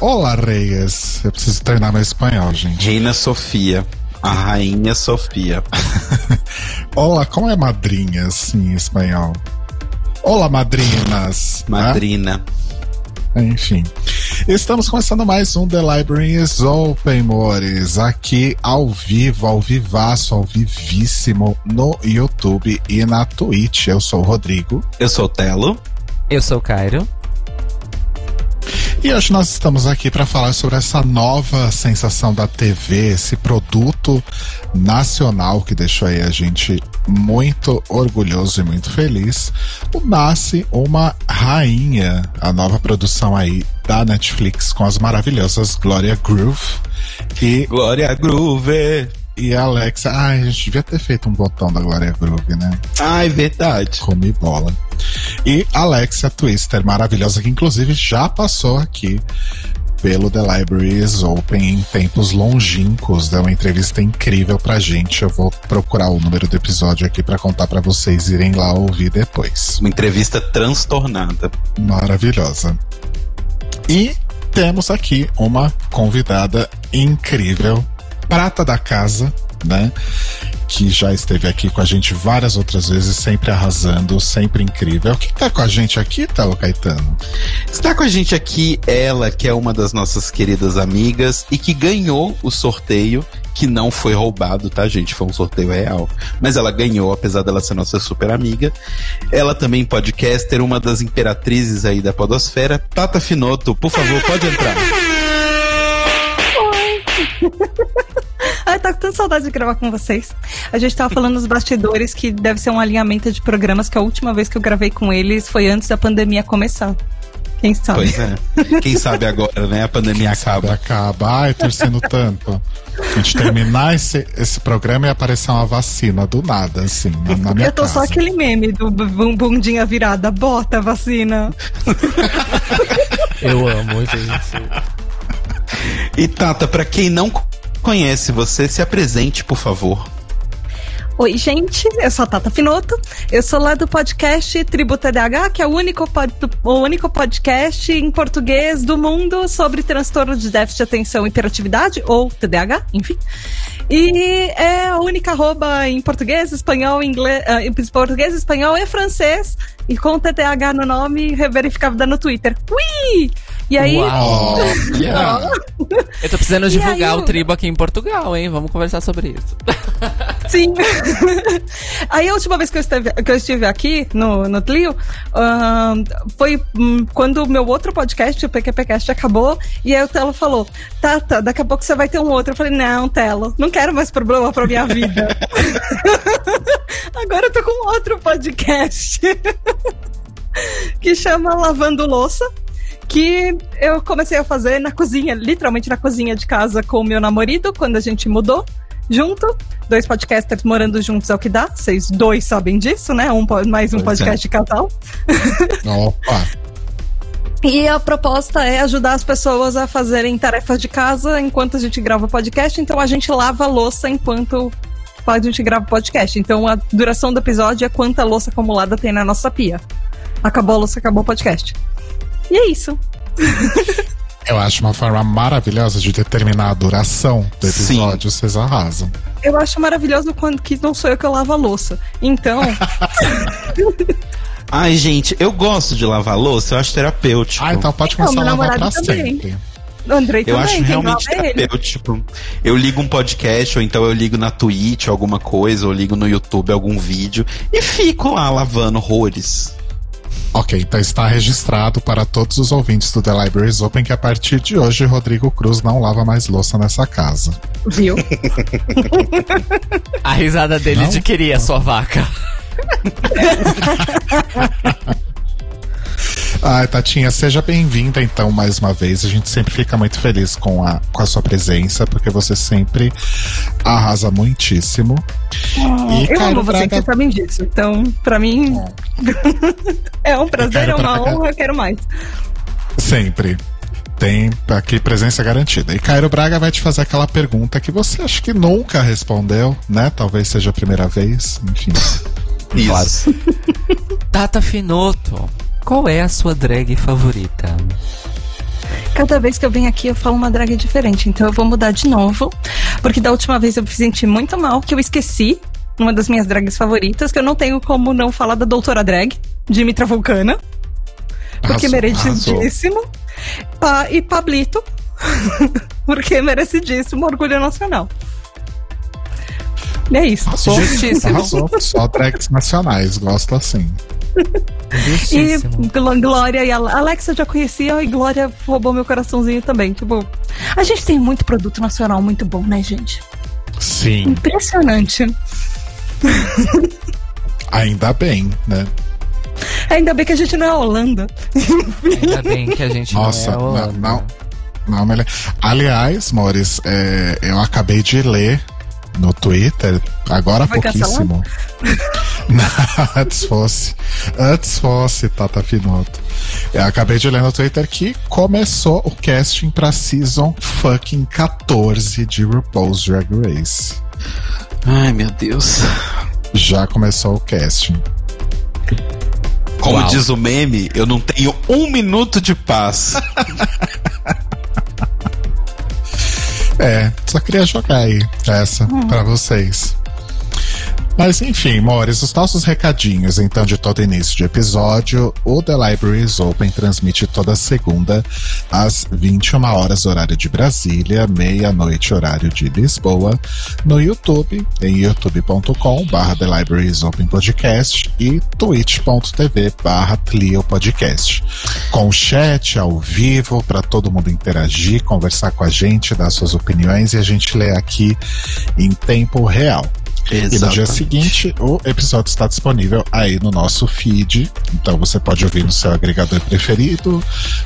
Olá, reias! Eu preciso treinar meu espanhol, gente. Reina Sofia. A rainha Sofia. Olá, como é madrinhas em espanhol? Olá, madrinas! né? Madrina. Enfim. Estamos começando mais um The Library is Open, mores. Aqui ao vivo, ao vivaço, ao vivíssimo no YouTube e na Twitch. Eu sou o Rodrigo. Eu sou o Telo. Eu sou o Cairo. E hoje nós estamos aqui para falar sobre essa nova sensação da TV, esse produto nacional que deixou aí a gente muito orgulhoso e muito feliz. O Nasce uma Rainha, a nova produção aí da Netflix com as maravilhosas Gloria Groove e, Glória Groove. E a Alexa. Ai, a gente devia ter feito um botão da Gloria Groove, né? Ai, verdade. Come bola. E Alexia Twister, maravilhosa, que inclusive já passou aqui pelo The Libraries Open em tempos longínquos. Deu uma entrevista incrível pra gente. Eu vou procurar o número do episódio aqui pra contar pra vocês irem lá ouvir depois. Uma entrevista transtornada. Maravilhosa. E temos aqui uma convidada incrível, prata da casa, né? Que já esteve aqui com a gente várias outras vezes, sempre arrasando, sempre incrível. Quem tá com a gente aqui, Telo Caetano? Está com a gente aqui ela, que é uma das nossas queridas amigas e que ganhou o sorteio, que não foi roubado, tá, gente? Foi um sorteio real. Mas ela ganhou, apesar dela ser nossa super amiga. Ela também podcaster, uma das imperatrizes aí da podosfera. Tata Finoto, por favor, pode entrar. Ai, tá com tanta saudade de gravar com vocês. A gente tava falando nos bastidores que deve ser um alinhamento de programas que a última vez que eu gravei com eles foi antes da pandemia começar. Quem sabe? Pois é. Quem sabe agora, né? A pandemia acaba. Acaba. Ai, torcendo tanto. A gente terminar esse, esse programa e aparecer uma vacina do nada, assim, na, na minha eu tô casa. só aquele meme do bundinha virada. Bota a vacina. Eu amo, gente. E Tata, pra quem não conhece você, se apresente, por favor. Oi, gente, eu sou a Tata Finoto. Eu sou lá do podcast Tribo TDAH, que é o único, pod- o único podcast em português do mundo sobre transtorno de déficit de atenção e hiperatividade, ou TDAH, enfim. E é a única arroba em português, espanhol, inglês, ah, em português, espanhol e francês, e com TDAH no nome, verificável no Twitter. Ui! E aí, Uau. Yeah. Eu tô precisando E divulgar aí, o tribo aqui em Portugal, hein? Vamos conversar sobre isso. Sim. Aí a última vez que eu estive, que eu estive aqui no, no Tlio ahn, foi hum, quando o meu outro podcast, o PQPcast, acabou. E aí o Telo falou: Tata, daqui a pouco você vai ter um outro. Eu falei: Não, Telo, não quero mais problema pra minha vida. Agora eu tô com outro podcast que chama Lavando Louça. Que eu comecei a fazer na cozinha, literalmente na cozinha de casa com o meu namorado, quando a gente mudou junto. Dois podcasters morando juntos é o que dá. Vocês dois sabem disso, né? Um, mais um Pois é. podcast de casal. Opa. E a proposta é ajudar as pessoas a fazerem tarefas de casa enquanto a gente grava o podcast. Então a gente lava a louça enquanto a gente grava o podcast. Então a duração do episódio é quanta louça acumulada tem na nossa pia. Acabou a louça, acabou o podcast. E é isso. Eu acho uma forma maravilhosa de determinar a duração do Sim. episódio. Vocês arrasam. Eu acho maravilhoso quando que não sou eu que eu lavo a louça. Então, Ai, gente, eu gosto de lavar louça, eu acho terapêutico. Ah, então pode começar meu a lavar pra também. sempre. o Andrei Eu também, acho realmente ele. terapêutico. Eu ligo um podcast, ou então eu ligo na Twitch alguma coisa, ou ligo no YouTube algum vídeo, e fico lá lavando horrores. Ok, então está registrado para todos os ouvintes do The Libraries Open que a partir de hoje Rodrigo Cruz não lava mais louça nessa casa. Viu? A risada dele Não? de queria sua vaca. Ai, Tatinha, seja bem-vinda então mais uma vez. A gente sempre fica muito feliz com a, com a sua presença, porque você sempre arrasa muitíssimo. E eu amo Braga- vocês sabem disso. Então, pra mim, é um prazer, é uma Braga- honra, eu quero mais. Sempre. Tem aqui presença garantida. E Cairo Braga vai te fazer aquela pergunta que você acha que nunca respondeu, né? Talvez seja a primeira vez, enfim. Isso. Tata Finoto, qual é a sua drag favorita? Cada vez que eu venho aqui eu falo uma drag diferente, então eu vou mudar de novo. Porque da última vez eu me senti muito mal, que eu esqueci uma das minhas drags favoritas, que eu não tenho como não falar da doutora drag, Dimitra Vulcana. Porque Arrasou, merecidíssimo. Pa- e Pablito, porque merecidíssimo orgulho nacional. E é isso. Arrasou. Justíssimo. Arrasou. Só drags nacionais, gosto assim. E Justíssimo. Glória e Ale- Alexa eu já conhecia e Glória roubou meu coraçãozinho também. Tipo, a gente tem muito produto nacional muito bom, né, gente? Sim, Impressionante. ainda bem, né? Ainda bem que a gente não é a Holanda. Ainda bem que a gente Nossa, não é a não, Holanda. não. Não, mas- Aliás, Mores, é, eu acabei de ler no Twitter, agora há Foi pouquíssimo. Antes fosse. Antes fosse, Tata Finoto. Eu acabei de ler no Twitter que começou o casting pra season fucking 14 de RuPaul's Drag Race. Ai, meu Deus. Já começou o casting. Como Uau. diz o meme, eu não tenho um minuto de paz. É, só queria jogar aí essa pra vocês. Mas enfim, Mores, os nossos recadinhos, então, de todo início de episódio, o The Libraries Open transmite toda segunda às 21 horas, horário de Brasília, meia-noite, horário de Lisboa, no YouTube, em youtube.com barra The Libraries Open Podcast e twitch.tv barra Clio Podcast. Com chat ao vivo, para todo mundo interagir, conversar com a gente, dar suas opiniões e a gente lê aqui em tempo real. E no dia Exatamente. seguinte, o episódio está disponível aí no nosso feed. Então você pode ouvir no seu agregador preferido,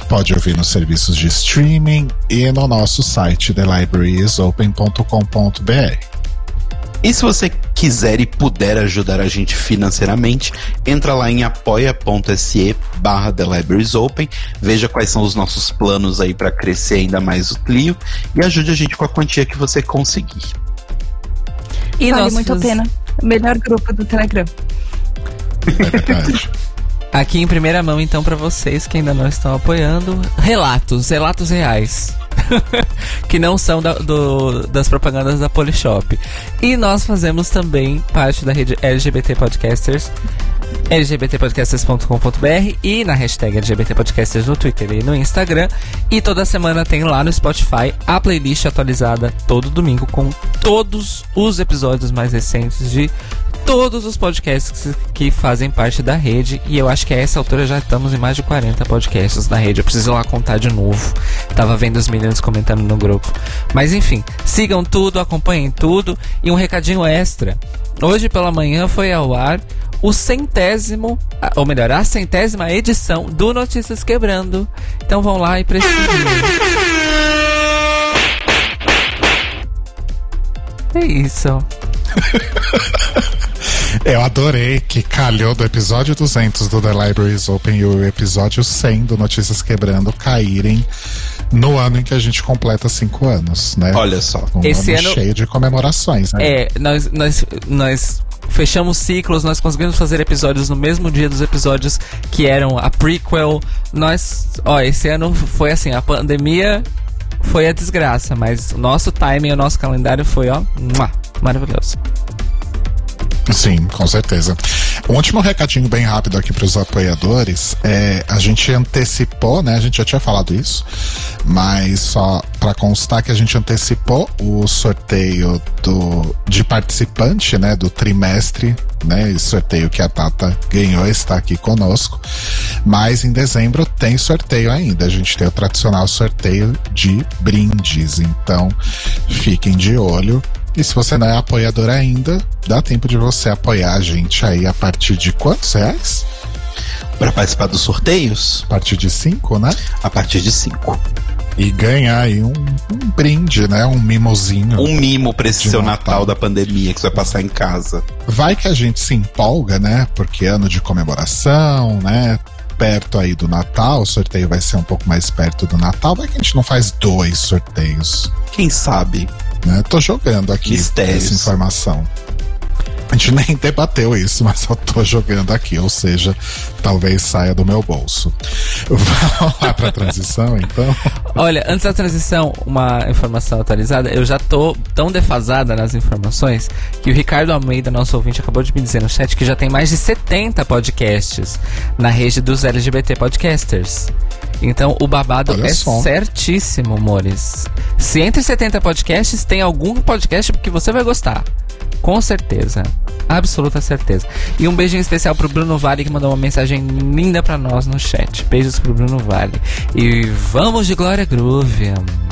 pode ouvir nos serviços de streaming e no nosso site thelibrariesopen.com.br. E se você quiser e puder ajudar a gente financeiramente, entra lá em apoia.se barra The Libraries Open, veja quais são os nossos planos aí para crescer ainda mais o Clio e ajude a gente com a quantia que você conseguir. E vale muito a pena. Melhor grupo do Telegram. É verdade. Aqui em primeira mão, então, pra vocês que ainda não estão apoiando, relatos, relatos reais. que não são da- do- das propagandas da Polishop. E nós fazemos também parte da rede LGBT Podcasters, lgbtpodcasters.com.br e na hashtag LGBT Podcasters no Twitter e no Instagram. E toda semana tem lá no Spotify a playlist atualizada todo domingo com todos os episódios mais recentes de todos os podcasts que fazem parte da rede. E eu acho que a essa altura já estamos em mais de 40 podcasts na rede. Eu preciso lá contar de novo. Tava vendo os meninos comentando no grupo. Mas enfim, sigam tudo, acompanhem tudo. E um recadinho extra. Hoje pela manhã foi ao ar o centésimo, ou melhor, a centésima edição do Notícias Quebrando. Então vão lá e prestigiem. É isso. Eu adorei que calhou do episódio 200 do The Libraries Open e o episódio 100 do Notícias Quebrando caírem no ano em que a gente completa cinco anos, né? Olha só. Um Esse ano, ano- cheio de comemorações, né? É, nós, nós, nós fechamos ciclos, nós conseguimos fazer episódios no mesmo dia dos episódios que eram a prequel. Nós, ó, esse ano foi assim, a pandemia foi a desgraça, mas o nosso timing, o nosso calendário foi, ó, maravilhoso. Sim, com certeza. Um último recadinho bem rápido aqui para os apoiadores. É, a gente antecipou, né? A gente já tinha falado isso, mas só para constar que a gente antecipou o sorteio do, de participante, né? Do trimestre, né? Esse sorteio que a Tata ganhou está aqui conosco. Mas em dezembro tem sorteio ainda. A gente tem o tradicional sorteio de brindes. Então fiquem de olho. E se você não é apoiador ainda, dá tempo de você apoiar a gente aí a partir de quantos reais? Para participar dos sorteios, A partir de cinco, né? a partir de 5. E ganhar aí um, um brinde, né? Um mimozinho. Um mimo para esse seu Natal. Natal da pandemia que você vai passar em casa. Vai que a gente se empolga, né? Porque é ano de comemoração, né? perto aí do Natal, o sorteio vai ser um pouco mais perto do Natal, vai que a gente não faz dois sorteios. Quem sabe? Né? Tô jogando aqui Mistérios. essa informação. A gente nem debateu isso, mas só tô jogando aqui, ou seja, talvez saia do meu bolso. Vamos lá pra transição, então? Olha, antes da transição, uma informação atualizada. Eu já tô tão defasada nas informações que o Ricardo Almeida, nosso ouvinte, acabou de me dizer no chat que já tem mais de 70 podcasts na rede dos LGBT Podcasters. Então o babado Olha é só. certíssimo, amores. Se entre 70 podcasts tem algum podcast que você vai gostar. Com certeza. Absoluta certeza. E um beijinho especial pro Bruno Vale que mandou uma mensagem linda pra nós no chat. Beijos pro Bruno Vale. E vamos de Glória Groove. Groove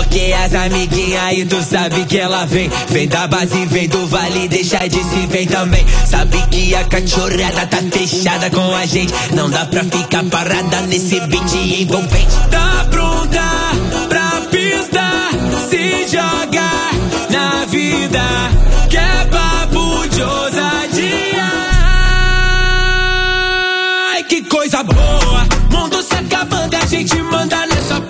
Convoquei as amiguinhas e tu sabe que ela vem Vem da base, vem do vale, deixa de se vem também Sabe que a cachorrada tá fechada com a gente Não dá pra ficar parada nesse beat envolvente Tá pronta pra pista, se joga na vida Que é papo de ousadia Ai, que coisa boa. Mundo se acabando, a gente manda nessa.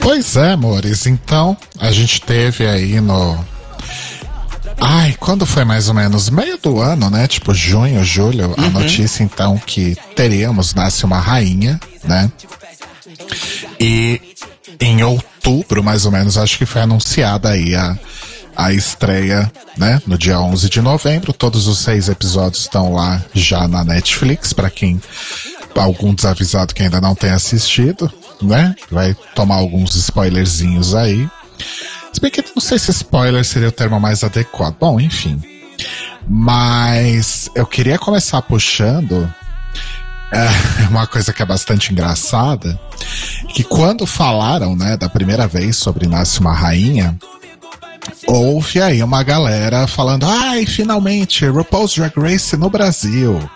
Pois é, amores. Então, a gente teve aí no. Ai, quando foi mais ou menos? Meio do ano, né? Tipo junho, julho, a notícia então que teríamos Nasce uma Rainha, né? E em outubro, mais ou menos, acho que foi anunciada aí a, a estreia, né? No dia 11 de novembro. Todos os seis episódios estão lá já na Netflix, para quem. Algum desavisado que ainda não tem assistido, né? Vai tomar alguns spoilerzinhos aí. Se bem que não sei se spoiler seria o termo mais adequado. Bom, enfim. Mas eu queria começar puxando é, uma coisa que é bastante engraçada, que quando falaram, né, da primeira vez sobre Nasce uma Rainha, houve aí uma galera falando, ai, finalmente, RuPaul's Drag Race no Brasil.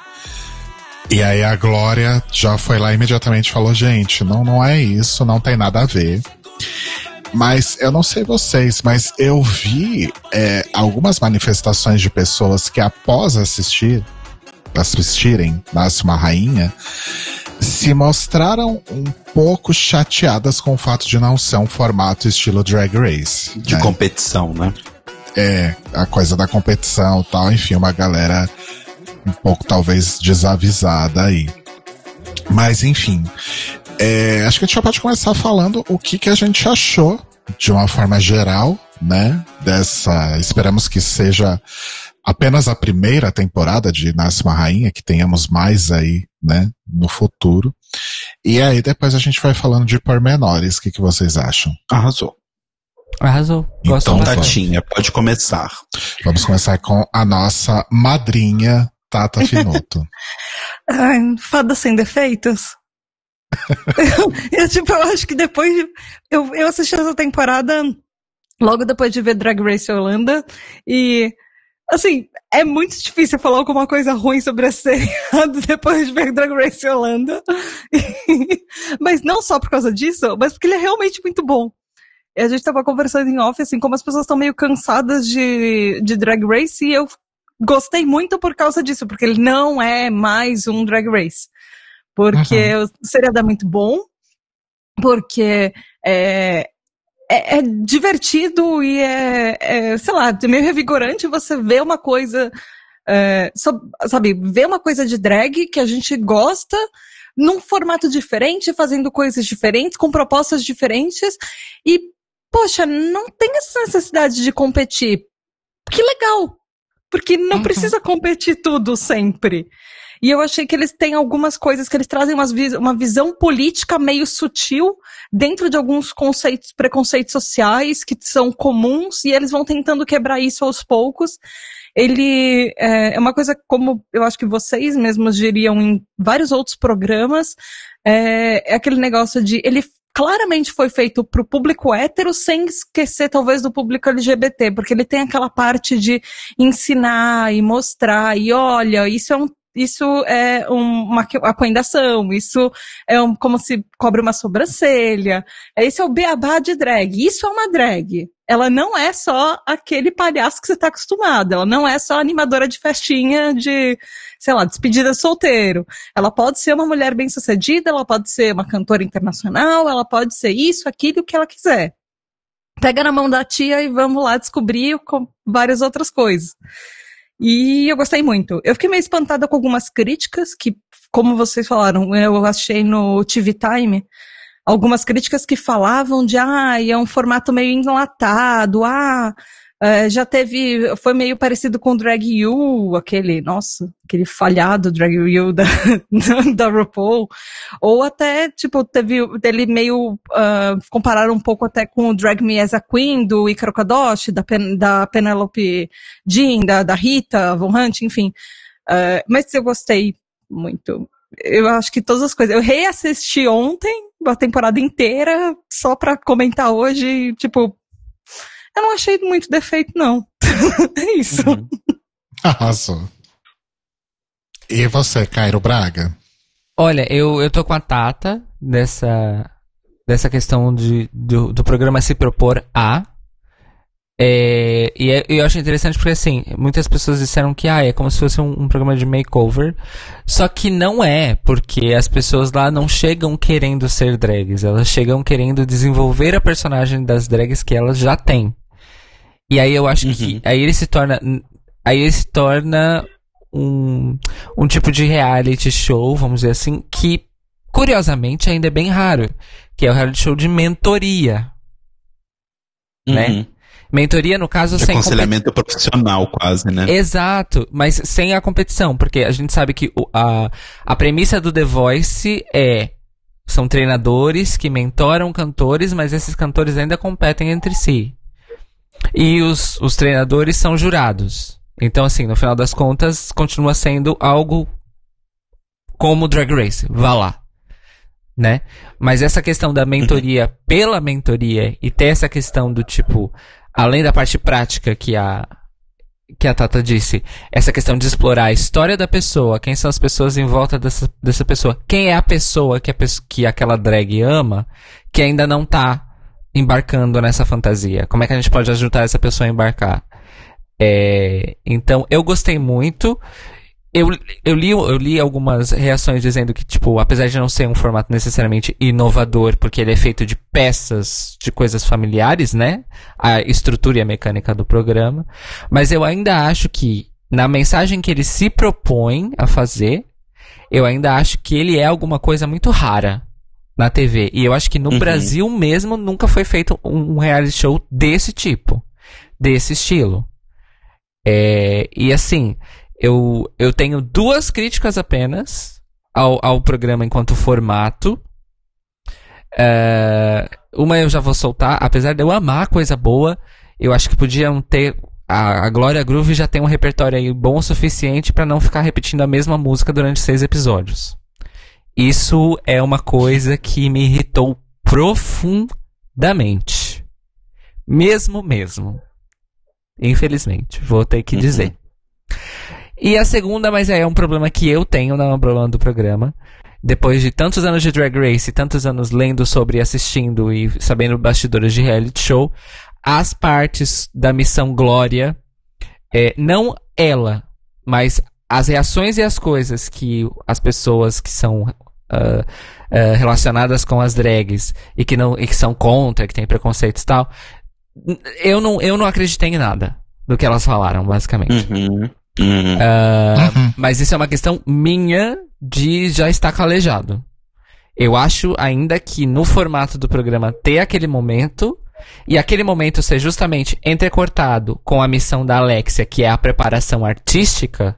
E aí a Glória já foi lá imediatamente falou, gente, não, não é isso, não tem nada a ver. Mas eu não sei vocês, mas eu vi é, algumas manifestações de pessoas que após assistir, assistirem Nasce uma Rainha, se mostraram um pouco chateadas com o fato de não ser um formato estilo Drag Race. De né? competição, né? É, a coisa da competição e tal, enfim, uma galera um pouco talvez desavisada aí. Mas enfim, é, acho que a gente já pode começar falando o que, que a gente achou de uma forma geral, né? Dessa. Esperamos que seja apenas a primeira temporada de Nasce uma Rainha, que tenhamos mais aí, né? No futuro. E aí depois a gente vai falando de pormenores. O que, que vocês acham? Arrasou. Arrasou. Gosto Então. Tatinha, pode começar. Vamos começar com a nossa madrinha, Tata Finoto. Ai, fada sem defeitos. eu, tipo, eu acho que depois de. Eu, eu assisti essa temporada logo depois de ver Drag Race Holanda. E, assim, é muito difícil falar alguma coisa ruim sobre esse seriado depois de ver Drag Race Holanda. mas não só por causa disso, mas porque ele é realmente muito bom. E a gente tava conversando em off, assim, como as pessoas estão meio cansadas de, de Drag Race, e eu gostei muito por causa disso, porque ele não é mais um Drag Race. Porque o seriado é muito bom, porque é, é, é divertido e é, é, sei lá, é meio revigorante você ver uma coisa, é, sabe, ver uma coisa de drag que a gente gosta num formato diferente, fazendo coisas diferentes, com propostas diferentes e, poxa, não tem essa necessidade de competir. Que legal! Porque não Uhum. precisa competir tudo sempre. E eu achei que eles têm algumas coisas que eles trazem umas, uma visão política meio sutil dentro de alguns conceitos, preconceitos sociais que são comuns e eles vão tentando quebrar isso aos poucos. Ele é, é uma coisa como eu acho que vocês mesmos diriam em vários outros programas, é, é aquele negócio de ele claramente foi feito para o público hétero, sem esquecer talvez do público LGBT, porque ele tem aquela parte de ensinar e mostrar, e olha, isso é um isso é um, uma acoendação, isso é um, como se cobre uma sobrancelha. Esse é o beabá de drag. Isso é uma drag. Ela não é só aquele palhaço que você está acostumado. Ela não é só animadora de festinha de, sei lá, despedida solteiro. Ela pode ser uma mulher bem sucedida, ela pode ser uma cantora internacional, ela pode ser isso, aquilo, que ela quiser. Pega na mão da tia e vamos lá descobrir várias outras coisas. E eu gostei muito. Eu fiquei meio espantada com algumas críticas que, como vocês falaram, eu achei no TV Time algumas críticas que falavam de ah, é um formato meio enlatado, ah, é, já teve, foi meio parecido com Drag You, aquele, nossa, aquele falhado Drag You da, da RuPaul, ou até, tipo, teve, ele meio, uh, compararam um pouco até com o Drag Me As a Queen, do Icaro Kadoshi, da, Pen, da Penelope Jean, da, da Rita Von Hunt, enfim, uh, mas eu gostei muito. Eu acho que todas as coisas, eu reassisti ontem, a temporada inteira, só pra comentar hoje, tipo, eu não achei muito defeito, não. é isso. Uhum. Arrasou. E você, Cairo Braga? Olha, eu, eu tô com a Tata dessa, dessa questão de, do, do programa se propor a é, e é, eu acho interessante porque, assim, muitas pessoas disseram que ah, é como se fosse um, um, programa de makeover. Só que não é, porque as pessoas lá não chegam querendo ser drags. Elas chegam querendo desenvolver a personagem das drags que elas já têm. E aí eu acho uhum. que aí ele se torna. Aí ele se torna um, um tipo de reality show, vamos dizer assim, que curiosamente ainda é bem raro. Que é o reality show de mentoria. Né? Uhum. Né? Mentoria, no caso, de sem. Aconselhamento compet... profissional, quase, né? Exato, mas sem a competição, porque a gente sabe que a, a premissa do The Voice é. São treinadores que mentoram cantores, mas esses cantores ainda competem entre si. E os, os treinadores são jurados. Então, assim, no final das contas, continua sendo algo como Drag Race. Vá lá. Né? Mas essa questão da mentoria pela mentoria e ter essa questão do tipo, além da parte prática que a que a Tata disse, essa questão de explorar a história da pessoa, quem são as pessoas em volta dessa, dessa pessoa, quem é a pessoa que, a, que aquela drag ama, que ainda não tá embarcando nessa fantasia? Como é que a gente pode ajudar essa pessoa a embarcar? É, então, eu gostei muito. Eu, eu, li, eu li algumas reações dizendo que, tipo, apesar de não ser um formato necessariamente inovador, porque ele é feito de peças de coisas familiares, né? A estrutura e a mecânica do programa. Mas eu ainda acho que, na mensagem que ele se propõe a fazer, eu ainda acho que ele é alguma coisa muito rara na TV. E eu acho que no uhum. Brasil mesmo nunca foi feito um reality show desse tipo, desse estilo. É, e assim, eu, eu tenho duas críticas apenas ao, ao programa enquanto formato. É, uma eu já vou soltar, apesar de eu amar coisa boa, eu acho que podiam ter. A, a Glória Groove já tem um repertório aí bom o suficiente para não ficar repetindo a mesma música durante seis episódios. Isso é uma coisa que me irritou profundamente. Mesmo, mesmo. Infelizmente, vou ter que uhum. dizer. E a segunda, mas é um problema que eu tenho, não é um problema do programa. Depois de tantos anos de Drag Race, tantos anos lendo sobre, assistindo e sabendo bastidores de reality show, as partes da missão Glória, é, não ela, mas as reações e as coisas que as pessoas que são uh, uh, relacionadas com as drags e que não e que são contra, que tem preconceitos e tal, eu não, eu não acreditei em nada do que elas falaram, basicamente. Uhum. Uhum. Uh, uhum. Mas isso é uma questão minha de já estar calejado. Eu acho ainda que no formato do programa ter aquele momento e aquele momento ser justamente entrecortado com a missão da Alexia, que é a preparação artística,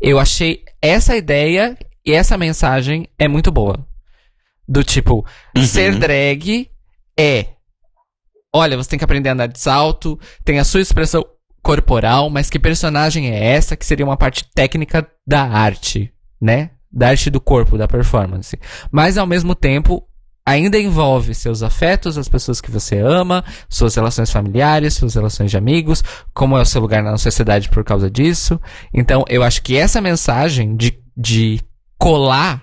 Eu achei essa ideia e essa mensagem é muito boa. Do tipo, Uhum. ser drag é. Olha, você tem que aprender a andar de salto, tem a sua expressão corporal, mas que personagem é essa? Que seria uma parte técnica da arte, né? Da arte do corpo, da performance. Mas ao mesmo tempo, ainda envolve seus afetos, as pessoas que você ama, suas relações familiares, suas relações de amigos, como é o seu lugar na sociedade por causa disso. Então, eu acho que essa mensagem de, de colar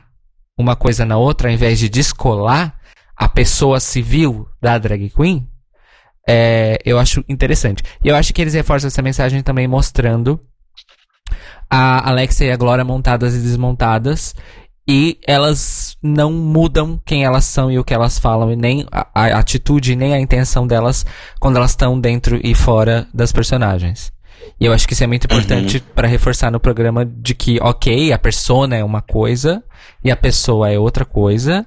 uma coisa na outra, ao invés de descolar a pessoa civil da drag queen, é, eu acho interessante. E eu acho que eles reforçam essa mensagem também mostrando a Alexia e a Glória montadas e desmontadas. E elas não mudam quem elas são e o que elas falam, e nem a, a atitude, nem a intenção delas quando elas estão dentro e fora das personagens. E eu acho que isso é muito importante pra reforçar no programa de que, ok, a persona é uma coisa e a pessoa é outra coisa,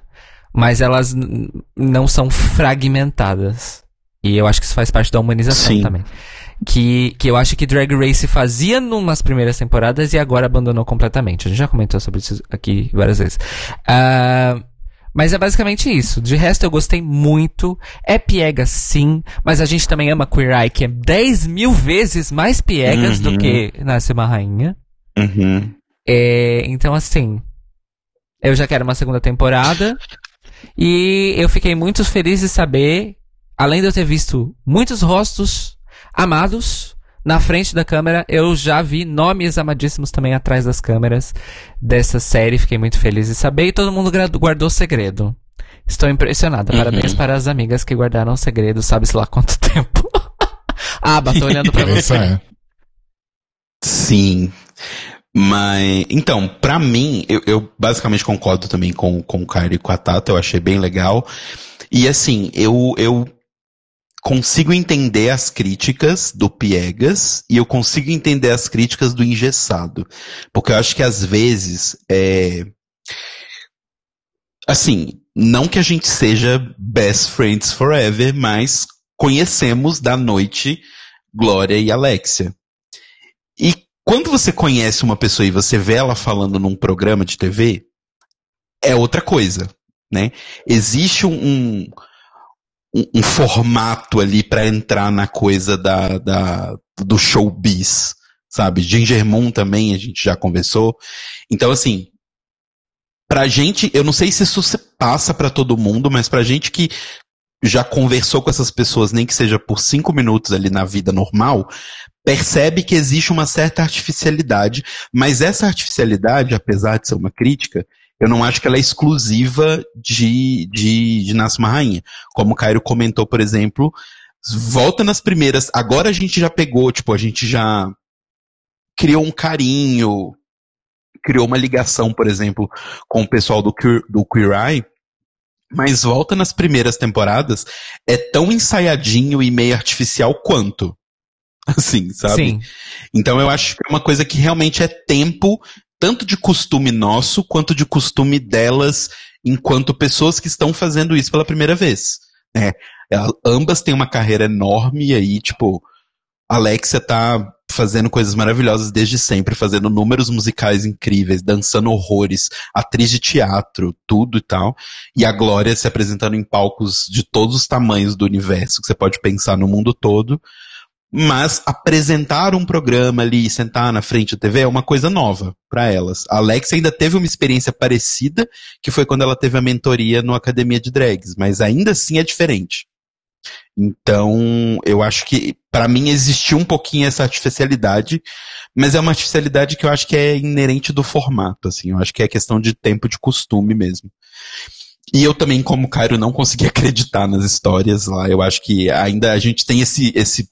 mas elas não são fragmentadas. E eu acho que isso faz parte da humanização Sim. também. Que, que eu acho que Drag Race fazia numas primeiras temporadas e agora abandonou completamente. A gente já comentou sobre isso aqui várias vezes. Ah, mas é basicamente isso. De resto, eu gostei muito. É piega, sim. Mas a gente também ama Queer Eye, que é 10 mil vezes mais piegas do Uhum. que Nasce uma Rainha. Uhum. É, então, assim. Eu já quero uma segunda temporada. E eu fiquei muito feliz de saber, além de eu ter visto muitos rostos amados na frente da câmera, eu já vi nomes amadíssimos também atrás das câmeras dessa série. Fiquei muito feliz de saber. E todo mundo guardou segredo. Estou impressionada. Uhum. Parabéns para as amigas que guardaram o segredo, sabe-se lá quanto tempo. ah, tô olhando pra você. é. Sim. Mas, então, pra mim, eu, eu basicamente concordo também com, com o Caio e com a Tata, eu achei bem legal. E assim, eu, eu consigo entender as críticas do Piegas e eu consigo entender as críticas do engessado. Porque eu acho que às vezes, é... assim, não que a gente seja best friends forever, mas conhecemos da noite Glória e Alexia. E quando você conhece uma pessoa e você vê ela falando num programa de TV, é outra coisa, né? Existe um, um, um- um formato ali pra entrar na coisa da, da, do showbiz, sabe? Ginger Moon também a gente já conversou. Então, assim, pra gente, eu não sei se isso se passa pra todo mundo, mas pra gente que já conversou com essas pessoas, nem que seja por cinco minutos ali na vida normal, percebe que existe uma certa artificialidade, mas essa artificialidade, apesar de ser uma crítica, eu não acho que ela é exclusiva de, de, de Rainha. Como o Cairo comentou, por exemplo, volta nas primeiras. Agora a gente já pegou, tipo, a gente já criou um carinho, criou uma ligação, por exemplo, com o pessoal do, do Queer Eye, mas volta nas primeiras temporadas, é tão ensaiadinho e meio artificial quanto. Assim, sabe? Sim. Então eu acho que é uma coisa que realmente é tempo, tanto de costume nosso, quanto de costume delas, enquanto pessoas que estão fazendo isso pela primeira vez. né? Ambas têm uma carreira enorme e aí, tipo, Alexia tá fazendo coisas maravilhosas desde sempre, fazendo números musicais incríveis, dançando horrores, atriz de teatro, tudo e tal. E a Glória se apresentando em palcos de todos os tamanhos do universo que você pode pensar no mundo todo. Mas apresentar um programa ali, sentar na frente da TV é uma coisa nova para elas. A Alexia ainda teve uma experiência parecida, que foi quando ela teve a mentoria no Academia de Drags, mas ainda assim é diferente. Então, eu acho que para mim existiu um pouquinho essa artificialidade, mas é uma artificialidade que eu acho que é inerente do formato, assim. Eu acho que é questão de tempo de costume mesmo. E eu também, como Cairo, não consegui acreditar nas histórias lá. Eu acho que ainda a gente tem esse, esse,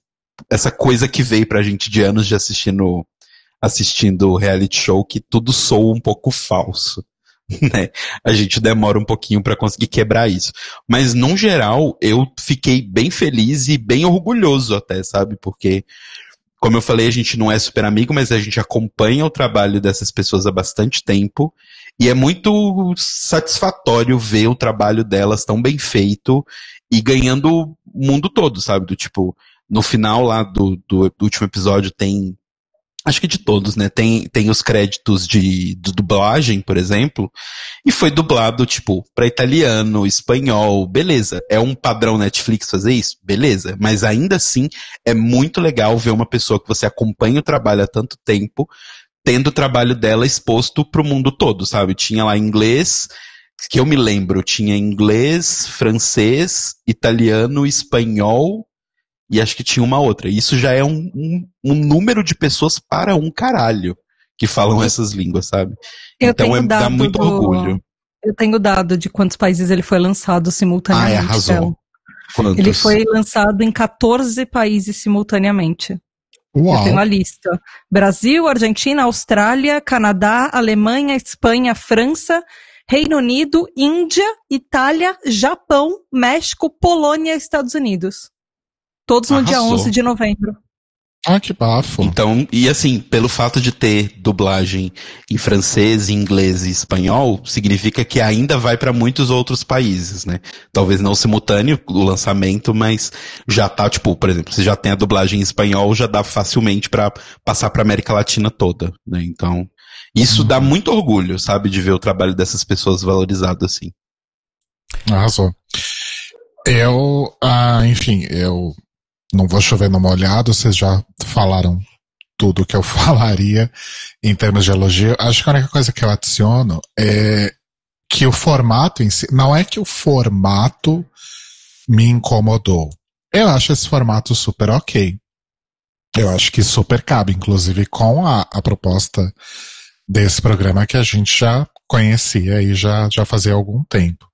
essa coisa que veio pra gente de anos de assistindo, assistindo reality show que tudo soa um pouco falso. Né? A gente demora um pouquinho pra conseguir quebrar isso. Mas, no geral, eu fiquei bem feliz e bem orgulhoso até, sabe? Porque, como eu falei, a gente não é super amigo, mas a gente acompanha o trabalho dessas pessoas há bastante tempo. E é muito satisfatório ver o trabalho delas tão bem feito e ganhando o mundo todo, sabe? Do tipo, no final lá do, do, último episódio tem acho que de todos, né? Tem, tem os créditos de, de dublagem, por exemplo, e foi dublado, tipo, para italiano, espanhol, beleza. É um padrão Netflix fazer isso? Beleza. Mas ainda assim, é muito legal ver uma pessoa que você acompanha o trabalho há tanto tempo, tendo o trabalho dela exposto pro mundo todo, sabe? Tinha lá inglês, que eu me lembro, tinha inglês, francês, italiano, espanhol, e acho que tinha uma outra. Isso já é um, um, um número de pessoas para um caralho que falam essas línguas, sabe? Eu então é, dá muito do- orgulho. Eu tenho dado de quantos países ele foi lançado Ah, simultaneamente. é, arrasou. Quantos? Ele foi lançado em 14 países simultaneamente. Eu Uau. tenho a lista. Brasil, Argentina, Austrália, Canadá, Alemanha, Espanha, França, Reino Unido, Índia, Itália, Japão, México, Polônia e Estados Unidos. Todos no dia Arrasou. 11 de novembro. Ah, que bafo. Então, e assim, pelo fato de ter dublagem em francês, inglês e espanhol, significa que ainda vai para muitos outros países, né? Talvez não simultâneo o lançamento, mas já tá, tipo, por exemplo, se já tem a dublagem em espanhol, já dá facilmente para passar para América Latina toda, né? Então, isso dá muito orgulho, sabe, de ver o trabalho dessas pessoas valorizado assim. Arrasou. Eu, ah, enfim, eu não vou chover no molhado, vocês já falaram tudo que eu falaria em termos de elogio. Acho que a única coisa que eu adiciono é que o formato em si, não é que o formato me incomodou. Eu acho esse formato super ok. Eu acho que super cabe, inclusive com a, a proposta desse programa que a gente já conhecia e já, já fazia algum tempo.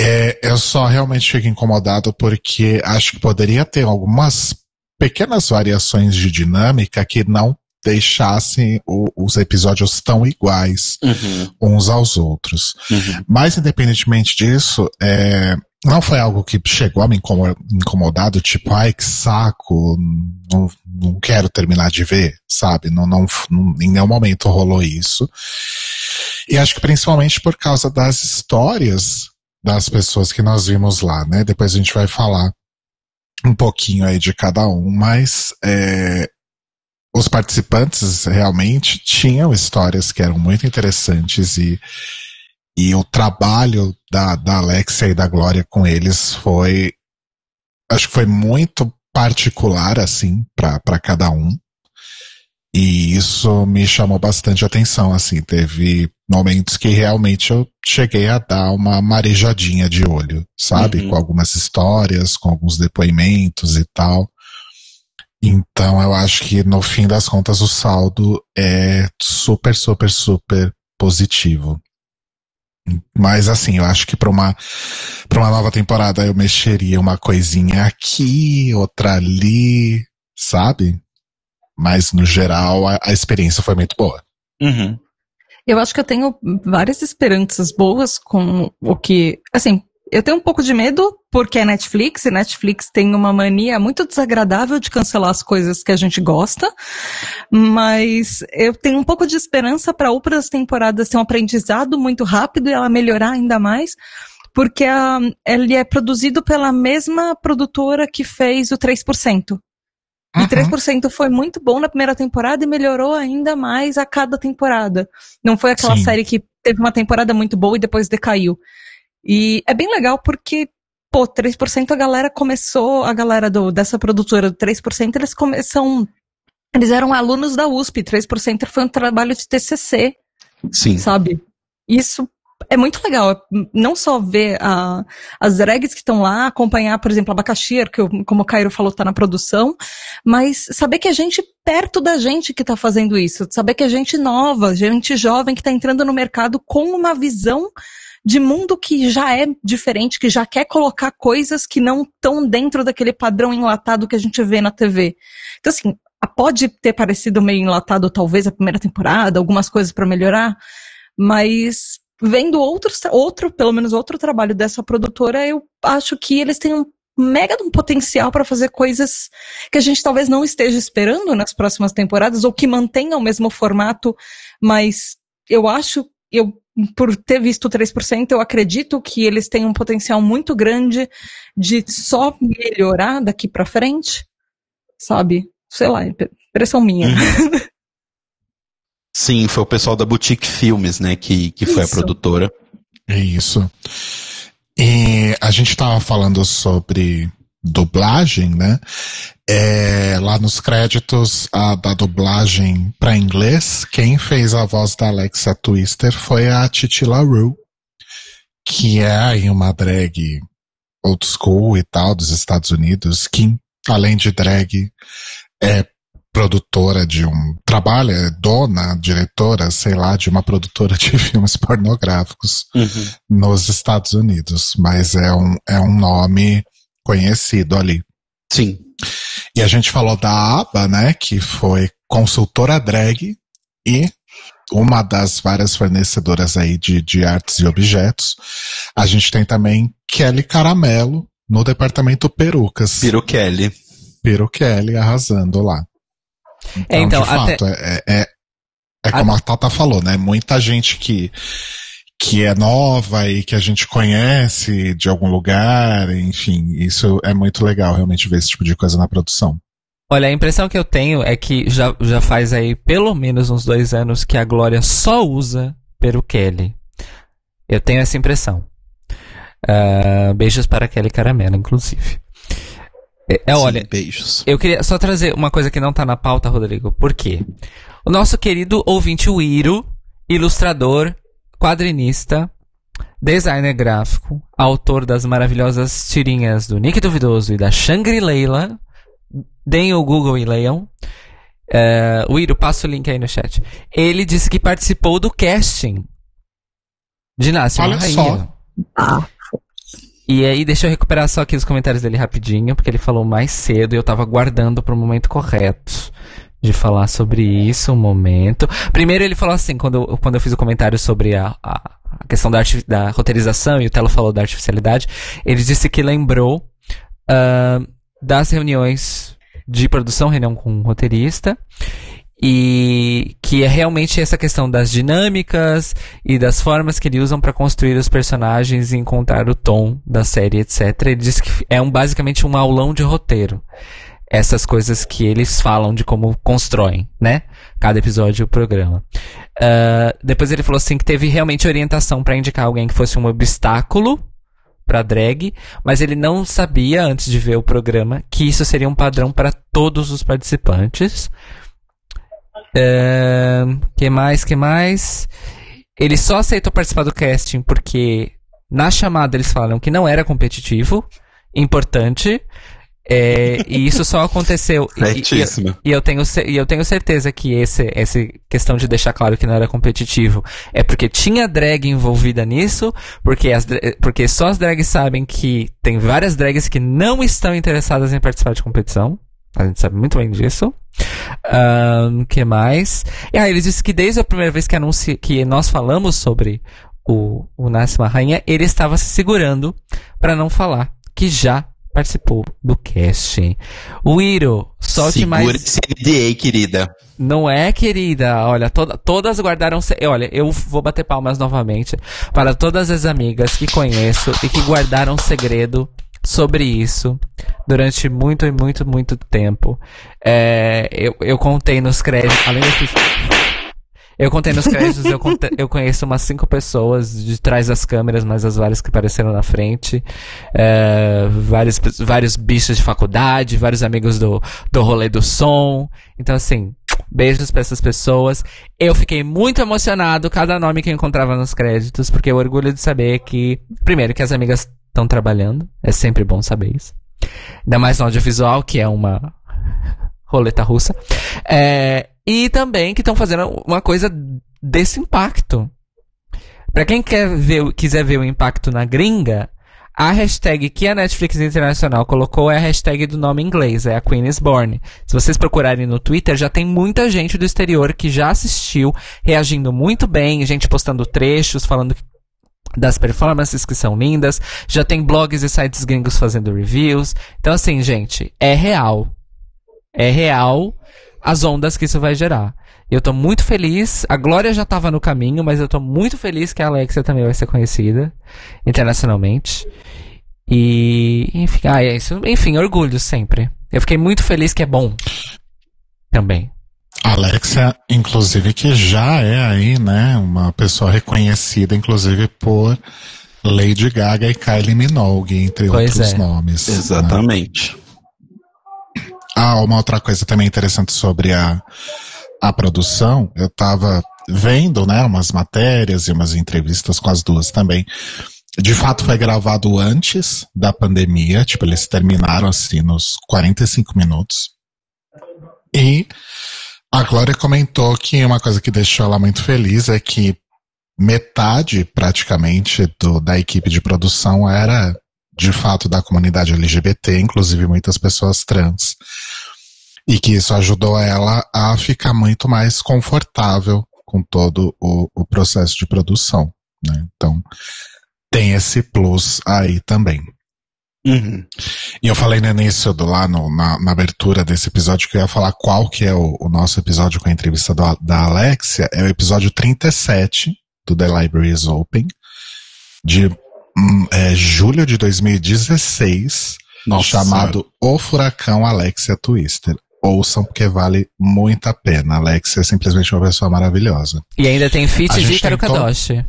É, eu só realmente fico incomodado porque acho que poderia ter algumas pequenas variações de dinâmica que não deixassem o- os episódios tão iguais uns aos outros. Uhum. Mas independentemente disso, é, não foi algo que chegou a me incomo- incomodado, tipo, ai que saco, não, não quero terminar de ver, sabe? Não, não, não- em nenhum momento rolou isso. E acho que principalmente por causa das histórias das pessoas que nós vimos lá, né? Depois a gente vai falar um pouquinho aí de cada um, mas é, os participantes realmente tinham histórias que eram muito interessantes e, e o trabalho da, da Alexia e da Glória com eles foi, acho que foi muito particular, assim, para cada um. E isso me chamou bastante atenção, assim, teve momentos que realmente eu cheguei a dar uma marejadinha de olho, sabe? Uhum. Com algumas histórias, com alguns depoimentos e tal. Então eu acho que no fim das contas o saldo é super, super, super positivo. Mas assim, eu acho que para uma para uma nova temporada eu mexeria uma coisinha aqui, outra ali, sabe? Mas no geral a, a experiência foi muito boa. Uhum. Eu acho que eu tenho várias esperanças boas com o que. Assim, eu tenho um pouco de medo porque é Netflix e Netflix tem uma mania muito desagradável de cancelar as coisas que a gente gosta. Mas eu tenho um pouco de esperança para outras temporadas ter um aprendizado muito rápido e ela melhorar ainda mais. Porque a, ele é produzido pela mesma produtora que fez o 3%. E Uhum. 3% foi muito bom na primeira temporada e melhorou ainda mais a cada temporada. Não foi aquela Sim. série que teve uma temporada muito boa e depois decaiu. E é bem legal porque, pô, 3% a galera começou, a galera do, dessa produtora do 3%, eles começam. Eles eram alunos da USP, 3% foi um trabalho de TCC, Sim. sabe? Isso é muito legal. é Não só ver a, as drags que estão lá, acompanhar, por exemplo, a Abacaxir, que, eu- como o Cairo falou, tá na produção, mas saber que a gente perto da gente que tá fazendo isso, saber que a gente nova, gente jovem que tá entrando no mercado com uma visão de mundo que já é diferente, que já quer colocar coisas que não estão dentro daquele padrão enlatado que a gente vê na TV. Então, assim, pode ter parecido meio enlatado, talvez, a primeira temporada, algumas coisas para melhorar, mas vendo outros, outro, pelo menos outro trabalho dessa produtora, eu acho que eles têm um mega de um potencial para fazer coisas que a gente talvez não esteja esperando nas próximas temporadas, ou que mantenham o mesmo formato, mas eu acho, eu, por ter visto 3%, eu acredito que eles têm um potencial muito grande de só melhorar daqui para frente, sabe? Sei lá, impressão minha. Sim, foi o pessoal da Boutique Filmes, né, que, que foi a produtora. É isso. E a gente tava falando sobre dublagem, né? É, lá nos créditos a, da dublagem para inglês, quem fez a voz da Alexa Twister foi a Titi LaRue, que é aí uma drag old school e tal dos Estados Unidos, que além de drag é produtora de um trabalha, é dona, diretora, sei lá, de uma produtora de filmes pornográficos nos Estados Unidos, mas é um, é um nome conhecido ali. Sim. E a gente falou da ABBA, né, que foi consultora drag e uma das várias fornecedoras aí de, de artes e objetos. A gente tem também Kelly Caramelo no departamento perucas. Piro Kelly. Piru Kelly arrasando lá. É, então, de fato, é, é, é, é como a Tata falou, né? Muita gente que, que é nova e que a gente conhece de algum lugar, enfim, isso é muito legal realmente ver esse tipo de coisa na produção. Olha, a impressão que eu tenho é que já, já faz aí pelo menos uns dois anos que a Glória só usa Peru Kelly. Eu tenho essa impressão. Ah, beijos para Kelly Caramelo, inclusive. É, é, olha, Sim, beijos. eu queria só trazer uma coisa que não tá na pauta, Rodrigo. Por quê? O nosso querido ouvinte Wiro, ilustrador, quadrinista, designer gráfico, autor das maravilhosas tirinhas do Nick Duvidoso e da Shangri-Leila, deem o Google e leiam. É, Wiro, passa o link aí no chat. Ele disse que participou do casting de Nasce uma Olha Rainha. só. E aí, deixa eu recuperar só aqui os comentários dele rapidinho, porque ele falou mais cedo e eu tava aguardando pro momento correto de falar sobre isso, um momento. Primeiro ele falou assim, quando, eu- quando eu fiz o comentário sobre a, a, a questão da, da roteirização e o Telo falou da artificialidade, ele disse que lembrou ah, das reuniões de produção, reunião com o roteirista, e que é realmente essa questão das dinâmicas e das formas que ele usam para construir os personagens e encontrar o tom da série, etc. Ele diz que é um, basicamente um aulão de roteiro. Essas coisas que eles falam de como constroem, né? Cada episódio do programa. Ah, depois ele falou assim que teve realmente orientação para indicar alguém que fosse um obstáculo para drag, mas ele não sabia antes de ver o programa que isso seria um padrão para todos os participantes. Que mais, que mais? Ele só aceitou participar do casting porque na chamada eles falaram que não era competitivo, importante, é, e isso só aconteceu. e- e- Certíssimo. e eu tenho, e eu tenho certeza que esse, essa questão de deixar claro que não era competitivo é porque tinha drag envolvida nisso, porque, as, porque só as drags sabem que tem várias drags que não estão interessadas em participar de competição. A gente sabe muito bem disso. O que mais? E aí ele disse que desde a primeira vez que, anunci, que nós falamos sobre o, o Nasce uma Rainha, ele estava se segurando para não falar que já participou do casting. O Iro, solte mais. Segura esse NDA, querida. Não é, querida. Olha, toda- todas guardaram. se- Olha, eu vou bater palmas novamente para todas as amigas que conheço e que guardaram segredo sobre isso durante muito e muito, muito tempo. É, eu, eu contei nos créditos. Além das pessoas- Eu contei nos créditos, eu, conte- eu conheço umas cinco pessoas de trás das câmeras, mas as várias que apareceram na frente. É, vários, vários bichos de faculdade, vários amigos do, do rolê do som. Então, assim, beijos pra essas pessoas. Eu fiquei muito emocionado cada nome que eu encontrava nos créditos, porque eu orgulho de saber que, primeiro, que as amigas estão trabalhando. É sempre bom saber isso. Ainda mais no audiovisual, que é uma roleta russa. É, e também que estão fazendo uma coisa desse impacto. Pra quem quer ver, quiser ver o impacto na gringa, a hashtag que a Netflix Internacional colocou é a hashtag do nome inglês, é a Queen is Born. Se vocês procurarem no Twitter, já tem muita gente do exterior que já assistiu, reagindo muito bem, gente postando trechos, falando das performances que são lindas, já tem blogs e sites gringos fazendo reviews. Então assim, gente, é real. É real as ondas que isso vai gerar. Eu tô muito feliz. A Glória já tava no caminho, mas eu tô muito feliz que a Alexia também vai ser conhecida internacionalmente. E, enfim, ah, é isso. Enfim, orgulho sempre. Eu fiquei muito feliz que é bom. Também. Alexia, inclusive, que já é aí, né, uma pessoa reconhecida, inclusive, por Lady Gaga e Kylie Minogue, entre Pois outros é. nomes. né? Exatamente. Ah, uma outra coisa também interessante sobre a, a produção, eu tava vendo, né, umas matérias e umas entrevistas com as duas também. De fato, foi gravado antes da pandemia, tipo, eles terminaram assim nos 45 minutos. E a Glória comentou que uma coisa que deixou ela muito feliz é que metade, praticamente, do, da equipe de produção era, de fato, da comunidade LGBT, inclusive muitas pessoas trans. E que isso ajudou ela a ficar muito mais confortável com todo o, o processo de produção. Né? Então, tem esse plus aí também. Uhum. E eu falei no início do lá, no- na, na abertura desse episódio, que eu ia falar qual que é o, o nosso episódio com a entrevista do- da Alexia. É o episódio 37 do The Library is Open, de hum, é, julho de 2016, Nossa chamado O Furacão Alexia Twister. Ouçam, porque vale muito a pena. A Alexia é simplesmente uma pessoa maravilhosa. E ainda tem feat de Ícaro tentou- Kadoshi.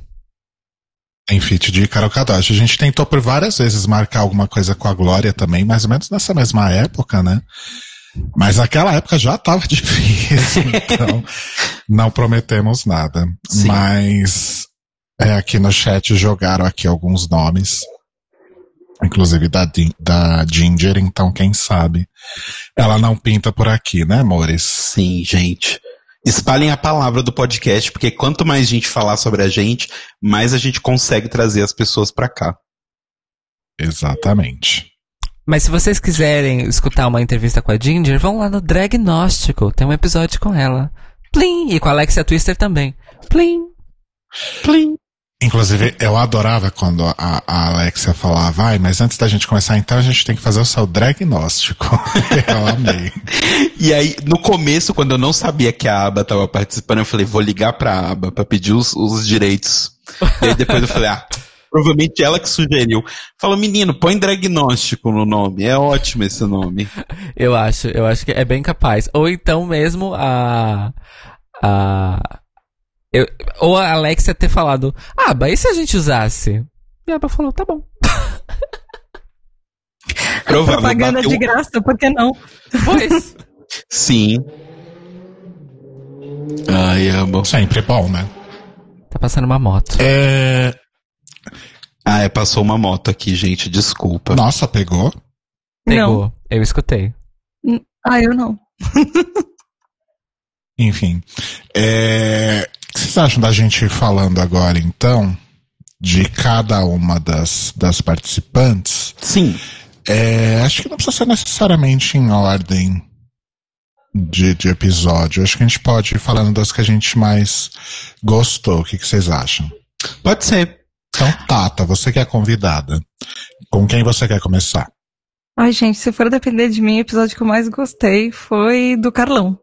Em feat de Kadoshi. A gente tentou por várias vezes marcar alguma coisa com a Glória também, mais ou menos nessa mesma época, né? Mas naquela época já tava difícil, então não prometemos nada. Sim. Mas é, aqui no chat jogaram aqui alguns nomes, inclusive da, da Ginger, então quem sabe ela não pinta por aqui, né, amores? Sim, gente. Espalhem a palavra do podcast, porque quanto mais gente falar sobre a gente, mais a gente consegue trazer as pessoas pra cá. Exatamente. Mas se vocês quiserem escutar uma entrevista com a Ginger, vão lá no Dragnóstico. Tem um episódio com ela. Plim! E com a Alexia Twister também. Plim! Plim. Inclusive, eu adorava quando a, a Alexia falava, ai, mas antes da gente começar, então a gente tem que fazer o seu diagnóstico. eu amei. E aí, no começo, quando eu não sabia que a aba tava participando, eu falei, vou ligar pra aba pra pedir os, os direitos. E aí depois eu falei, ah, provavelmente ela que sugeriu. Falou, menino, põe diagnóstico no nome. É ótimo esse nome. Eu acho, eu acho que é bem capaz. Ou então mesmo a. a eu, ou a Alexia ter falado, ah, mas e se a gente usasse? E a Aba falou, tá bom. Provável, Propaganda bateu- de graça, por que não? Pois. Sim. Ai, amo. Sempre bom, né? tá passando uma moto. É... Ah, é, passou uma moto aqui, gente, desculpa. Nossa, pegou? Pegou. Eu escutei. Não. Ah, eu não. Enfim. É... O que vocês acham da gente ir falando agora, então, de cada uma das, das participantes? Sim. É, acho que não precisa ser necessariamente em ordem de, de episódio. Acho que a gente pode ir falando das que a gente mais gostou. O que, que vocês acham? Pode ser. Então, Tata, você que é convidada. Com quem você quer começar? Ai, gente, se for depender de mim, o episódio que eu mais gostei foi do Carlão.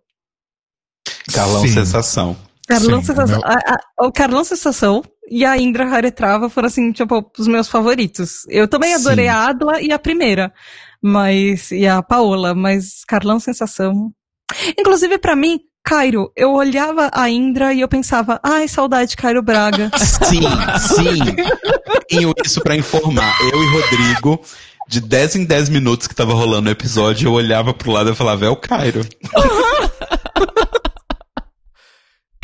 Carlão Sim. Sensação. Carlão Sim, Sensação. meu- a- a- o Carlão Sensação e a Indra Haretrava foram, assim, tipo, os meus favoritos. Eu também adorei Sim. a Adla e a primeira. Mas, e a Paola, mas Carlão Sensação. Inclusive, pra mim, Cairo, eu olhava a Indra e eu pensava, ai, saudade, Cairo Braga. Sim, sim. Tenho isso pra informar. Eu e Rodrigo, de 10 em 10 minutos que tava rolando o episódio, eu olhava pro lado e falava, é o Cairo.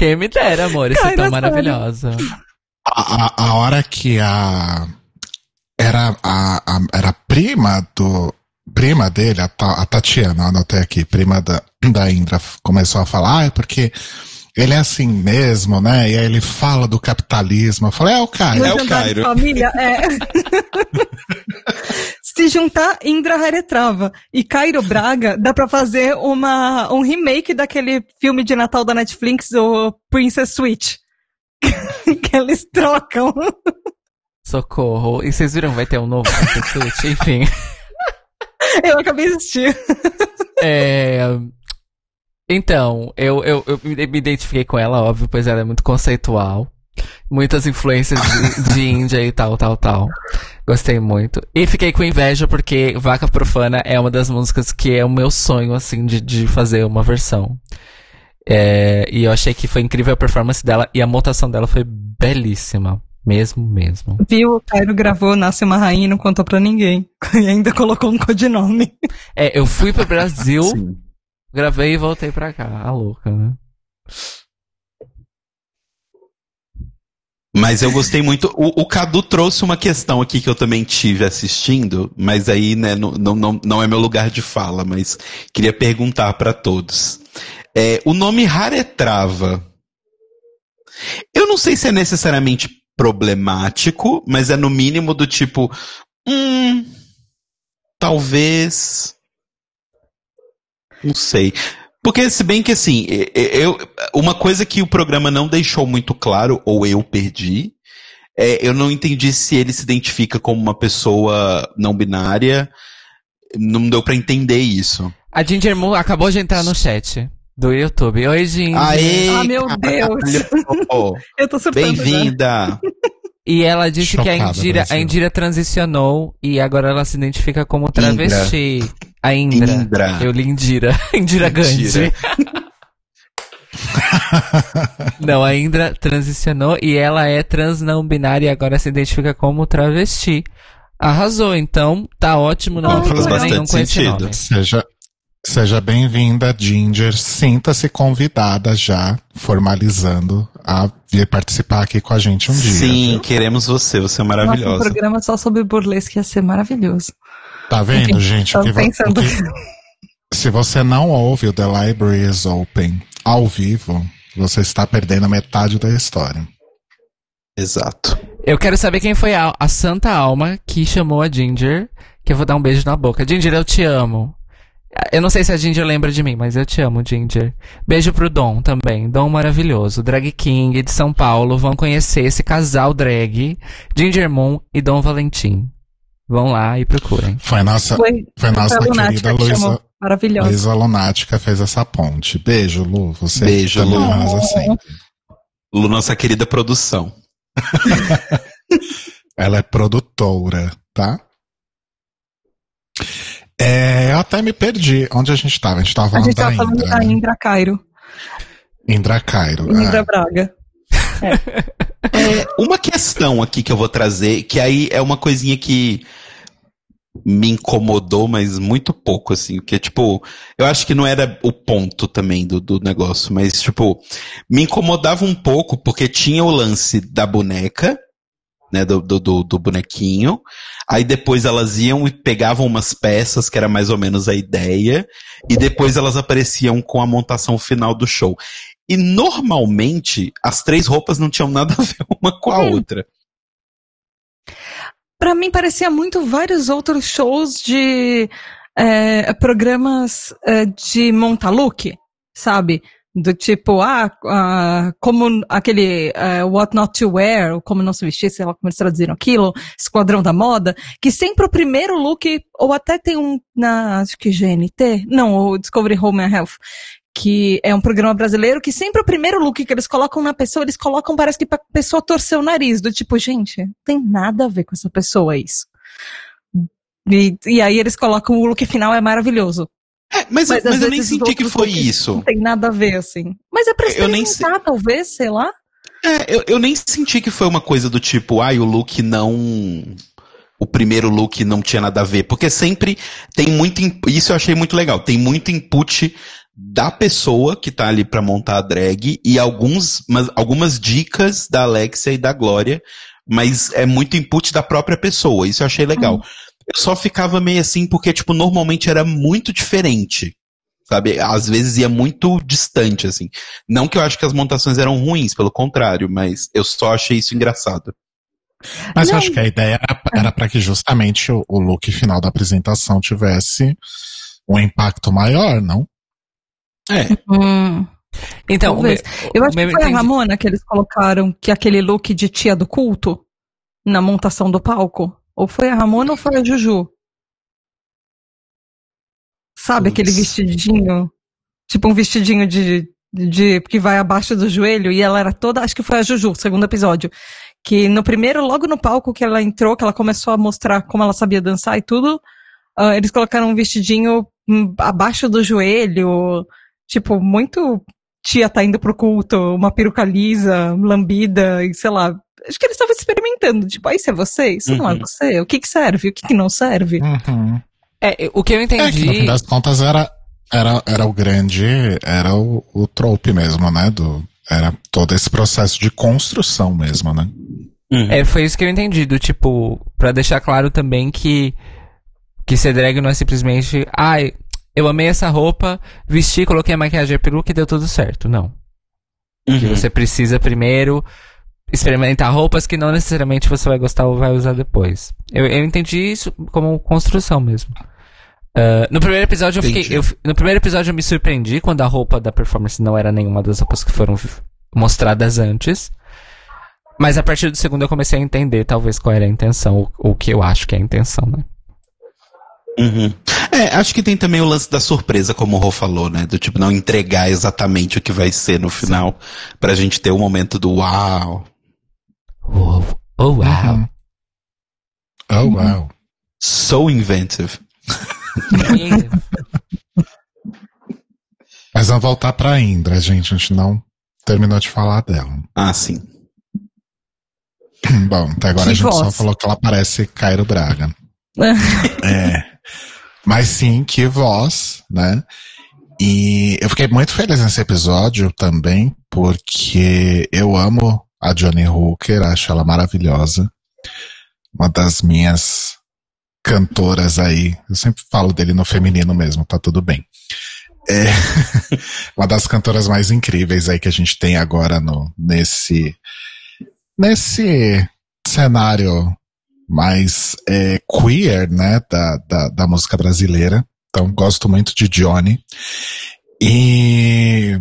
Quem me dera, amor, isso é tão sério. maravilhosa. A, a, a hora que a. Era a, a- era prima do. Prima dele, a, Ta- a Tatiana, anotei aqui, prima da, da Indra, começou a falar, ah, é porque ele é assim mesmo, né? E aí ele fala do capitalismo. Eu falei, é o Caio. No É o de Cairo. Família, é. Se juntar Indra Haretrava e Cairo Braga, dá pra fazer uma, um remake daquele filme de Natal da Netflix, o Princess Switch. que eles trocam. Socorro. E vocês viram, vai ter um novo Princess Switch? Enfim. Eu acabei de assistir. É... Então, eu, eu, eu me me identifiquei com ela, óbvio, pois ela é muito conceitual. Muitas influências de, de Índia e tal, tal, tal. Gostei muito. E fiquei com inveja porque Vaca Profana é uma das músicas que é o meu sonho, assim, de, de fazer uma versão. É, e eu achei que foi incrível a performance dela e a montação dela foi belíssima. Mesmo, mesmo. Viu? O Cairo gravou Nasce uma Rainha e não contou pra ninguém. E ainda colocou um codinome. É, eu fui pro Brasil, gravei e voltei pra cá. A louca, né? Mas eu gostei muito. O, o Cadu trouxe uma questão aqui que eu também tive assistindo, mas aí, né, não, não, não, é meu lugar de fala, mas queria perguntar pra todos. É, o nome Raretrava. Eu não sei se é necessariamente problemático, mas é no mínimo do tipo. Hum. Talvez. Não sei. Porque, se bem que assim, eu, uma coisa que o programa não deixou muito claro, ou eu perdi, é, eu não entendi se ele se identifica como uma pessoa não binária. Não deu pra entender isso. A Ginger Moon acabou de entrar no chat do YouTube. Oi, Ginger. Aê! Ah, meu caralho! Deus. Eu tô surpresa. Bem-vinda! E ela disse que a Chocada, Indira, a. Indira transicionou e agora ela se identifica como travesti. A Indra. Indra. Eu li Indira. Indira Gandhi. Indira. não, a Indra transicionou e ela é trans não binária e agora se identifica como travesti. Arrasou, então tá ótimo, não tem faz nenhum com sentido. nome. Seja, seja bem-vinda, Ginger. Sinta-se convidada já, formalizando a vir participar aqui com a gente um dia. Sim, viu? queremos você, você é Nossa, um maravilhosa. programa só sobre burlesque ia ser maravilhoso. Tá vendo, gente? Tô Que pensando. que- se você não ouve o The Library is Open ao vivo, você está perdendo metade da história. Exato. Eu quero saber quem foi a, a santa alma que chamou a Ginger, que eu vou dar um beijo na boca. Ginger, eu te amo. Eu não sei se a Ginger lembra de mim, mas eu te amo, Ginger. Beijo pro Dom também. Dom maravilhoso. Drag King de São Paulo. Vão conhecer esse casal drag. Ginger Moon e Dom Valentim. Vão lá e procurem. Foi nossa, Foi, foi nossa foi a Lunática querida que Luísa. Maravilhosa. Luísa Lunática fez essa ponte. Beijo, Lu. Você Beijo, também Lu. arrasa sempre. Lu, nossa querida produção. Ela é produtora, tá? É, eu até me perdi. Onde a gente tava? A gente tava A falando gente da tava falando Indra. da né? Indra Cairo. Indra Cairo. Indra é. Braga. Uma questão aqui que eu vou trazer, que aí é uma coisinha que me incomodou, mas muito pouco, assim, porque, tipo, eu acho que não era o ponto também do, do negócio, mas, tipo, me incomodava um pouco porque tinha o lance da boneca, né, do, do, do, bonequinho, aí depois elas iam e pegavam umas peças, que era mais ou menos a ideia, e depois elas apareciam com a montação final do show. E normalmente as três roupas não tinham nada a ver uma com a outra. Pra mim parecia muito vários outros shows de é, programas é, de monta look, sabe? Do tipo, ah, ah, como aquele é, What Not to Wear, como não se vestir, sei lá como eles traduziram aquilo, Esquadrão da Moda, que sempre o primeiro look, ou até tem um na, acho que GNT, não, o Discovery Home and Health, que é um programa brasileiro que sempre o primeiro look que eles colocam na pessoa, eles colocam, parece que pra pessoa torcer o nariz, do tipo, gente, não tem nada a ver com essa pessoa isso. E, e aí eles colocam o look final é maravilhoso. É, mas, Mas, mas, eu nem senti que foi isso. Não tem nada a ver, assim. Mas é pra experimentar, talvez, sei lá. É, eu, eu nem senti que foi uma coisa do tipo, ai, o look não. O primeiro look não tinha nada a ver. Porque sempre tem muito. Isso eu achei muito legal. Tem muito input da pessoa que tá ali pra montar a drag e alguns, mas, algumas dicas da Alexia e da Glória. Mas é muito input da própria pessoa. Isso eu achei legal. Eu só ficava meio assim porque, tipo, normalmente era muito diferente. Sabe? Às vezes ia muito distante, assim. Não que eu acho que as montações eram ruins, pelo contrário, mas eu só achei isso engraçado. Mas eu Não. acho que a ideia era, para que justamente o, o look final da apresentação tivesse um impacto maior, não? É. Então, o Talvez. Eu o acho que foi a entendi- Ramona que eles colocaram que aquele look de tia do culto na montação do palco. Ou foi a Ramona ou foi a Juju? Sabe Putz. aquele vestidinho? Tipo um vestidinho de, de. que vai abaixo do joelho e ela era toda. Acho que foi a Juju, segundo episódio. Que no primeiro, logo no palco que ela entrou, que ela começou a mostrar como ela sabia dançar e tudo, ah, eles colocaram um vestidinho hum, abaixo do joelho. Tipo, muito tia tá indo pro culto, uma peruca lisa, lambida, e sei lá. Acho que eles estavam experimentando, tipo, ah, isso é você? Isso não é Uhum. você? O que que serve? O que que não serve? Uhum. É, o que eu É que no fim entendi. das contas era, era, era o grande, era o, o trope mesmo, né? Do, era todo esse processo de construção mesmo, né? Uhum. É, foi isso que eu entendi, do tipo, pra deixar claro também que que ser drag não é simplesmente, ai, eu amei essa roupa, vesti, coloquei a maquiagem e a peruca e deu tudo certo. Não. Que Uhum. você precisa primeiro experimentar roupas que não necessariamente você vai gostar ou vai usar depois. Eu, eu entendi isso como construção mesmo. Ah, no primeiro episódio eu fiquei. Eu no primeiro episódio eu me surpreendi quando a roupa da performance não era nenhuma das roupas que foram mostradas antes. Mas a partir do segundo eu comecei a entender talvez qual era a intenção, ou o que eu acho que é a intenção, né? Uhum. É, acho que tem também o lance da surpresa, como o Rô falou, né? Do tipo, não entregar exatamente o que vai ser no final, pra gente ter o momento do uau. Oh, oh wow. Uhum. Oh, wow. So inventive. Mas vamos voltar pra Indra, gente. A gente não terminou de falar dela. Ah, sim. Bom, até agora Que a gente só voz. falou que ela parece Cairo Braga. É. Mas sim, que voz, né? E eu fiquei muito feliz nesse episódio também, porque eu amo a Johnny Hooker, acho ela maravilhosa. Uma das minhas cantoras aí. Eu sempre falo dele no feminino mesmo, tá tudo bem. É uma das cantoras mais incríveis aí que a gente tem agora no, nesse, nesse cenário mais é, queer, né, da, da, da música brasileira. Então, gosto muito de Johnny. E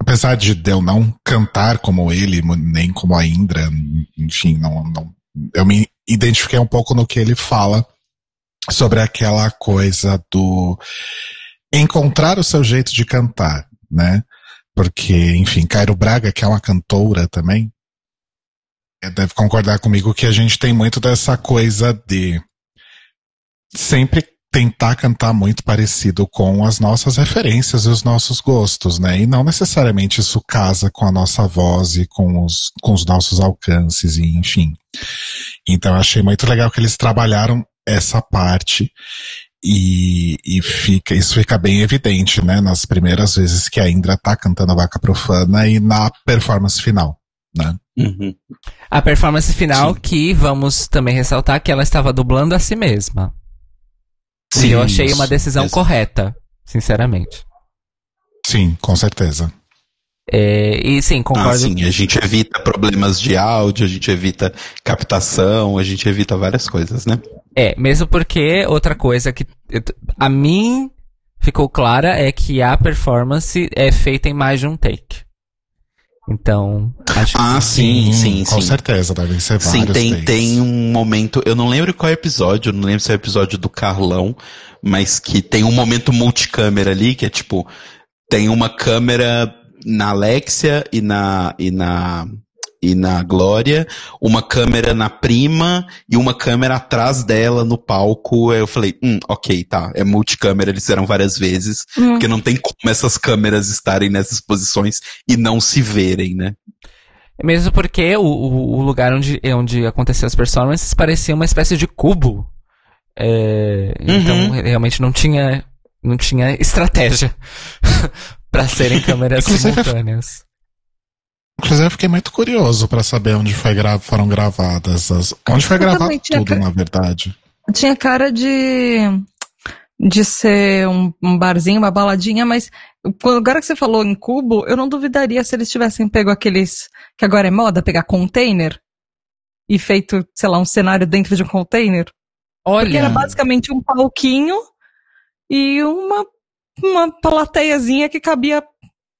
apesar de eu não cantar como ele, nem como a Indra, enfim, não, não, eu me identifiquei um pouco no que ele fala sobre aquela coisa do encontrar o seu jeito de cantar, né? Porque, enfim, Cairo Braga, que é uma cantora também, eh, deve concordar comigo que a gente tem muito dessa coisa de sempre tentar cantar muito parecido com as nossas referências e os nossos gostos, né? E não necessariamente isso casa com a nossa voz e com os, com os nossos alcances e enfim. Então eu achei muito legal que eles trabalharam essa parte e, e fica, isso fica bem evidente, né? Nas primeiras vezes que a Indra tá cantando a vaca profana e na performance final, né? Uhum. A performance final, Sim. que vamos também ressaltar que ela estava dublando a si mesma. Sim, e eu achei uma decisão correta, sinceramente. Sim, com certeza. É, e sim, Ah, concordo. sim, a gente evita problemas de áudio, a gente evita captação, a gente evita várias coisas, né? É, mesmo porque outra coisa que eu a mim ficou clara é que a performance é feita em mais de um take. Então, acho que Ah, sim, sim, com sim. certeza, devem ser Sim, vários tem, takes. tem um momento, eu não lembro qual é o episódio, não lembro se é o episódio do Carlão, mas que tem um momento multicâmera ali, que é tipo, tem uma câmera na Alexia e na, e na, e na Glória, uma câmera na prima e uma câmera atrás dela no palco. Aí eu falei, hum, ok, tá, é multicâmera, eles fizeram várias vezes, Hum. porque não tem como essas câmeras estarem nessas posições e não se verem, né? Mesmo porque o, o, lugar onde, onde aconteciam as performances parecia uma espécie de cubo. É, Então, Uhum. realmente não tinha, não tinha estratégia pra serem câmeras simultâneas. Inclusive, eu fiquei muito curioso pra saber onde foi gra foram gravadas as. Onde foi Eu gravado tudo, na verdade. Tinha cara de de ser um, um barzinho, uma baladinha, mas agora que você falou em cubo, eu não duvidaria se eles tivessem pego aqueles que agora é moda, pegar container e feito, sei lá, um cenário dentro de um container. Porque era Olha, basicamente um palquinho e uma, uma plateiazinha que cabia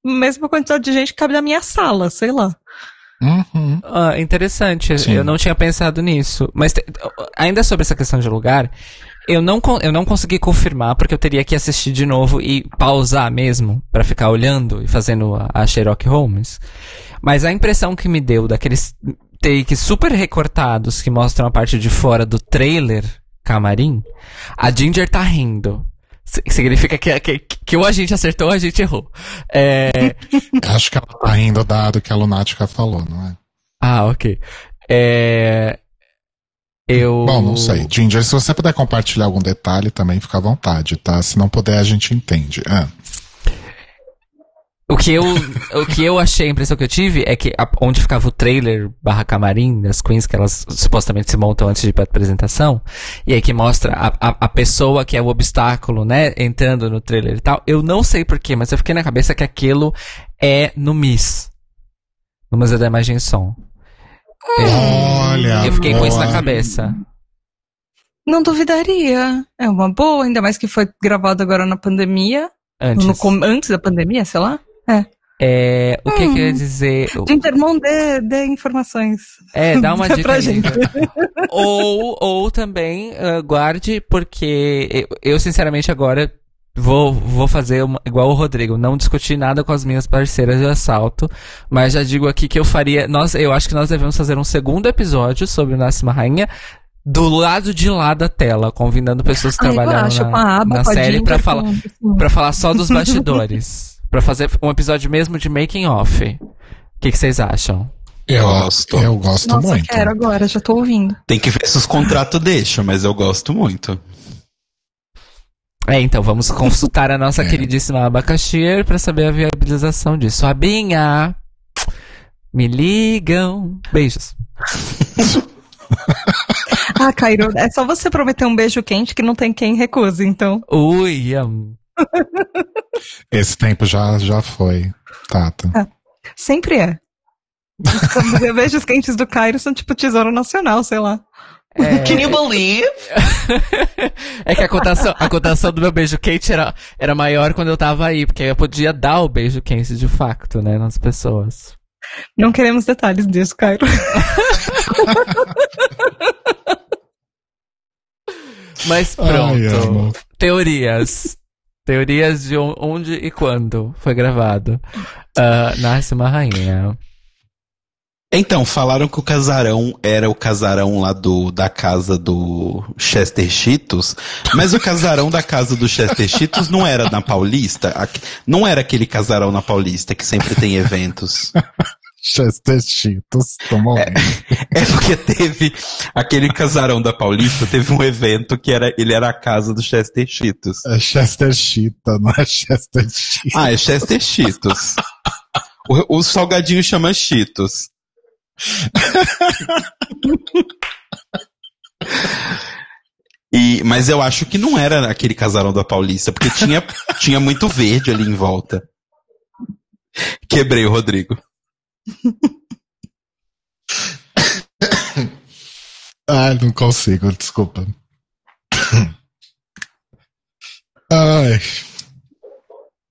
mesma quantidade de gente que cabe na minha sala, sei lá. Uhum. ah, interessante. Sim. Eu não tinha pensado nisso. Mas te- ainda sobre essa questão de lugar, eu não, eu não consegui confirmar porque eu teria que assistir de novo e pausar mesmo pra ficar olhando e fazendo a, a Sherlock Holmes. Mas a impressão que me deu daqueles takes super recortados que mostram a parte de fora do trailer camarim, a Ginger tá rindo. Si- Significa que, que, que ou a gente acertou ou a gente errou. É, Acho que ela tá rindo dado que a Lunática falou, não é? ah, ok. É, eu. Bom, não sei. Ginger, se você puder compartilhar algum detalhe também, fica à vontade, tá? Se não puder, a gente entende. Ah, O que eu, o que eu achei, a impressão que eu tive é que a- onde ficava o trailer barra camarim das queens, que elas supostamente se montam antes de ir pra apresentação, e aí que mostra a, a, a pessoa que é o obstáculo, né, entrando no trailer e tal. Eu não sei porquê, mas eu fiquei na cabeça que aquilo é no Miss. No Museu da Imagem e Som. Olha. eu fiquei com isso na boa. cabeça. Não duvidaria. É uma boa, ainda mais que foi gravado agora na pandemia. Antes. no antes da pandemia, sei lá. É, o que Hum. que eu ia dizer? O- Intermon dê, dê informações. É, dá uma dica pra aí. gente. ou, ou também ah, guarde, porque eu, eu, sinceramente agora vou, vou fazer uma- igual o Rodrigo, não discutir nada com as minhas parceiras de assalto, mas já digo aqui que eu faria, nós, eu acho que nós devemos fazer um segundo episódio sobre o Nasce uma Rainha do lado de lá da tela, convidando pessoas que Ah, trabalharam na, na série pra falar, com- assim. pra falar só dos bastidores. Pra fazer um episódio mesmo de making off. O que que vocês acham? Eu Gosto. Eu gosto Nossa, muito. quero agora, já tô ouvindo. Tem que ver se os contratos deixam, mas eu gosto muito. É, então vamos consultar a nossa É. queridíssima Abacaxi pra saber a viabilização disso. Abinha, me ligam. Beijos. Ah, Cairo, é só você prometer um beijo quente que não tem quem recuse, então. Ui, am. Esse tempo já, já foi, Tata. Sempre é. Os beijos quentes do Cairo são tipo tesouro nacional, sei lá. É, Can you believe? é que a cotação, a cotação do meu beijo quente era, era maior quando eu tava aí, porque aí eu podia dar o beijo quente de facto, né, nas pessoas. Não queremos detalhes disso, Cairo. Mas Ai, pronto. amo. Teorias. Teorias de on- onde e quando foi gravado. Ah, Nasce uma rainha. Então, falaram que o casarão era o casarão lá do, da casa do Chester Cheetos, mas o casarão da casa do Chester Cheetos não era na Paulista, não era aquele casarão na Paulista que sempre tem eventos. Chester Cheetos, tô morrendo. É porque teve aquele casarão da Paulista, teve um evento que era, ele era a casa do Chester Cheetos. É Chester Cheetah, não é Chester Cheetah. Ah, é Chester Cheetos. O, o salgadinho chama Cheetos. E, mas eu acho que não era aquele casarão da Paulista, porque tinha, tinha muito verde ali em volta. Quebrei o Rodrigo. Ai, não consigo, desculpa. Ai.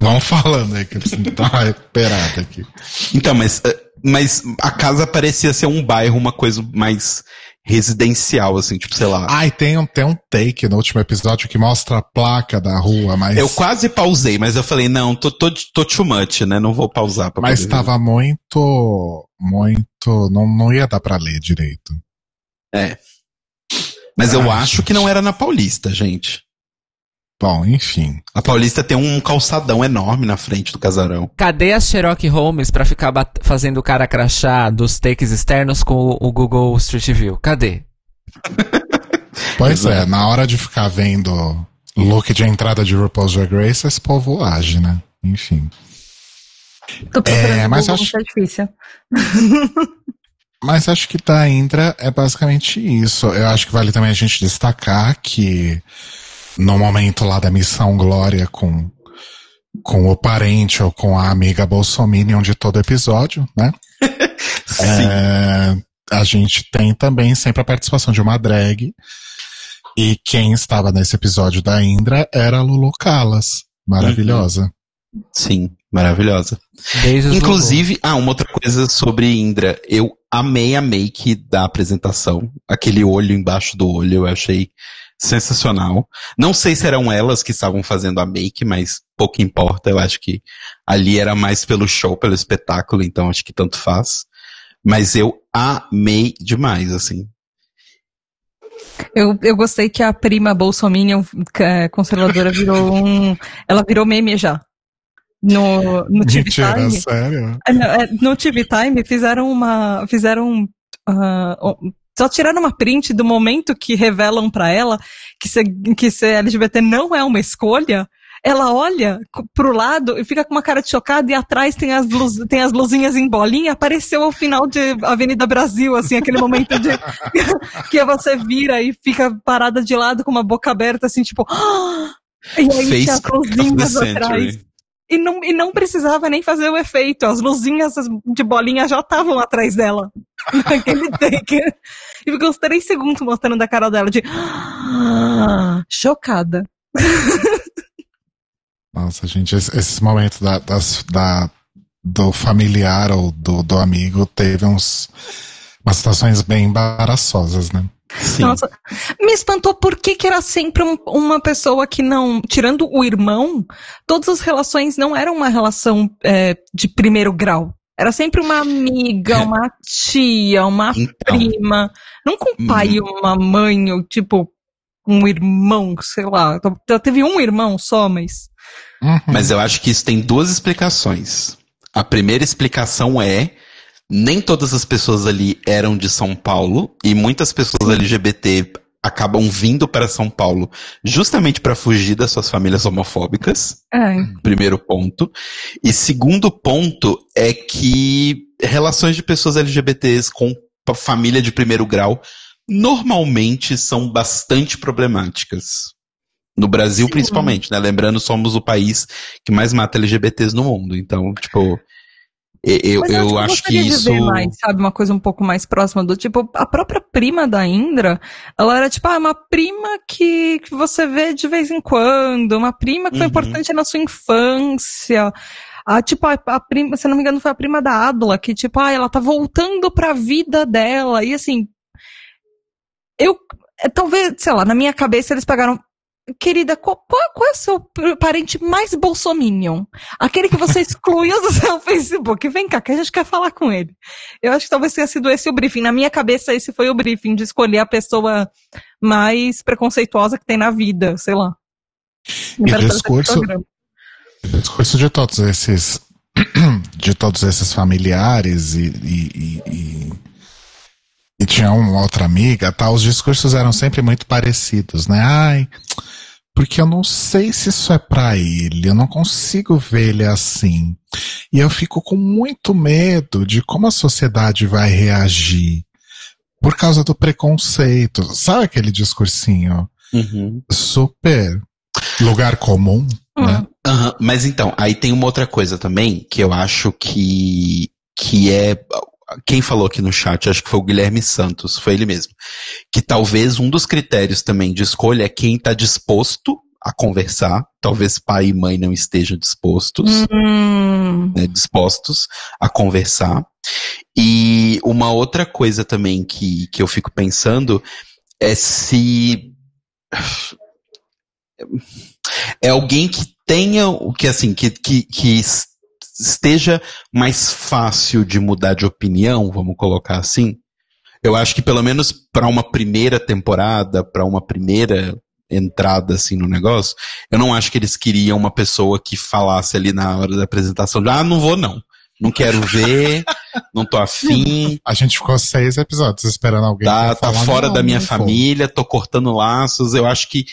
Vamos falando aí, que dar uma recuperada aqui. Então, mas, eh, mas a casa parecia ser um bairro, uma coisa mais residencial, assim, tipo, sei lá. Ai, tem um, tem um take no último episódio que mostra a placa da rua, mas. Eu quase pausei, mas eu falei, não, tô, tô, tô too much, né? Não vou pausar pra Mas poder ver. tava muito. Muito. Não, não ia dar pra ler direito. Mas eu Ai, acho gente. que não era na Paulista, gente. Bom, enfim. A Paulista tem um calçadão enorme na frente do casarão. Cadê as Sherlock Holmes pra ficar fazendo o cara crachá dos takes externos com o, Google Street View? Cadê? Pois é, na hora de ficar vendo look de entrada de RuPaul's Drag Race, esse povo age, né? Enfim. Tô procurando É, mas Google, acho- que é difícil. Mas acho que da Indra é basicamente isso. Eu acho que vale também a gente destacar que no momento lá da missão Glória com, com o parente ou com a amiga Bolsominion de todo episódio, né? Sim. É, a gente tem também sempre a participação de uma drag. E quem estava nesse episódio da Indra era a Lulu Callas. Maravilhosa. Sim, maravilhosa. Beijos Inclusive, ah, uma outra coisa sobre Indra. Eu amei a make da apresentação. Aquele olho embaixo do olho, eu achei sensacional. Não sei se eram elas que estavam fazendo a make, mas pouco importa. Eu acho que ali era mais pelo show, pelo espetáculo, então acho que tanto faz. Mas eu amei demais, assim. Eu, eu gostei que a prima Bolsominion é, conservadora virou um. Ela virou meme já. No, no TV Mentira, Time. sério? É, não, é, No TV Time fizeram uma. Fizeram. um- só tiraram uma print do momento que revelam pra ela que ser, que ser LGBT não é uma escolha. Ela olha pro lado e fica com uma cara de chocada e atrás tem as, luz, tem as luzinhas em bolinha. Apareceu ao final de Avenida Brasil, assim, aquele momento de que você vira e fica parada de lado com uma boca aberta, assim, tipo. E aí Face tinha as luzinhas atrás. E não, e não precisava nem fazer o efeito. As luzinhas de bolinha já estavam atrás dela. Naquele take. E ficou uns três segundos mostrando a cara dela de. Chocada. Nossa, gente, esse, esse momento da, das- da- do familiar ou do, do amigo teve uns umas situações bem embaraçosas, né? Sim. Nossa, me espantou por que, que era sempre um- uma pessoa que não. Tirando o irmão, todas as relações não eram uma relação é, de primeiro grau. Era sempre uma amiga, uma tia, uma Então, prima. Não com um pai e uma mãe, ou tipo, um irmão, sei lá. Já teve um irmão só, mas. Uhum. Mas eu acho que isso tem duas explicações. A primeira explicação é nem todas as pessoas ali eram de São Paulo e muitas pessoas LGBT acabam vindo para São Paulo justamente para fugir das suas famílias homofóbicas. É. Primeiro ponto. E segundo ponto é que relações de pessoas LGBTs com família de primeiro grau normalmente são bastante problemáticas. No Brasil, principalmente, né? Lembrando, somos o país que mais mata LGBTs no mundo. Então, tipo, eu, Mas eu acho que gostaria de isso. ver mais, sabe, uma coisa um pouco mais próxima do tipo, a própria prima da Indra, ela era tipo, ah, uma prima que, que você vê de vez em quando, uma prima que foi Uhum. importante na sua infância. Ah, tipo, a, a prima, se não me engano, foi a prima da Adla, que tipo, ah, ela tá voltando pra vida dela. E assim, eu, é, talvez, sei lá, na minha cabeça eles pegaram, querida, qual, qual, é o seu parente mais bolsominion? Aquele que você excluiu do seu Facebook. Vem cá, que a gente quer falar com ele. Eu acho que talvez tenha sido esse o briefing. Na minha cabeça, esse foi o briefing de escolher a pessoa mais preconceituosa que tem na vida, sei lá. E discurso- discurso de todos esses de todos esses familiares e, e, e- e- e tinha uma outra amiga, tá? Os discursos eram sempre muito parecidos, né? Ai, porque eu não sei se isso é pra ele, eu não consigo ver ele assim. E eu fico com muito medo de como a sociedade vai reagir por causa do preconceito. Sabe aquele discursinho Uhum. super lugar comum, né? Hum. Aham, Mas então, aí tem uma outra coisa também que eu acho que, que é. Quem falou aqui no chat, acho que foi o Guilherme Santos, foi ele mesmo. Que talvez um dos critérios também de escolha é quem está disposto a conversar. Talvez pai e mãe não estejam dispostos, Hum, né, dispostos a conversar. E uma outra coisa também que, que eu fico pensando é se é alguém que tenha o que assim que, que, que esteja mais fácil de mudar de opinião, vamos colocar assim. Eu acho que pelo menos para uma primeira temporada, para uma primeira entrada assim no negócio, eu não acho que eles queriam uma pessoa que falasse ali na hora da apresentação, ah, não vou não. Não quero ver, não tô afim, A gente ficou seis episódios esperando alguém. tá, tá fora "Não, da minha não vou." família, tô cortando laços. Eu acho que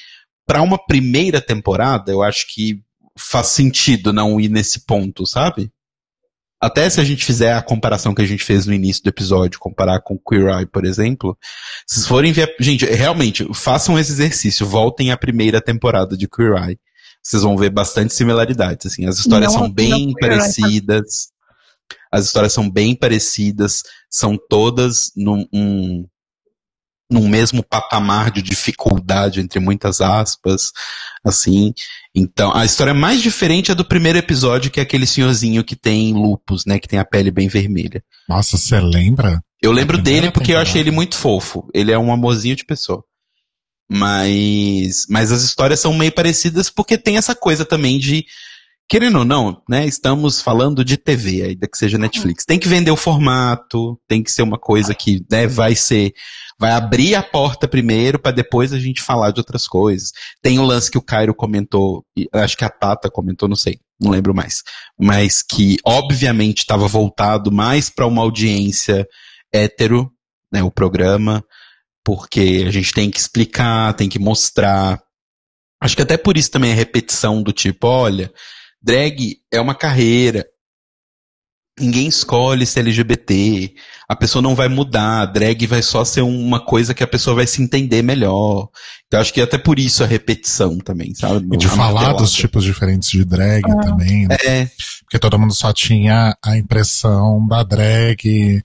para uma primeira temporada, eu acho que faz sentido não ir nesse ponto, sabe? Até se a gente fizer a comparação que a gente fez no início do episódio, comparar com Queer Eye, por exemplo, se vocês forem ver, gente, realmente, façam esse exercício, voltem à primeira temporada de Queer Eye. Vocês vão ver bastante similaridades, assim, as histórias Não, são bem parecidas. As histórias são bem parecidas, são todas num, um, num mesmo patamar de dificuldade, entre muitas aspas, assim. Então, a história mais diferente é do primeiro episódio, que é aquele senhorzinho que tem lupus, né, que tem a pele bem vermelha. Nossa, você lembra? Eu lembro dele porque eu temporada. achei ele muito fofo. Ele é um amorzinho de pessoa. Mas, mas as histórias são meio parecidas porque tem essa coisa também de querendo ou não, né, estamos falando de TV, ainda que seja Netflix. Tem que vender o formato, tem que ser uma coisa que, né, vai ser, vai abrir a porta primeiro para depois a gente falar de outras coisas. Tem o lance que o Cairo comentou, acho que a Tata comentou, não sei, não lembro mais, mas que obviamente estava voltado mais para uma audiência hétero, né, o programa, porque a gente tem que explicar, tem que mostrar. Acho que até por isso também a repetição do tipo, olha, drag é uma carreira. Ninguém escolhe ser LGBT. A pessoa não vai mudar. Drag vai só ser uma coisa que a pessoa vai se entender melhor. Então acho que até por isso a repetição também, sabe? E de A falar martelada. dos tipos diferentes de drag também, né? É, Porque todo mundo só tinha a impressão da drag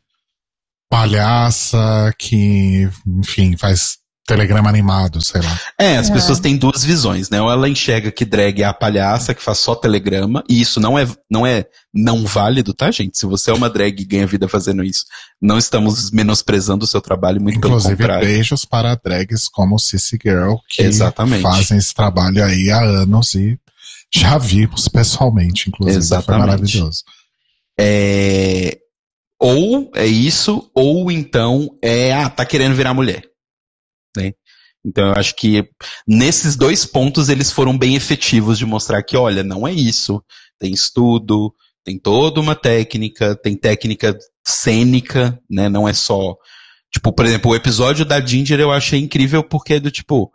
palhaça que, enfim, faz telegrama animado, sei lá. É, as pessoas têm duas visões, né? Ou ela enxerga que drag é a palhaça que faz só telegrama, e isso não é não é não válido, tá, gente? Se você é uma drag e ganha vida fazendo isso, não estamos menosprezando o seu trabalho, muito Inclusive, pelo contrário. beijos para drags como Cissy Girl, que Exatamente. fazem esse trabalho aí há anos e já vimos pessoalmente, inclusive. Exatamente. Foi maravilhoso. É, ou é isso, ou então é, ah, tá querendo virar mulher. Né? Então eu acho que nesses dois pontos eles foram bem efetivos de mostrar que, olha, não é isso. Tem estudo, tem toda uma técnica, tem técnica cênica, né? Não é só. Tipo, por exemplo, o episódio da Ginger eu achei incrível porque é do tipo.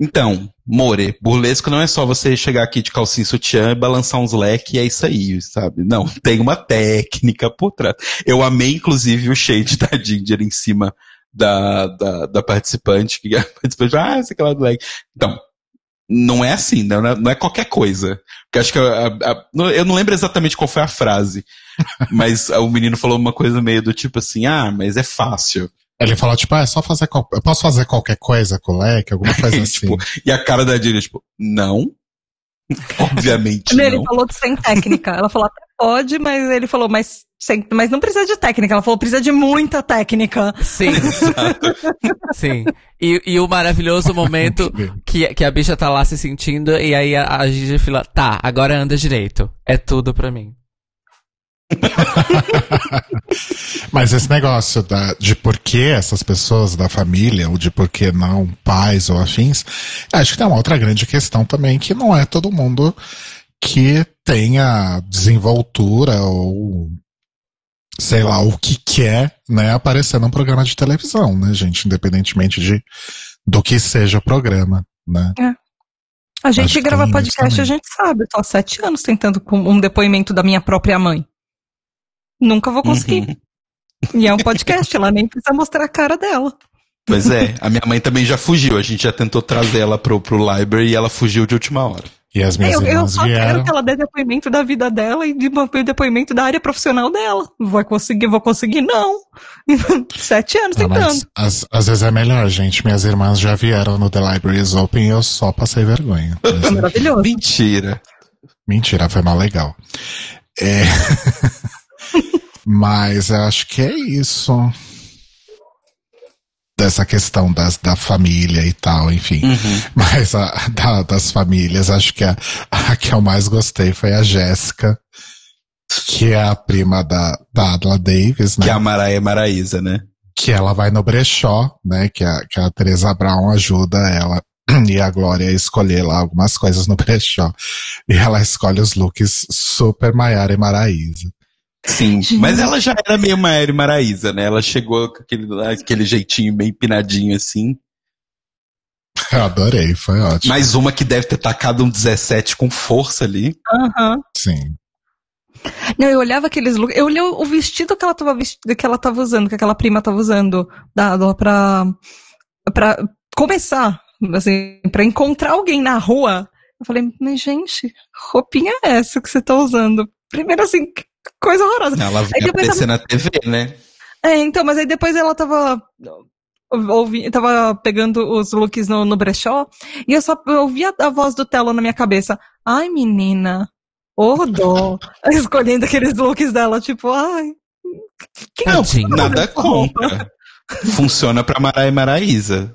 Então, More, burlesco não é só você chegar aqui de calcinha sutiã e balançar uns leques e é isso aí, sabe? Não, tem uma técnica por trás. Eu amei, inclusive, o shade da Ginger em cima da, da, da participante, que a participante, ah, esse aquela do leque. Então, não é assim, né? não é, não é qualquer coisa. Porque acho que a- a- a- eu não lembro exatamente qual foi a frase, mas o menino falou uma coisa meio do tipo assim, ah, mas é fácil. Ele falou, tipo, ah, é só fazer. Eu posso fazer qualquer coisa com o leque, alguma coisa assim. Tipo, e a cara da Ginger, tipo, não. Obviamente Ele não. falou sem técnica. Ela falou até pode, mas ele falou, mas, sem, mas não precisa de técnica. Ela falou, precisa de muita técnica. Sim. Sim. E, e o maravilhoso momento que, que a bicha tá lá se sentindo e aí a, a Gigi fala, tá, agora anda direito. É tudo pra mim. Mas esse negócio da, de por que essas pessoas da família, ou de por que não pais ou afins, acho que tem uma outra grande questão também, que não é todo mundo que tenha desenvoltura ou sei lá, o que quer, né, aparecer num programa de televisão, né, gente, independentemente de do que seja o programa, né. A Acho gente grava podcast, a gente sabe. Eu tô há sete anos tentando com um depoimento da minha própria mãe. Nunca vou conseguir. Uhum. E é um podcast, ela nem precisa mostrar a cara dela. Pois é, a minha mãe também já fugiu. A gente já tentou trazer ela pro, pro library e ela fugiu de última hora. E as minhas Eu, eu irmãs só vieram. quero que ela dê depoimento da vida dela e de um depoimento da área profissional dela. Vai conseguir, vou conseguir? Não. Sete anos Ah, tentando. mas às, às vezes é melhor, gente. Minhas irmãs já vieram no The Library is Open e eu só passei vergonha. É maravilhoso. Mentira. Mentira, foi mal legal. É... Mas eu acho que é isso. Dessa questão das, da família e tal, enfim. Uhum. Mas a, da- das famílias, acho que a, a que eu mais gostei foi a Jéssica, que é a prima da, da Adla Davis, né? Que é a Maraia Maraísa, né? que ela vai no brechó, né? Que a, que a Teresa Brown ajuda ela e a Glória a escolher lá algumas coisas no brechó. E ela escolhe os looks super Maiara e Maraísa. Sim. Mas ela já era meio Maiara e Maraísa, né? Ela chegou com aquele, aquele jeitinho meio empinadinho assim. Eu adorei, foi ótimo. Mais uma que deve ter tacado um 17 com força ali. Aham. Sim. Não, eu olhava aqueles looks. Eu olhei o vestido que ela tava vestido, que ela tava usando, que aquela prima tava usando, dado pra, pra começar, assim, pra encontrar alguém na rua. Eu falei, mas gente, roupinha é essa que você tá usando? Primeiro assim, coisa horrorosa. Ela depois aparecer na TV, né? É, então, mas aí depois ela tava. Ouvi, tava pegando os looks no, no brechó e eu só ouvia a voz do Telo na minha cabeça. Ai, menina, ô dó. Escolhendo aqueles looks dela, tipo, ai. Que Tadinha. Nada essa roupa? contra. Funciona pra Maraia e Maraísa.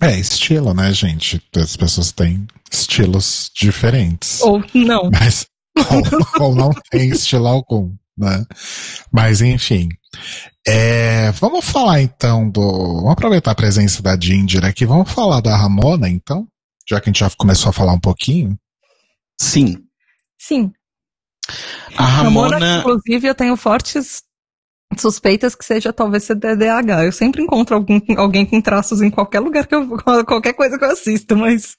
É estilo, né, gente? As pessoas têm estilos diferentes. Ou não. Mas ou, ou não tem estilo algum, né? Mas enfim. É, vamos falar então do. Vamos aproveitar a presença da Ginger aqui. Vamos falar da Ramona, então? Já que a gente já começou a falar um pouquinho. Sim. Sim. A Ramona. Ramona, inclusive, eu tenho fortes suspeitas que seja talvez CDDH. Eu sempre encontro algum, alguém com traços em qualquer lugar que eu qualquer coisa que eu assisto, mas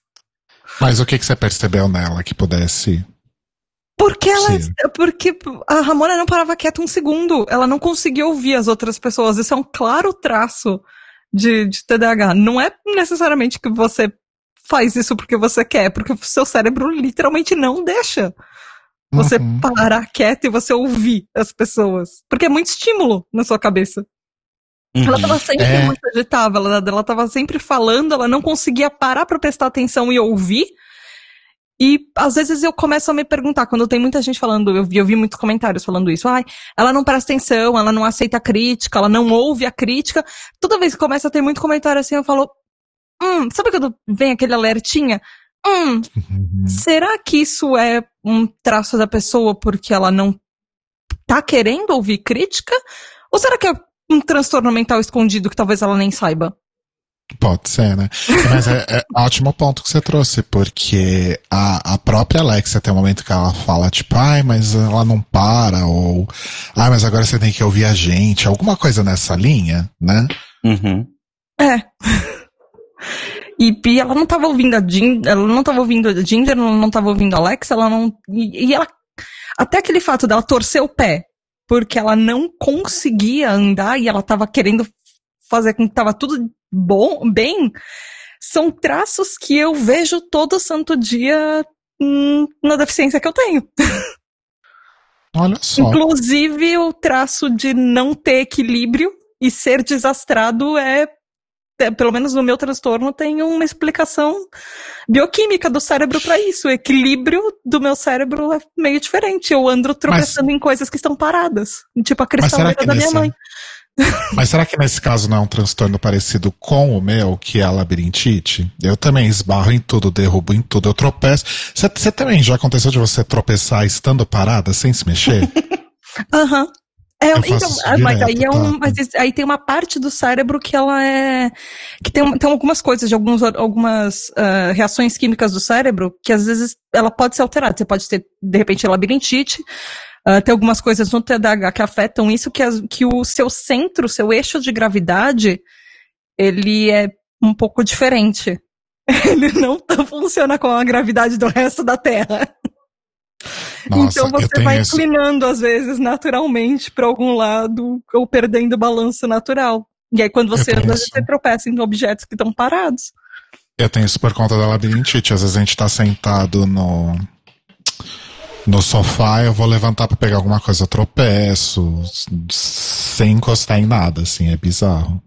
Mas o que, que você percebeu nela que pudesse. Porque ela Sim. porque a Ramona não parava quieta um segundo, ela não conseguia ouvir as outras pessoas. Isso é um claro traço de, de TDAH. Não é necessariamente que você faz isso porque você quer, porque o seu cérebro literalmente não deixa você Uhum. parar quieto e você ouvir as pessoas. Porque é muito estímulo na sua cabeça. Ela Uhum. tava sempre É. muito agitada, ela, ela tava sempre falando, ela não conseguia parar pra prestar atenção e ouvir. E às vezes eu começo a me perguntar, quando tem muita gente falando, eu vi, eu vi muitos comentários falando isso, ai, ela não presta atenção, ela não aceita a crítica, ela não ouve a crítica. Toda vez que começa a ter muito comentário assim, eu falo, hum, sabe quando vem aquele alertinha? Hum, Uhum. será que isso é um traço da pessoa porque ela não tá querendo ouvir crítica? Ou será que é um transtorno mental escondido que talvez ela nem saiba? Pode ser, né? Mas é, é ótimo ponto que você trouxe, porque a, a própria Alexia tem um momento que ela fala, tipo, ai, mas ela não para, ou ai, mas agora você tem que ouvir a gente, alguma coisa nessa linha, né? Uhum. É. E, e ela não tava ouvindo a Ginger, ela não tava ouvindo a Ginger, não, não tava ouvindo a Alex, ela não. E, e ela. Até aquele fato dela torcer o pé, porque ela não conseguia andar e ela tava querendo fazer com que tava tudo bom, bem, são traços que eu vejo todo santo dia hum, na deficiência que eu tenho. Olha só. Inclusive, o traço de não ter equilíbrio e ser desastrado é, é, pelo menos no meu transtorno, tem uma explicação bioquímica do cérebro para isso. O equilíbrio do meu cérebro é meio diferente. Eu ando tropeçando em coisas que estão paradas. Tipo a Mas cristaleira da minha nesse, mãe. Mas será que nesse caso não é um transtorno parecido com o meu, que é a labirintite? Eu também esbarro em tudo, derrubo em tudo, eu tropeço. Você também já aconteceu de você tropeçar estando parada, sem se mexer? Aham. É, Eu faço então, ah, mas aí direto, é um, tá? mas isso- aí tem uma parte do cérebro que ela é que tem, tem algumas coisas de alguns, algumas ah, reações químicas do cérebro que às vezes ela pode ser alterada. Você pode ter de repente labirintite. Ah, tem algumas coisas no TDAH que afetam isso que, as- que o seu centro, o seu eixo de gravidade, ele é um pouco diferente. Ele não tá- funciona com a gravidade do resto da Terra Nossa, então você vai isso. inclinando, às vezes, naturalmente para algum lado, ou perdendo o balanço natural. E aí, quando você anda, isso. você tropeça em objetos que estão parados. Eu tenho isso por conta da labirintite. Às vezes a gente tá sentado no, no sofá, eu vou levantar pra pegar alguma coisa, tropeço, sem encostar em nada, assim, é bizarro.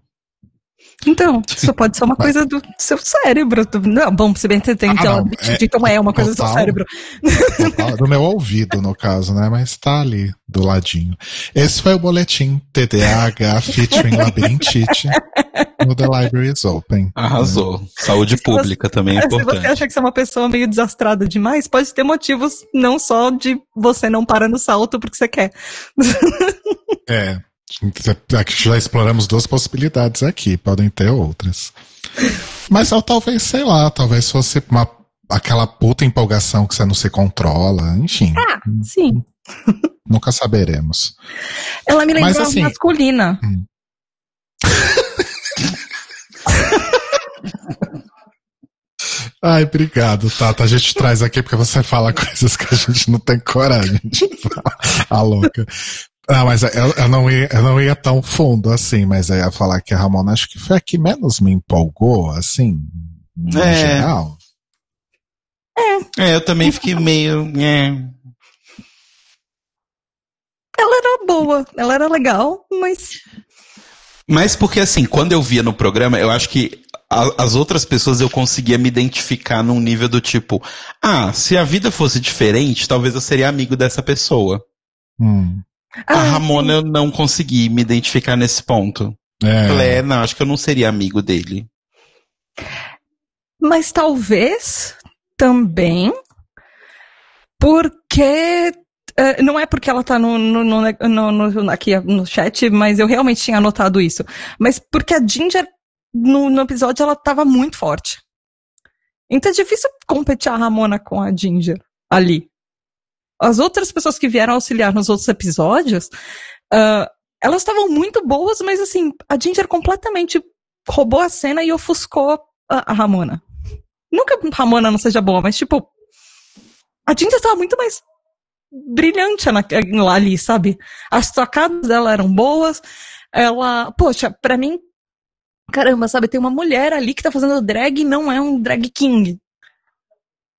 Então, isso pode ser uma coisa do seu cérebro. Não, bom, se bem que você tem Ah, então, não, é- então é uma coisa do seu total. cérebro. Total, Do meu ouvido, no caso, né? Mas tá ali, do ladinho. Esse foi o boletim TDAH featuring labirintite no The Library is Open. Arrasou. Saúde Se você- pública também é Se você importante. acha que você é uma pessoa meio desastrada demais, pode ter motivos não só de você não parar no salto porque você quer. É. Aqui já exploramos duas possibilidades aqui, podem ter outras. Mas ou talvez, sei lá, talvez fosse uma, aquela puta empolgação que você não se controla, enfim, Sim. nunca saberemos. Ela me Mas, lembrou assim- masculina. Ai, obrigado, Tata. A gente traz aqui porque você fala coisas que a gente não tem coragem de falar. A louca. Não, mas eu, eu não ia, eu não ia tão fundo assim, mas eu ia falar que a Ramona acho que foi a que menos me empolgou, assim, no É. geral. É, eu também fiquei meio. É. Ela era boa, ela era legal, mas Mas porque assim, quando eu via no programa, eu acho que a- as outras pessoas eu conseguia me identificar num nível do tipo, ah, se a vida fosse diferente, talvez eu seria amigo dessa pessoa. Hum, a Ah, Ramona eu não consegui me identificar nesse ponto. é. Não, acho que eu não seria amigo dele. Mas talvez também porque. eh, não é porque ela tá no, no, no, no- no- aqui no chat, mas eu realmente tinha anotado isso. Mas porque a Ginger, no, no episódio, ela tava muito forte. Então é difícil competir a Ramona com a Ginger ali. As outras pessoas que vieram auxiliar nos outros episódios, ah, elas estavam muito boas, mas assim, a Ginger completamente roubou a cena e ofuscou a, a Ramona. Nunca a Ramona não seja boa, mas tipo, a Ginger tava muito mais brilhante na, lá ali, sabe? As tocadas dela eram boas. Ela, poxa, pra mim, caramba, sabe, tem uma mulher ali que tá fazendo drag e não é um drag king.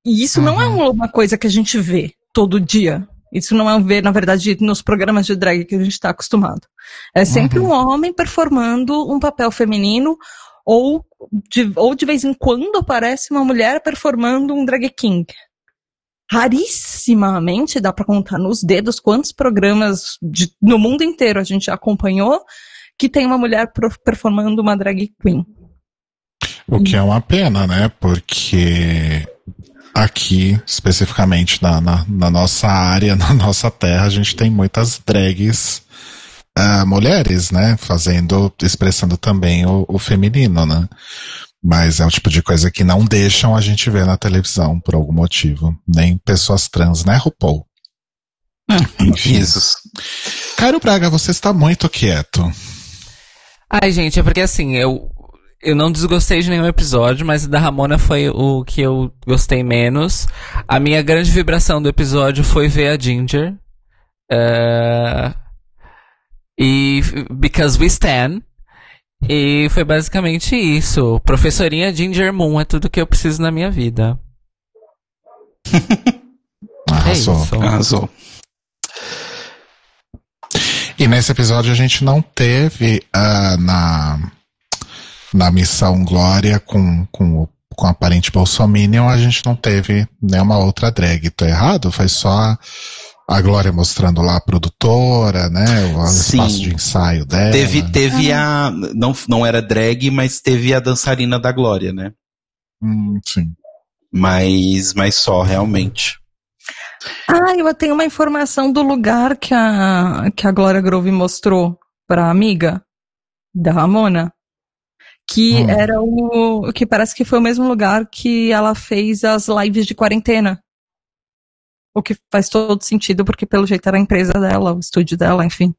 E isso não é Uhum. uma coisa que a gente vê todo dia. Isso não é ver, na verdade, nos programas de drag que a gente está acostumado. É sempre Uhum. um homem performando um papel feminino, ou de, ou de vez em quando aparece uma mulher performando um drag king. Rarissimamente dá pra contar nos dedos quantos programas de- no mundo inteiro a gente acompanhou que tem uma mulher performando uma drag queen. O que é uma pena, né? Porque aqui, especificamente na, na, na nossa área, na nossa terra, a gente tem muitas drags ah, mulheres, né? Fazendo, expressando também o, o feminino, né? Mas é o tipo de coisa que não deixam a gente ver na televisão por algum motivo. Nem pessoas trans, né, RuPaul? Enfim. Isso. Cairo Braga, você está muito quieto. Ai, gente, é porque assim, eu, eu não desgostei de nenhum episódio, mas o da Ramona foi o que eu gostei menos. A minha grande vibração do episódio foi ver a Ginger. Eh, e Because We Stand. E foi basicamente isso. Professorinha Ginger Moon é tudo que eu preciso na minha vida. Arrasou. É isso. Arrasou. E nesse episódio a gente não teve ah, na, na missão Glória com, com, o- com a parente Bolsominion, a gente não teve nenhuma outra drag. Tô errado? Foi só a, a Glória mostrando lá a produtora, né? O, Sim. espaço de ensaio dela. Teve, teve a. Não, não era drag, mas teve a dançarina da Glória, né? Hum, sim. Mas, mas só, realmente. Ah, eu tenho uma informação do lugar que a, que a Glória Groove mostrou pra amiga da Ramona. Que Hum. era o. que parece que foi o mesmo lugar que ela fez as lives de quarentena. O que faz todo sentido, porque pelo jeito era a empresa dela, o estúdio dela, enfim.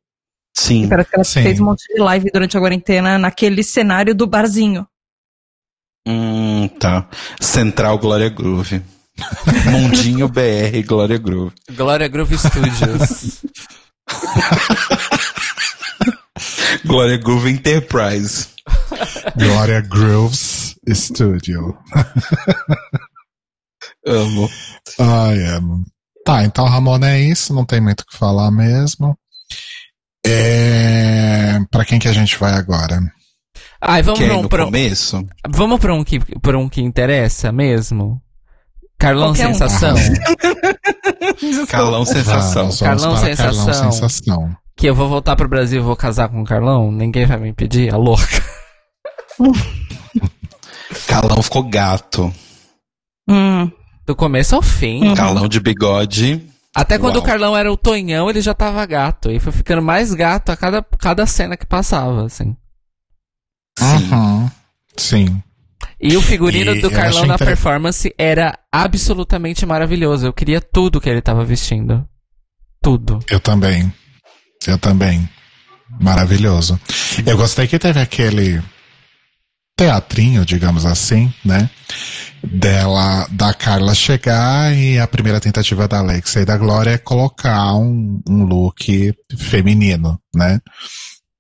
Sim. Parece que ela Sim. fez um monte de live durante a quarentena naquele cenário do barzinho. Hum, tá. Central Glória Groove. Mundinho BR Glória Groove. Glória Groove Studios. Glória Groove Enterprise. Glória Grooves Studio. Amo. Ai, é. Tá, então Ramona é isso, não tem muito o que falar mesmo. É... Pra quem que a gente vai agora? Ai, vamos Quer pra um, pra, começo? vamos pra um, que, pra um que interessa mesmo? Carlão Qualquer um. Sensação. Calão Sensação. Vamos, vamos Carlão Sensação. Carlão Sensação. Que eu vou voltar pro Brasil e vou casar com o Carlão? Ninguém vai me impedir? A louca. Calão ficou gato. Hum. Do começo ao fim. Uhum. Calão de bigode. Até quando Uau. o Carlão era o Tonhão, ele já tava gato. E foi ficando mais gato a cada, cada cena que passava, assim. Sim. Uhum. Sim. E o figurino E do Carlão na inter- performance era absolutamente maravilhoso. Eu queria tudo que ele tava vestindo. Tudo. Eu também. Eu também. Maravilhoso. Eu gostei que teve aquele teatrinho, digamos assim, né? Dela, da Carla chegar e a primeira tentativa da Alexa e da Glória é colocar um, um look feminino, né?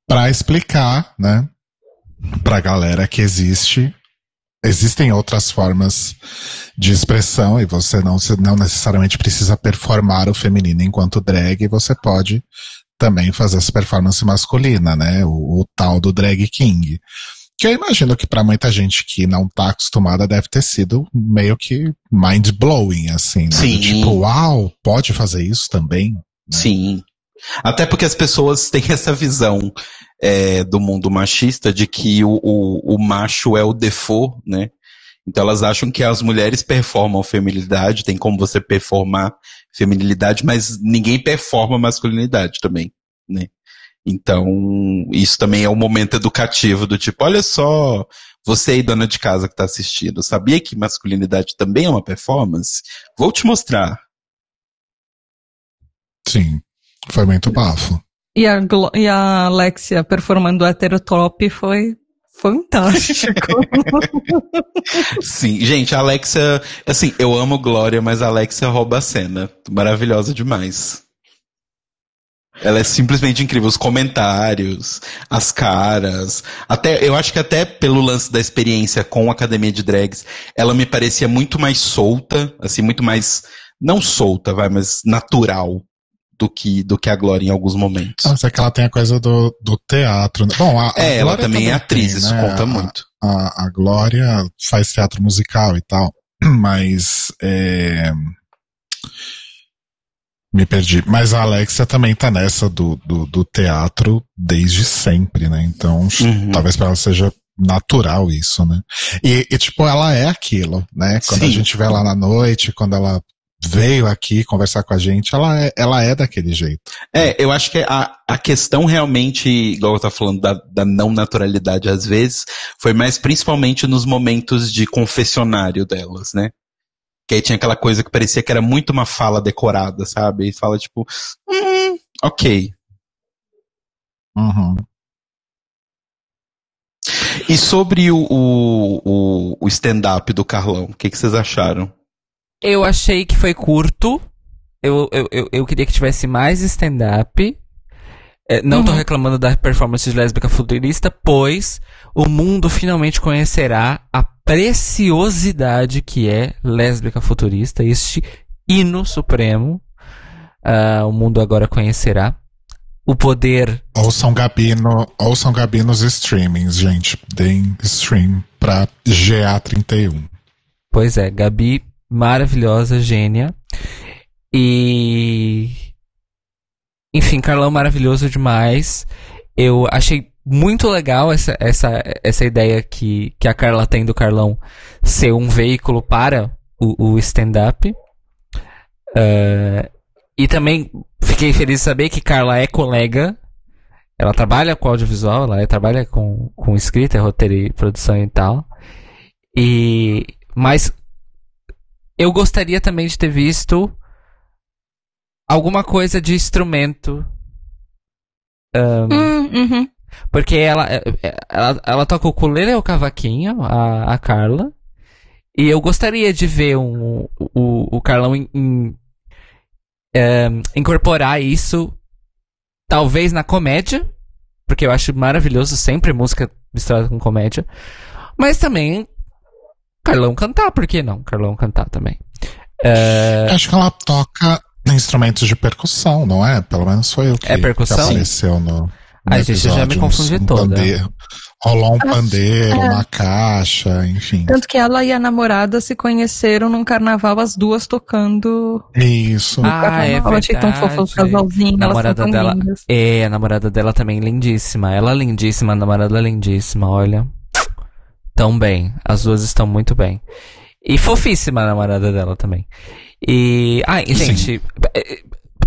Pra explicar, né? Pra galera que existe existem outras formas de expressão e você não, não necessariamente precisa performar o feminino enquanto drag, você pode também fazer essa performance masculina, né? O, o tal do drag king. Que eu imagino que pra muita gente que não tá acostumada deve ter sido meio que mind blowing, assim, né? Sim. Tipo, uau, pode fazer isso também? né? Sim. Até porque as pessoas têm essa visão é, do mundo machista de que o, o, o macho é o default, né? Então elas acham que as mulheres performam feminilidade, tem como você performar feminilidade, mas ninguém performa masculinidade também, né? Então, isso também é um momento educativo do tipo, olha só, você aí, dona de casa que tá assistindo, sabia que masculinidade também é uma performance? Vou te mostrar. Sim, foi muito bafo. E a, Glo- e a Alexia performando heterotop foi fantástico. Sim, gente, a Alexia, assim, eu amo Glória, mas a Alexia rouba a cena. Maravilhosa demais. Ela é simplesmente incrível. Os comentários, as caras. Até, eu acho que até pelo lance da experiência com a academia de drags, ela me parecia muito mais solta, assim, muito mais, não solta, vai, mas natural do que, do que a Glória em alguns momentos. Não, sei que ela tem a coisa do, do teatro. né? Bom, a, a é, ela Glória também é atriz, tem, isso né? conta A- muito. A, a Glória faz teatro musical e tal, mas é... me perdi. Mas a Alexia também tá nessa do, do, do teatro desde sempre, né? Então, Uhum. talvez pra ela seja natural isso, né? E, e, tipo, ela é aquilo, né? Quando a Sim. gente vê ela na noite, quando ela veio aqui conversar com a gente, ela é, ela é daquele jeito. É, eu acho que a, a questão realmente, igual eu tava falando da, da não naturalidade às vezes, foi mais principalmente nos momentos de confessionário delas, né? Que aí tinha aquela coisa que parecia que era muito uma fala decorada, sabe? E fala tipo, hum, ok. Uhum. E sobre o, o, o, o stand-up do Carlão, o que, que vocês acharam? Eu achei que foi curto. Eu, eu, eu, eu queria que tivesse mais stand-up. É, não tô Uhum. reclamando da performance de lésbica futurista, pois o mundo finalmente conhecerá a preciosidade que é lésbica futurista, este hino supremo. Ah, o mundo agora conhecerá o poder. Ouçam Gabino, ouçam Gabi nos streamings, gente. Deem stream pra GA31. Pois é, Gabi, maravilhosa, gênia. E. Enfim, Carlão maravilhoso demais. Eu achei muito legal essa, essa, essa ideia que, que a Carla tem do Carlão ser um veículo para o, o stand-up. Eh, e também fiquei feliz de saber que Carla é colega. Ela trabalha com audiovisual, ela trabalha com, com escrita, roteiro e produção e tal. E. Mas eu gostaria também de ter visto alguma coisa de instrumento. ahn, Hum, uhum. Porque ela, é- é- ela, ela toca o ukulele e o cavaquinho, a, a Carla. E eu gostaria de ver um, o, o Carlão em- em, ahn, incorporar isso, talvez na comédia, porque eu acho maravilhoso sempre música misturada com comédia. Mas também Carlão cantar, por que não? Carlão cantar também. É, Acho que ela toca instrumentos de percussão, não é? Pelo menos foi o que, É percussão? que apareceu no. Ai, gente, eu já me confundi um toda. pandeiro. Rolou um Ah, pandeiro, é. uma caixa, enfim. Tanto que ela e a namorada se conheceram num carnaval, as duas tocando. Isso. Ah, é carnaval. Eu achei tão verdade. fofo o casalzinho, elas namorada tão dela. lindas. É, a namorada dela também lindíssima. Ela é lindíssima, a namorada é lindíssima, olha. Tão bem. As duas estão muito bem. E fofíssima a namorada dela também. E. Ai, Sim. gente. eh,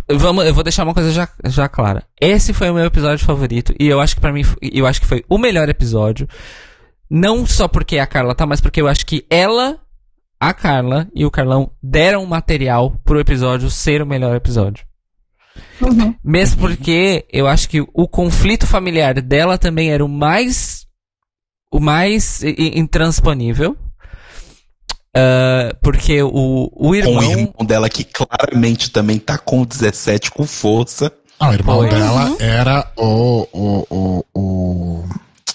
Vamos, eu vou deixar uma coisa já, já clara. Esse foi o meu episódio favorito. E eu acho que para mim, eu acho que foi o melhor episódio. Não só porque a Carla tá, mas porque eu acho que ela, a Carla e o Carlão deram material pro episódio ser o melhor episódio. Uhum. Mesmo porque eu acho que o conflito familiar dela também era o mais. o mais intransponível. Ah, porque o, o Com irmão. o irmão dela que claramente também tá com 17 com força. Ah, o irmão Foi. dela era o, o, o, o.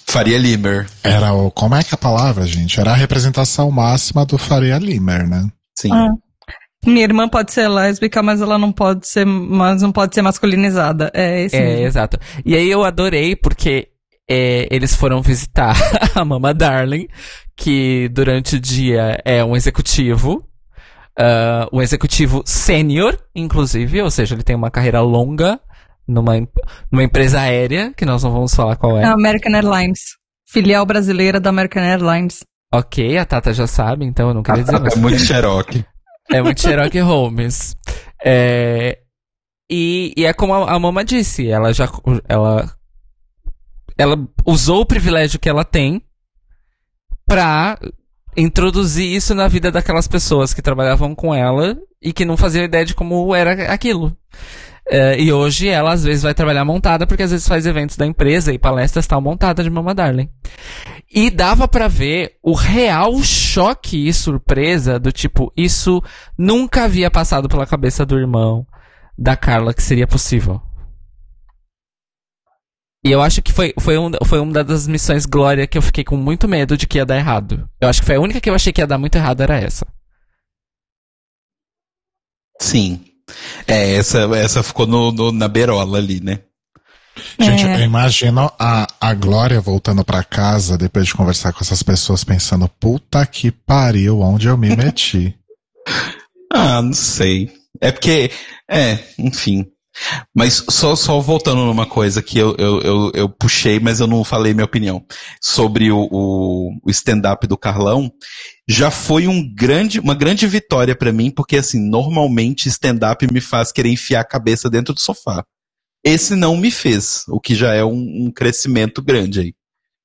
Faria Limer. Era o. Como é que é a palavra, gente? Era a representação máxima do Faria Limer, né? Sim. Ah. Minha irmã pode ser lésbica, mas ela não pode ser, mas não pode ser masculinizada. É esse É, mesmo. exato. E aí eu adorei porque é, eles foram visitar a Mama Darling, que durante o dia é um executivo. ah, um executivo sênior, inclusive, ou seja, ele tem uma carreira longa numa, numa empresa aérea, que nós não vamos falar qual é. American Airlines. Filial brasileira da American Airlines. Ok, a Tata já sabe, então eu não queria dizer mais. É muito Cherokee. É muito Sherlock Holmes. É, e, e é como a, a Mama disse, ela já. Ela, ela usou o privilégio que ela tem pra introduzir isso na vida daquelas pessoas que trabalhavam com ela e que não faziam ideia de como era aquilo. É, e hoje ela às vezes vai trabalhar montada porque às vezes faz eventos da empresa e palestras tal montada de Mama Darling. E dava pra ver o real choque e surpresa do tipo, isso nunca havia passado pela cabeça do irmão da Carla que seria possível. E eu acho que foi, foi, um, foi uma das missões Glória que eu fiquei com muito medo de que ia dar errado. Eu acho que foi a única que eu achei que ia dar muito errado era essa. Sim. É, essa, essa ficou no, no- na beirola ali, né? Gente, É. eu imagino a, a Glória voltando pra casa depois de conversar com essas pessoas pensando, puta que pariu, onde eu me meti. Ah, não sei. É porque, é, enfim. Mas só, só voltando numa coisa que eu, eu, eu, eu puxei, mas eu não falei minha opinião. Sobre o, o, o stand-up do Carlão, já foi um grande, uma grande vitória pra mim, porque assim, normalmente stand-up me faz querer enfiar a cabeça dentro do sofá. Esse não me fez, o que já é um, um crescimento grande aí,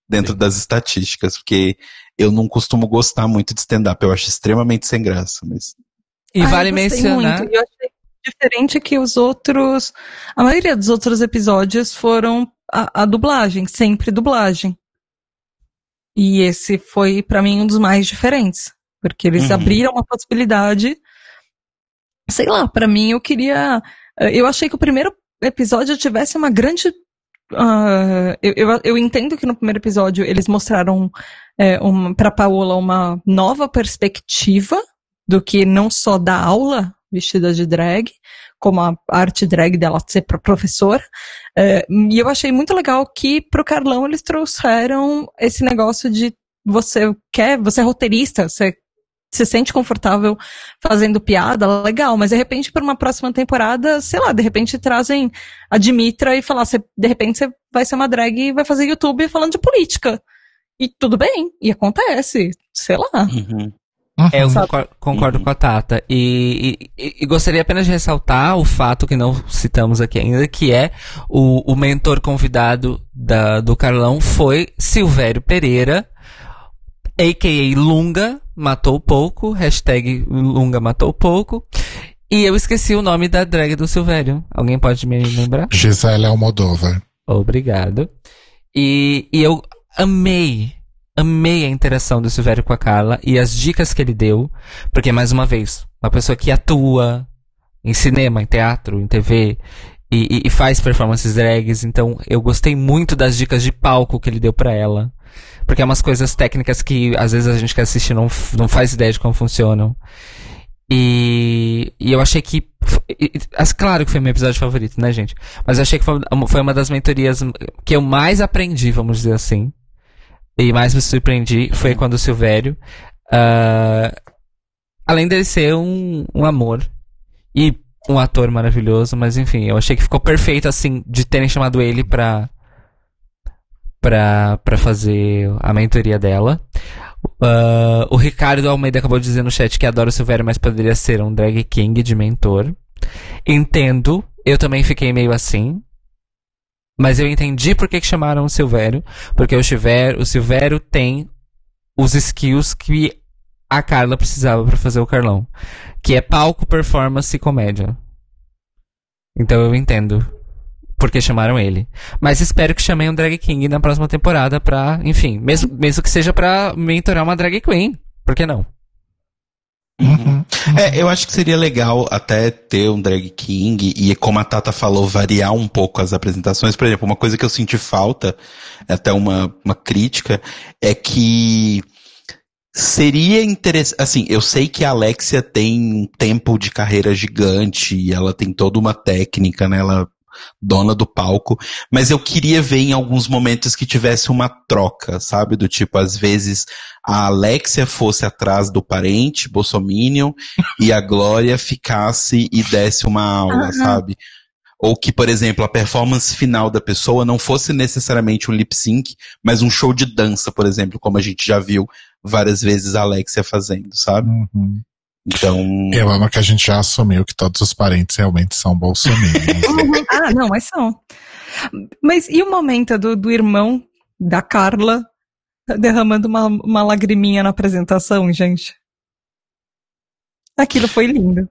dentro das estatísticas, porque eu não costumo gostar muito de stand-up, eu acho extremamente sem graça, mas E Ah, vale mencionar. Muito. Eu achei diferente que os outros. A maioria dos outros episódios foram a, a dublagem, sempre dublagem. E esse foi, pra mim, um dos mais diferentes. Porque eles Uhum. abriram uma possibilidade. Sei lá, pra mim eu queria. eh, Eu achei que o primeiro episódio tivesse uma grande. ah, eu, eu, eu entendo que no primeiro episódio eles mostraram é, uma, pra Paola uma nova perspectiva do que não só dar aula vestida de drag, como a arte drag dela ser pro- professor. É, e eu achei muito legal que pro Carlão eles trouxeram esse negócio de você quer, você é roteirista, você se sente confortável fazendo piada, legal, mas de repente para uma próxima temporada, sei lá, de repente trazem a Dimitra e falar, de repente você vai ser uma drag e vai fazer YouTube falando de política. E tudo bem, e acontece, sei lá. uhum. É, eu Sabe? concor- concordo Uhum. com a Tata. E, e- e- e gostaria apenas de ressaltar o fato que não citamos aqui ainda, que é o, o mentor convidado da- do Carlão foi Silvério Pereira, a.k.a. Lunga, matou pouco, hashtag Lunga matou pouco. E eu esqueci o nome da drag do Silvério. Alguém pode me lembrar? Gisele Almodóvar. Obrigado. E, e eu amei, amei a interação do Silvério com a Carla e as dicas que ele deu, porque, mais uma vez, uma pessoa que atua em cinema, em teatro, em TV e, e- faz performances drags, então eu gostei muito das dicas de palco que ele deu pra ela. Porque é umas coisas técnicas que às vezes a gente que assiste não, não faz ideia de como funcionam. E, e eu achei que. e- e- Claro que foi meu episódio favorito, né, gente? Mas eu achei que foi, foi uma das mentorias que eu mais aprendi, vamos dizer assim. E mais me surpreendi foi quando o Silvério. ah, além dele ser um, um amor e um ator maravilhoso, mas enfim, eu achei que ficou perfeito, assim, de terem chamado ele pra. pra, pra fazer a mentoria dela. Ah, o Ricardo Almeida acabou de dizer no chat que adora o Silvério, mas poderia ser um drag king de mentor. Entendo, eu também fiquei meio assim. Mas eu entendi por que, chamaram o Silvério. Porque o Silvério, o Silvério tem os skills que a Carla precisava pra fazer o Carlão. Que é palco, performance e comédia. Então eu entendo por que chamaram ele. Mas espero que chamem um drag king na próxima temporada pra, enfim, mesmo, mesmo que seja pra mentorar uma drag queen. Por que não? Uhum. É, eu acho que seria legal até ter um drag king e, como a Tata falou, variar um pouco as apresentações. Por exemplo, uma coisa que eu senti falta, até uma, uma crítica, é que seria interessante. Assim, eu sei que a Alexia tem um tempo de carreira gigante e ela tem toda uma técnica, né? Ela dona do palco, mas eu queria ver em alguns momentos que tivesse uma troca, sabe? Do tipo, às vezes a Alexia fosse atrás do parente bolsominion e a Glória ficasse e desse uma aula, Aham. sabe? Ou que, por exemplo, a performance final da pessoa não fosse necessariamente um lip sync, mas um show de dança, por exemplo, como a gente já viu várias vezes a Alexia fazendo, sabe? Uhum. Então. Eu amo que a gente já assumiu que todos os parentes realmente são bolsominions. ah, não, mas são. Mas e o momento do, do irmão da Carla derramando uma, uma lagriminha na apresentação, gente? Aquilo foi lindo.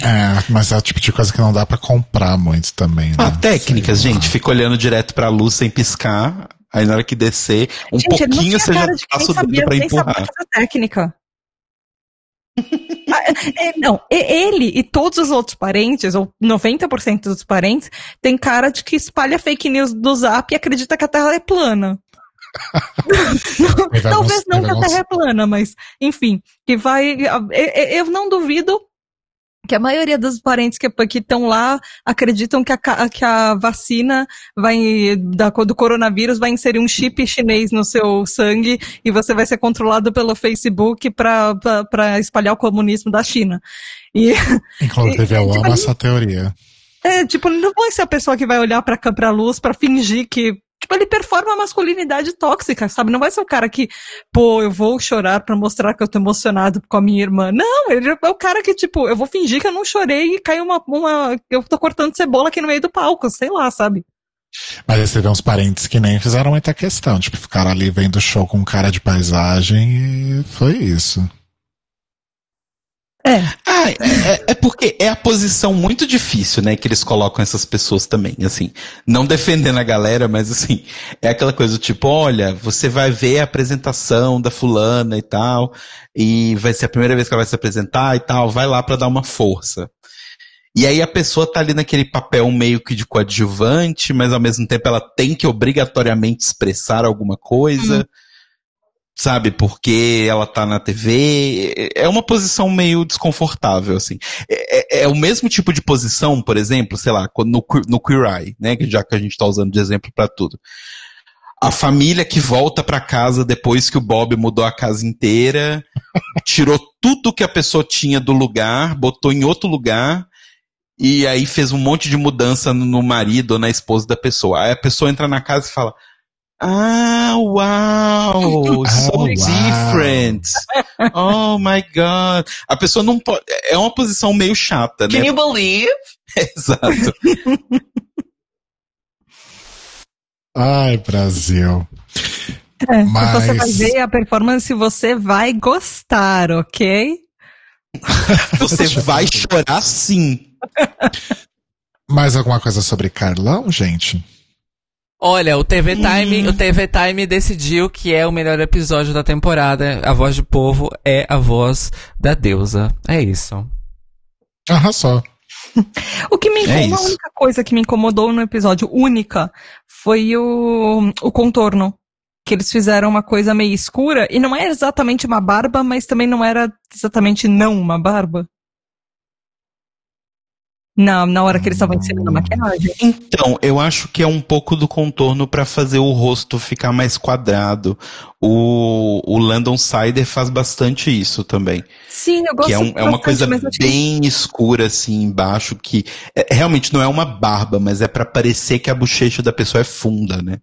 É, mas é o tipo de coisa que não dá pra comprar muito também, né? Ah, técnicas, Sei gente. Fica olhando direto pra luz sem piscar. Aí na hora que descer, um gente, ele não pouquinho tinha você já cara de passa quem o dedo sabia, pra nem sabia empurrar. fazer técnica. É, não, ele e todos os outros parentes, ou 90% dos parentes, tem cara de que espalha fake news do zap e acredita que a Terra é plana. Vai talvez não que a Terra é plana, mas, enfim, que vai. Eu não duvido que a maioria dos parentes que estão lá acreditam que a, que a vacina vai da, do coronavírus vai inserir um chip chinês no seu sangue e você vai ser controlado pelo Facebook para espalhar o comunismo da China. E Inclusive, eu Tipo, amo ele- essa teoria. é, tipo, não vai ser a pessoa que vai olhar cá- pra luz pra fingir que. Tipo, ele performa a masculinidade tóxica, sabe? Não vai ser o cara que, pô, eu vou chorar pra mostrar que eu tô emocionado com a minha irmã. Não, ele é o cara que, tipo, eu vou fingir que eu não chorei e caiu uma, uma. Eu tô cortando cebola aqui no meio do palco, sei lá, sabe? Mas você vê uns parentes que nem fizeram muita questão. Tipo, ficaram ali vendo o show com cara de paisagem e foi isso. É. Ah, é, é porque é a posição muito difícil, né, que eles colocam essas pessoas também, assim, não defendendo a galera, mas assim, é aquela coisa do tipo, olha, você vai ver a apresentação da fulana e tal, e vai ser a primeira vez que ela vai se apresentar e tal, vai lá pra dar uma força. E aí a pessoa tá ali naquele papel meio que de coadjuvante, mas ao mesmo tempo ela tem que obrigatoriamente expressar alguma coisa sabe? Porque ela tá na TV. É uma posição meio desconfortável, assim. É, é- é o mesmo tipo de posição, por exemplo, sei lá, no, no Queer Eye, né? Já que a gente tá usando de exemplo pra tudo. A família que volta pra casa depois que o Bob mudou a casa inteira, tirou tudo que a pessoa tinha do lugar, botou em outro lugar, e aí fez um monte de mudança no marido ou na esposa da pessoa. Aí a pessoa entra na casa e fala: Ah, wow, Ah, so uau. different. Oh my god. A pessoa não pode. É uma posição meio chata, né? Can you believe? Exato. Ai, Brasil. É, Mas- Você vai ver a performance, você vai gostar, ok? Você vai chorar sim. Mais alguma coisa sobre Carlão, gente? Olha, o TV Time, o TV Time decidiu que é o melhor episódio da temporada. A voz de povo é a voz da deusa. É isso. Arrasou. O que me É a única coisa que me incomodou no episódio, única, foi o, o contorno. Que eles fizeram uma coisa meio escura, e não é exatamente uma barba, mas também não era exatamente não uma barba. Na, na hora que eles estavam ensinando a maquiagem. Então, eu acho que é um pouco do contorno pra fazer o rosto ficar mais quadrado. O, o Landon Sider faz bastante isso também. Sim, eu gosto que é, um- é uma coisa bem escura assim embaixo que é- realmente não é uma barba, mas é pra parecer que a bochecha da pessoa é funda, né?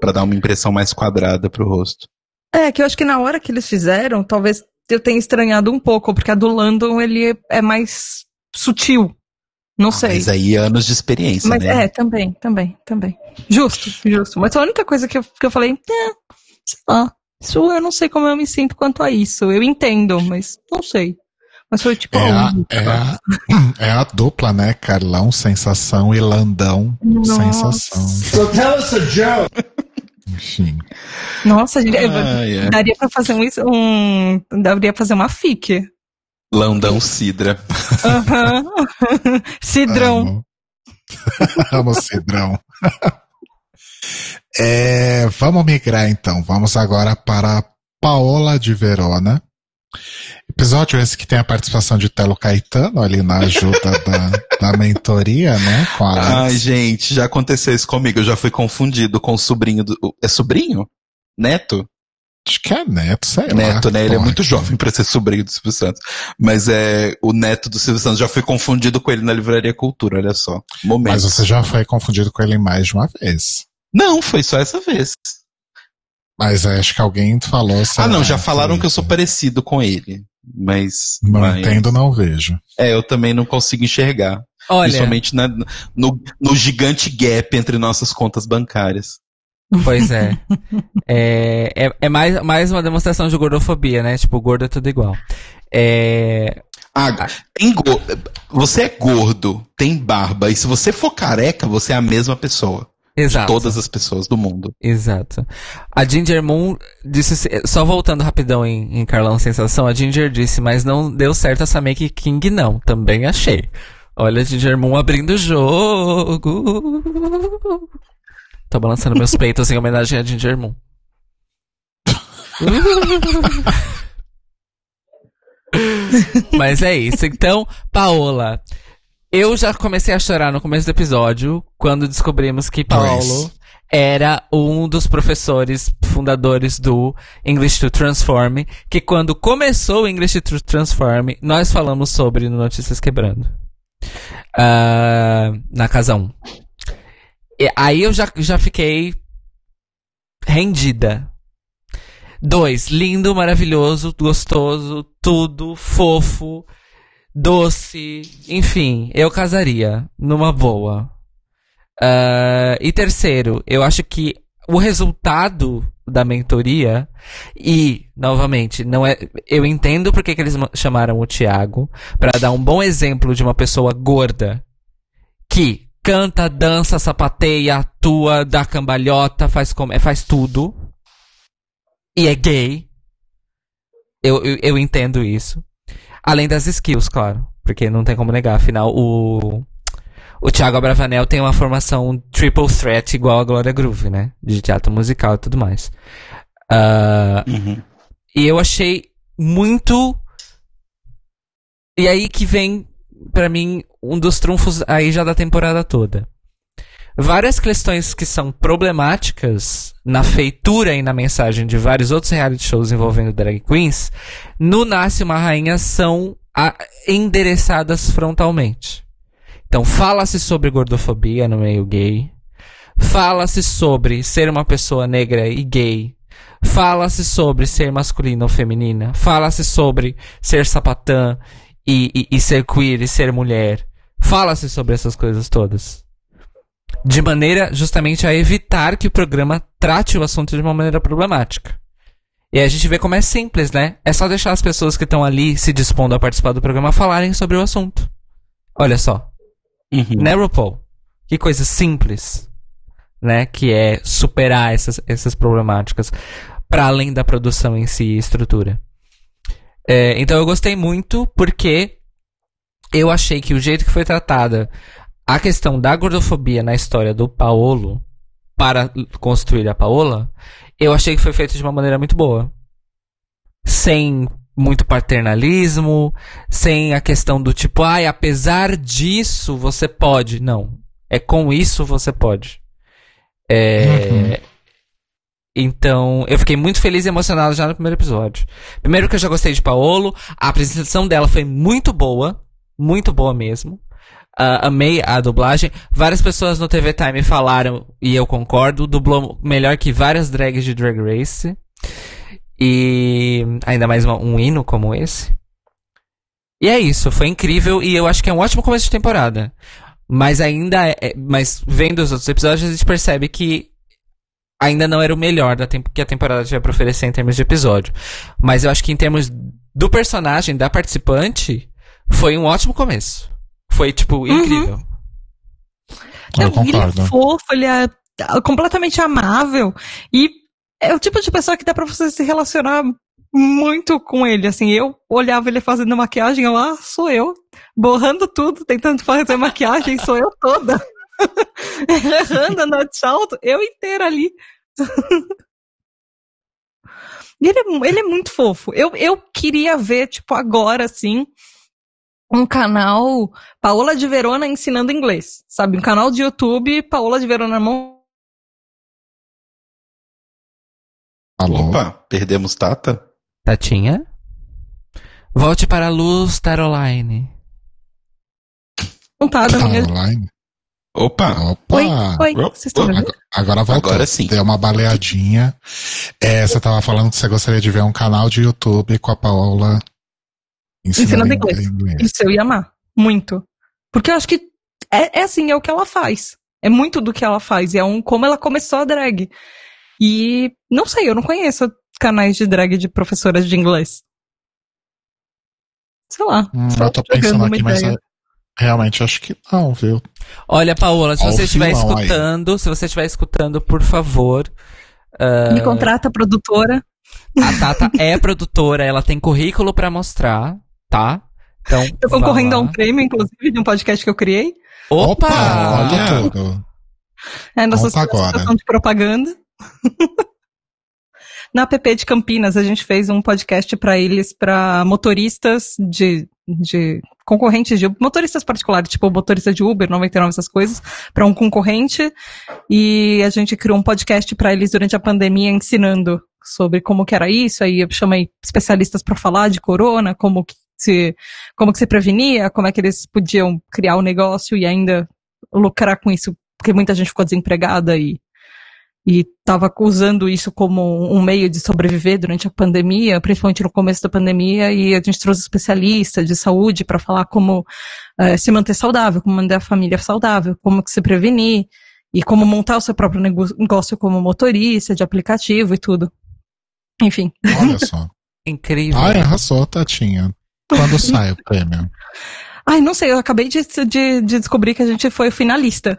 Pra dar uma impressão mais quadrada pro rosto. É, que eu acho que na hora que eles fizeram, talvez eu tenha estranhado um pouco, porque a do Landon, ele é mais sutil. Não sei. Mas aí anos de experiência, Mas né? é, também, também, também. Justo, justo. Mas a única coisa que eu, que eu falei, é, sei lá, isso eu não sei como eu me sinto quanto a isso. Eu entendo, mas não sei. Mas foi tipo, É a, é, a, é a dupla, né? Carlão, sensação e Landão, Nossa. sensação. So tell us a joke. Enfim. Nossa, gente, é. daria pra fazer um, um. Daria pra fazer uma fic. Landão Sidra. Aham. Cidrão. Amo. Amo Cidrão. É, vamos migrar então. Vamos agora para Paola de Verona. Episódio esse que tem a participação de Telo Caetano ali na ajuda da, da mentoria, né? Com a Ai, Alex. gente, já aconteceu isso comigo. Eu já fui confundido com o sobrinho do. É sobrinho? Neto? Acho que é neto, sei lá. Neto, né? Ele é muito jovem pra ser sobrinho do Silvio Santos. Mas é o neto do Silvio Santos. Já fui confundido com ele na Livraria Cultura, olha só. Momento. Mas você já foi confundido com ele mais de uma vez. Não, foi só essa vez. Mas é, acho que alguém falou. Ah, não, lá, já falaram que eu sou parecido com ele. Mas. Não mas- entendo, não vejo. É, eu também não consigo enxergar. Olha, Principalmente na- no, no gigante gap entre nossas contas bancárias. Pois é. é, é, é mais, mais uma demonstração de gordofobia, né? Tipo, gordo é tudo igual. É, Ah, tem go- você é gordo, tem barba, e se você for careca, você é a mesma pessoa. exato. Todas as pessoas do mundo. Exato. A Ginger Moon disse, só voltando rapidão em, em Carlão Sensação, a Ginger disse, mas não deu certo essa Make King não, também achei. Olha a Ginger Moon abrindo o jogo. Tô balançando meus peitos em homenagem a Ginger Moon. Mas é isso. Então, Paola, eu já comecei a chorar no começo do episódio quando descobrimos que Paulo era um dos professores fundadores do English to Transform, que quando começou o English to Transform, nós falamos sobre no Notícias Quebrando. Ah, na casa 1. Aí eu já, já fiquei rendida. Dois, lindo, maravilhoso, gostoso, tudo, fofo, doce, enfim, eu casaria, numa boa. Ah, e terceiro, eu acho que o resultado da mentoria e novamente não é eu entendo porque que eles ma- chamaram o Thiago para dar um bom exemplo de uma pessoa gorda que canta, dança, sapateia, atua, dá cambalhota, faz com- faz tudo e é gay. Eu, eu, eu entendo isso. Além das skills, claro. Porque não tem como negar. Afinal, o. O Thiago Abravanel tem uma formação triple threat igual a Glória Groove, né? De teatro musical e tudo mais. Ah, Uhum. e eu achei muito. E aí que vem, pra mim, um dos trunfos aí já da temporada toda. Várias questões que são problemáticas na feitura e na mensagem de vários outros reality shows envolvendo drag queens, no Nasce uma Rainha são endereçadas frontalmente. Então, fala-se sobre gordofobia no meio gay. Fala-se sobre ser uma pessoa negra e gay. Fala-se sobre ser masculina ou feminina. Fala-se sobre ser sapatã e, e- e ser queer e ser mulher. Fala-se sobre essas coisas todas. De maneira justamente a evitar que o programa trate o assunto de uma maneira problemática. E aí a gente vê como é simples, né? É só deixar as pessoas que estão ali se dispondo a participar do programa falarem sobre o assunto. Olha só. Uhum. Né, RuPaul? Que coisa simples, né? Que é superar essas, essas problemáticas para além da produção em si e estrutura. É, então eu gostei muito porque eu achei que o jeito que foi tratada a questão da gordofobia na história do Paolo para construir a Paola, eu achei que foi feito de uma maneira muito boa. Sem muito paternalismo, sem a questão do tipo, ai, apesar disso você pode. Não. É com isso você pode. É. Então, eu fiquei muito feliz e emocionado já no primeiro episódio. Primeiro que eu já gostei de Paolo, a apresentação dela foi muito boa, muito boa mesmo. Ah, amei a dublagem. Várias pessoas no TV Time falaram, e eu concordo, dublou melhor que várias drags de Drag Race. E ainda mais uma- um hino como esse. E é isso, foi incrível e eu acho que é um ótimo começo de temporada. Mas ainda é, é- mas vendo os outros episódios a gente percebe que ainda não era o melhor da tempo que a temporada tinha pra oferecer em termos de episódio. Mas eu acho que em termos do personagem, da participante, foi um ótimo começo. Foi, tipo, incrível. Eu Não, ele é concordo. fofo, ele é ah, completamente amável. E é o tipo de pessoa que dá pra você se relacionar muito com ele. Assim, eu olhava ele fazendo maquiagem, eu, ah, sou eu. Borrando tudo, tentando fazer maquiagem, sou eu toda. Errando no salto, eu inteira ali. E ele, é, ele é muito fofo. Eu, eu queria ver, tipo, agora, assim, um canal Paola de Verona ensinando inglês. Sabe? Um canal de YouTube, Paola de Verona Mon- Alô? Opa, perdemos Tata? Tatinha? Volte para a luz, Taroline. montada Tá minha. Opa! Opa! Oi, oi, vocês estão oh? Agora, agora voltou. Agora sim. Deu uma baleadinha. É, você tava falando que você gostaria de ver um canal de YouTube com a Paola ensinando, Ensinando inglês. inglês. Isso eu ia amar. Muito. Porque eu acho que é, é assim, é o que ela faz. É muito do que ela faz. E é um como ela começou a drag. E não sei, eu não conheço canais de drag de professoras de inglês. Sei lá. Hum, só eu tô pensando aqui, mas ideia. Realmente acho que não, viu? Olha, Paola, se Ó o você estiver filão aí. escutando, se você estiver escutando, por favor. ah, Me contrata, produtora. a Tata é produtora, ela tem currículo pra mostrar, tá? Então. Tô vá concorrendo a um prêmio, inclusive, de um podcast que eu criei. Opa! olha tudo. É nossa Conta agora. situação de propaganda. Na app de Campinas, a gente fez um podcast para eles, para motoristas de, de concorrentes de motoristas particulares, tipo motorista de Uber, 99, essas coisas, para um concorrente. E a gente criou um podcast para eles durante a pandemia, ensinando sobre como que era isso. Aí eu chamei especialistas para falar de corona, como que se, como que se prevenia, como é que eles podiam criar o negócio e ainda lucrar com isso porque muita gente ficou desempregada e e estava usando isso como um meio de sobreviver durante a pandemia, principalmente no começo da pandemia, e a gente trouxe especialistas de saúde para falar como eh, se manter saudável, como manter a família saudável, como que se prevenir e como montar o seu próprio negócio como motorista de aplicativo e tudo. Enfim, Olha só. Incrível. Ai, arrasou, Tatinha. Quando sai o prêmio? Ai, não sei, eu acabei de, de, de descobrir que a gente foi finalista.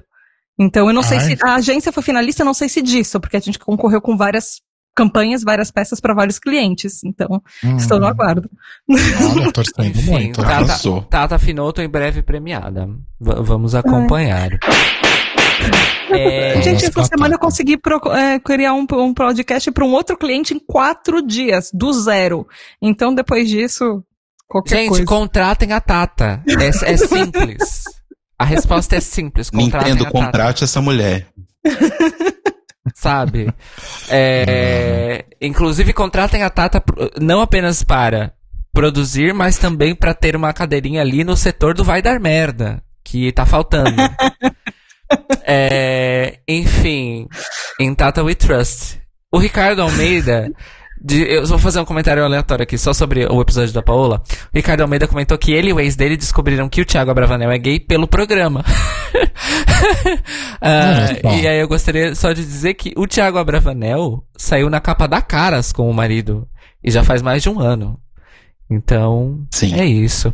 Então, eu não sei Ai. se. A agência foi finalista, eu não sei se disso, porque a gente concorreu com várias campanhas, várias peças para vários clientes. Então, Hum, estou no aguardo. Olha, torcendo Enfim, muito. Tata, arrasou. Tata Finoto em breve premiada. V- vamos acompanhar. É, Gente, essa semana eu consegui pro- é, criar um, um podcast para um outro cliente em quatro dias, do zero. Então, depois disso, qualquer gente, coisa. contratem a Tata. É, é simples. A resposta é simples. Nintendo, contrate essa mulher. sabe? É, inclusive, contratem a Tata não apenas para produzir, mas também para ter uma cadeirinha ali no setor do vai dar merda, que tá faltando. É, enfim, em Tata We Trust. O Ricardo Almeida. De- eu vou fazer um comentário aleatório aqui, só sobre o episódio da Paola. O Ricardo Almeida comentou que ele e o ex dele descobriram que o Thiago Abravanel é gay pelo programa. Só. e aí eu gostaria só de dizer que o Thiago Abravanel saiu na capa da Caras com o marido. E já faz mais de um ano. Então, Sim. é isso.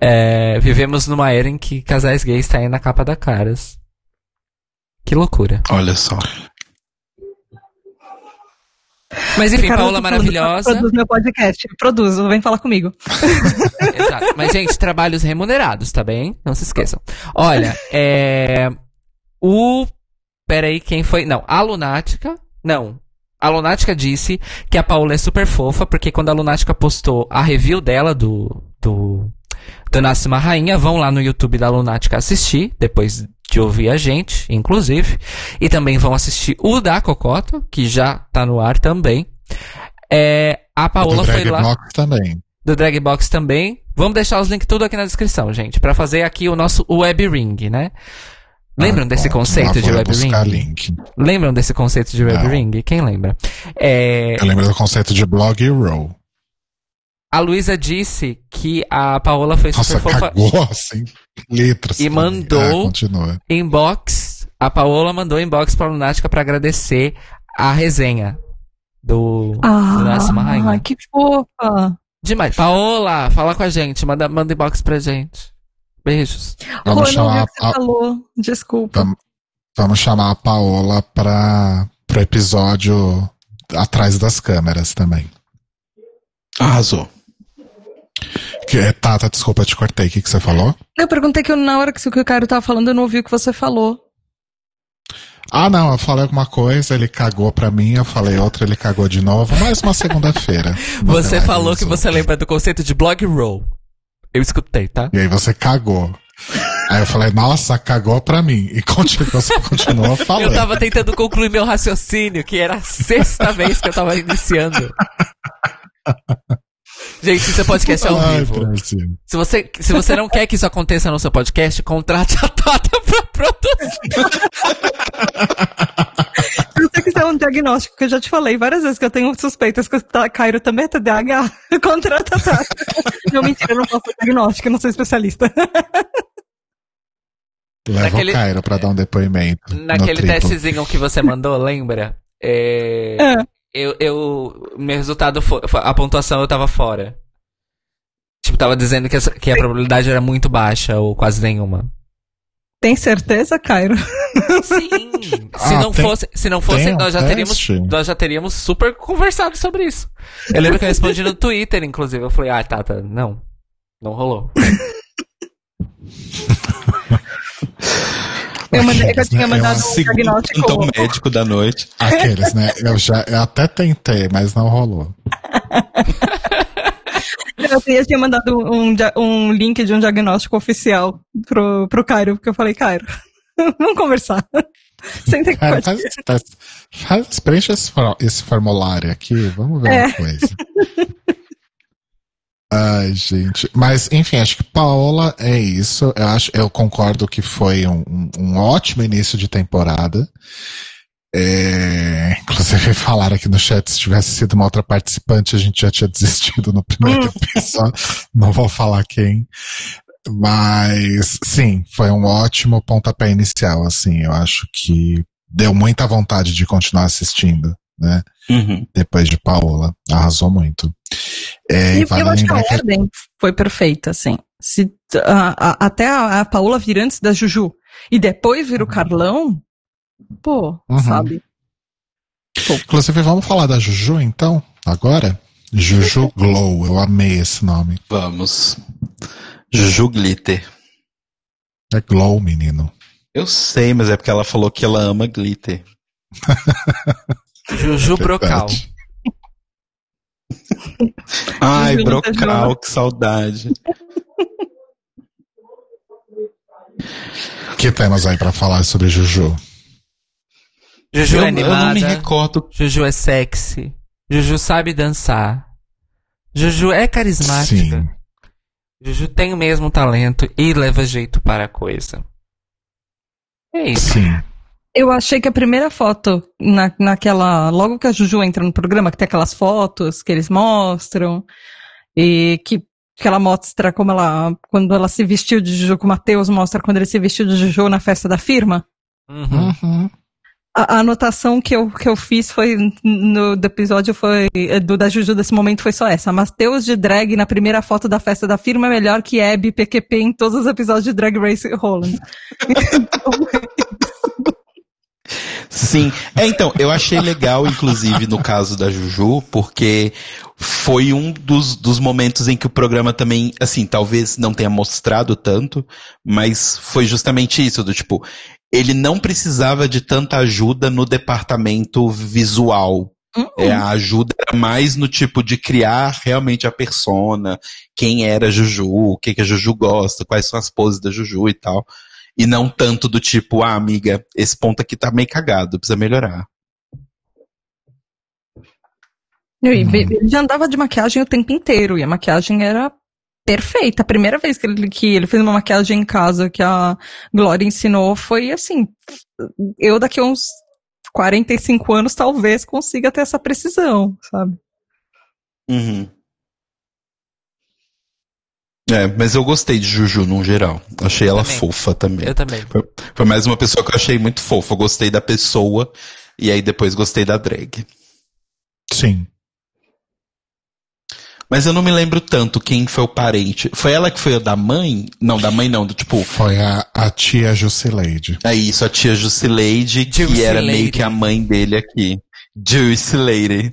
É, vivemos numa era em que casais gays saem na capa da Caras. Que loucura. Olha só. Mas enfim, tá falando, maravilhosa. Produz meu podcast. Produzo, vem falar comigo. Exato. Mas, gente, trabalhos remunerados, tá bem? Não se esqueçam. Olha, é. O. Peraí, quem foi? Não, a Lunática. Não. A Lunática disse que a Paola é super fofa, porque quando a Lunática postou a review dela do. do. do Nasce uma Rainha, vão lá no YouTube da Lunática assistir, depois de ouvir a gente, inclusive. E também vão assistir o da Cocoto, que já tá no ar também. É, a Paola Do foi Drag lá Box também. do Dragbox também. Vamos deixar os links tudo aqui na descrição, gente, Pra fazer aqui o nosso web ring, né? Lembram Ah, desse conceito lá de web ring? link. Lembram desse conceito de web Não. ring? Quem lembra? É, Eu lembro do conceito de blog roll. A Luísa disse que a Paola foi Nossa, super fofa cagou assim, letras. E mandou- Ah, continua. inbox. A Paola mandou inbox pra Lunática pra agradecer a resenha do, do Nasce uma Ah, Rainha. que fofa. Demais. Paola, fala com a gente, manda, manda inbox pra gente. Beijos. Vamos Pô, não chamar, o que você a, falou. Desculpa. Vamos- vamos chamar a Paola para pro episódio atrás das câmeras também. Arrasou. Que, é, Tata, desculpa, eu te cortei. O que, que você falou? Eu perguntei que eu, na hora que o que o Caio tava falando, eu não ouvi o que você falou. Ah, não, eu falei alguma coisa, ele cagou pra mim, eu falei outra, ele cagou de novo. Mais uma segunda-feira. Você falou que você lembra do conceito de blog roll. Eu escutei, tá? E aí você cagou. Aí eu falei, nossa, cagou pra mim. E você continuou falando. Eu tava tentando concluir meu raciocínio, que era a sexta vez que eu tava iniciando. Gente, seu podcast é ao vivo. Se você, se você não quer que isso aconteça no seu podcast, contrate a Tata pra produzir. Se você quiser um diagnóstico, que eu já te falei várias vezes que eu tenho suspeitas que o Cairo também é TDAH, contrata a Tata. Não, mentira, eu não posso diagnóstico, eu não sou especialista. Leva Naquele- o Cairo pra dar um depoimento. Naquele testezinho que você mandou, lembra? É, É. eu, eu, meu resultado foi, a pontuação eu tava fora. Tipo, tava dizendo que, essa- que a probabilidade era muito baixa ou quase nenhuma. Tem certeza, Cairo? Sim. se Ah, não tem- fosse, se não fosse, nós já teríamos, teste? nós já teríamos super conversado sobre isso. Eu lembro que eu respondi no Twitter, inclusive. Eu falei, ah, Tata, não. Não rolou. Eu, mandei, eu tinha né? mandado É um diagnóstico. plantão médico da noite. Aqueles, né? Eu já eu até tentei, mas não rolou. Eu tinha- tinha mandado um, um link de um diagnóstico oficial pro, pro Cairo, porque eu falei, Cairo, vamos conversar. Senta aqui Cara, faz, faz, faz- preencha esse, esse formulário aqui, vamos ver É. uma coisa. Ai, gente. Mas, enfim, acho que Paola é isso. Eu, acho, eu concordo que foi um, um- um ótimo início de temporada. É, inclusive, falaram aqui no chat se tivesse sido uma outra participante, a gente já tinha desistido no primeiro episódio. Não vou falar quem. Mas, sim, foi um ótimo pontapé inicial, assim. Eu acho que deu muita vontade de continuar assistindo, né? Uhum. Depois de Paola. Arrasou muito. É, E e vale eu acho que a lembrar que ordem foi perfeita, assim. Se, a- a- até a, a Paola vir antes da Juju e depois vir o Carlão, pô, Uhum. sabe? Inclusive, vamos falar da Juju, então? Agora? Juju Glow, eu amei esse nome. Vamos. Juju Glitter. É Glow, menino. Eu sei, mas é porque ela falou que ela ama glitter. Juju Brocal. Verdade. Ai, Juju brocal, que saudade. Que temos aí pra falar sobre Juju? Juju Eu, é eu não me animada. recordo. Juju é sexy. Juju sabe dançar. Juju é carismática. Sim. Juju tem o mesmo talento e leva jeito para a coisa. É isso. Sim. Eu achei que a primeira foto, na, naquela. Logo que a Juju entra no programa, que tem aquelas fotos que eles mostram, e que, que ela mostra como ela. Quando ela se vestiu de Juju, que o Matheus mostra quando ele se vestiu de Juju na festa da firma. Uhum. Uhum. A, a anotação que eu, que eu fiz foi no do episódio foi eh, do da Juju desse momento foi só essa. Matheus de drag na primeira foto da festa da firma é melhor que Abby PQP em todos os episódios de Drag Race Holland. Sim. É, então, eu achei legal, inclusive, no caso da Juju, porque foi um dos, dos momentos em que o programa também, assim, talvez não tenha mostrado tanto, mas foi justamente isso, do tipo, ele não precisava de tanta ajuda no departamento visual. É, a ajuda era mais no tipo de criar realmente a persona, quem era a Juju, o que, que a Juju gosta, quais são as poses da Juju e tal. E não tanto do tipo, ah, amiga, esse ponto aqui tá meio cagado, precisa melhorar. E Ele já andava de maquiagem o tempo inteiro, e a maquiagem era perfeita. A primeira vez que ele, que ele fez uma maquiagem em casa que a Glória ensinou foi assim. Eu daqui a uns 45 anos talvez consiga ter essa precisão, sabe? Uhum. É, mas eu gostei de Juju no geral. Achei ela Também. fofa também. Eu também. Foi, foi mais uma pessoa que eu achei muito fofa. Eu gostei da pessoa e aí depois gostei da drag. Sim. Mas eu não me lembro tanto quem foi o parente. Foi ela que foi a da mãe? Não, da mãe não, do tipo. Foi a, a tia Jusileide. É isso, a tia Jusileide, que era meio que a mãe dele aqui. Juicy Lady.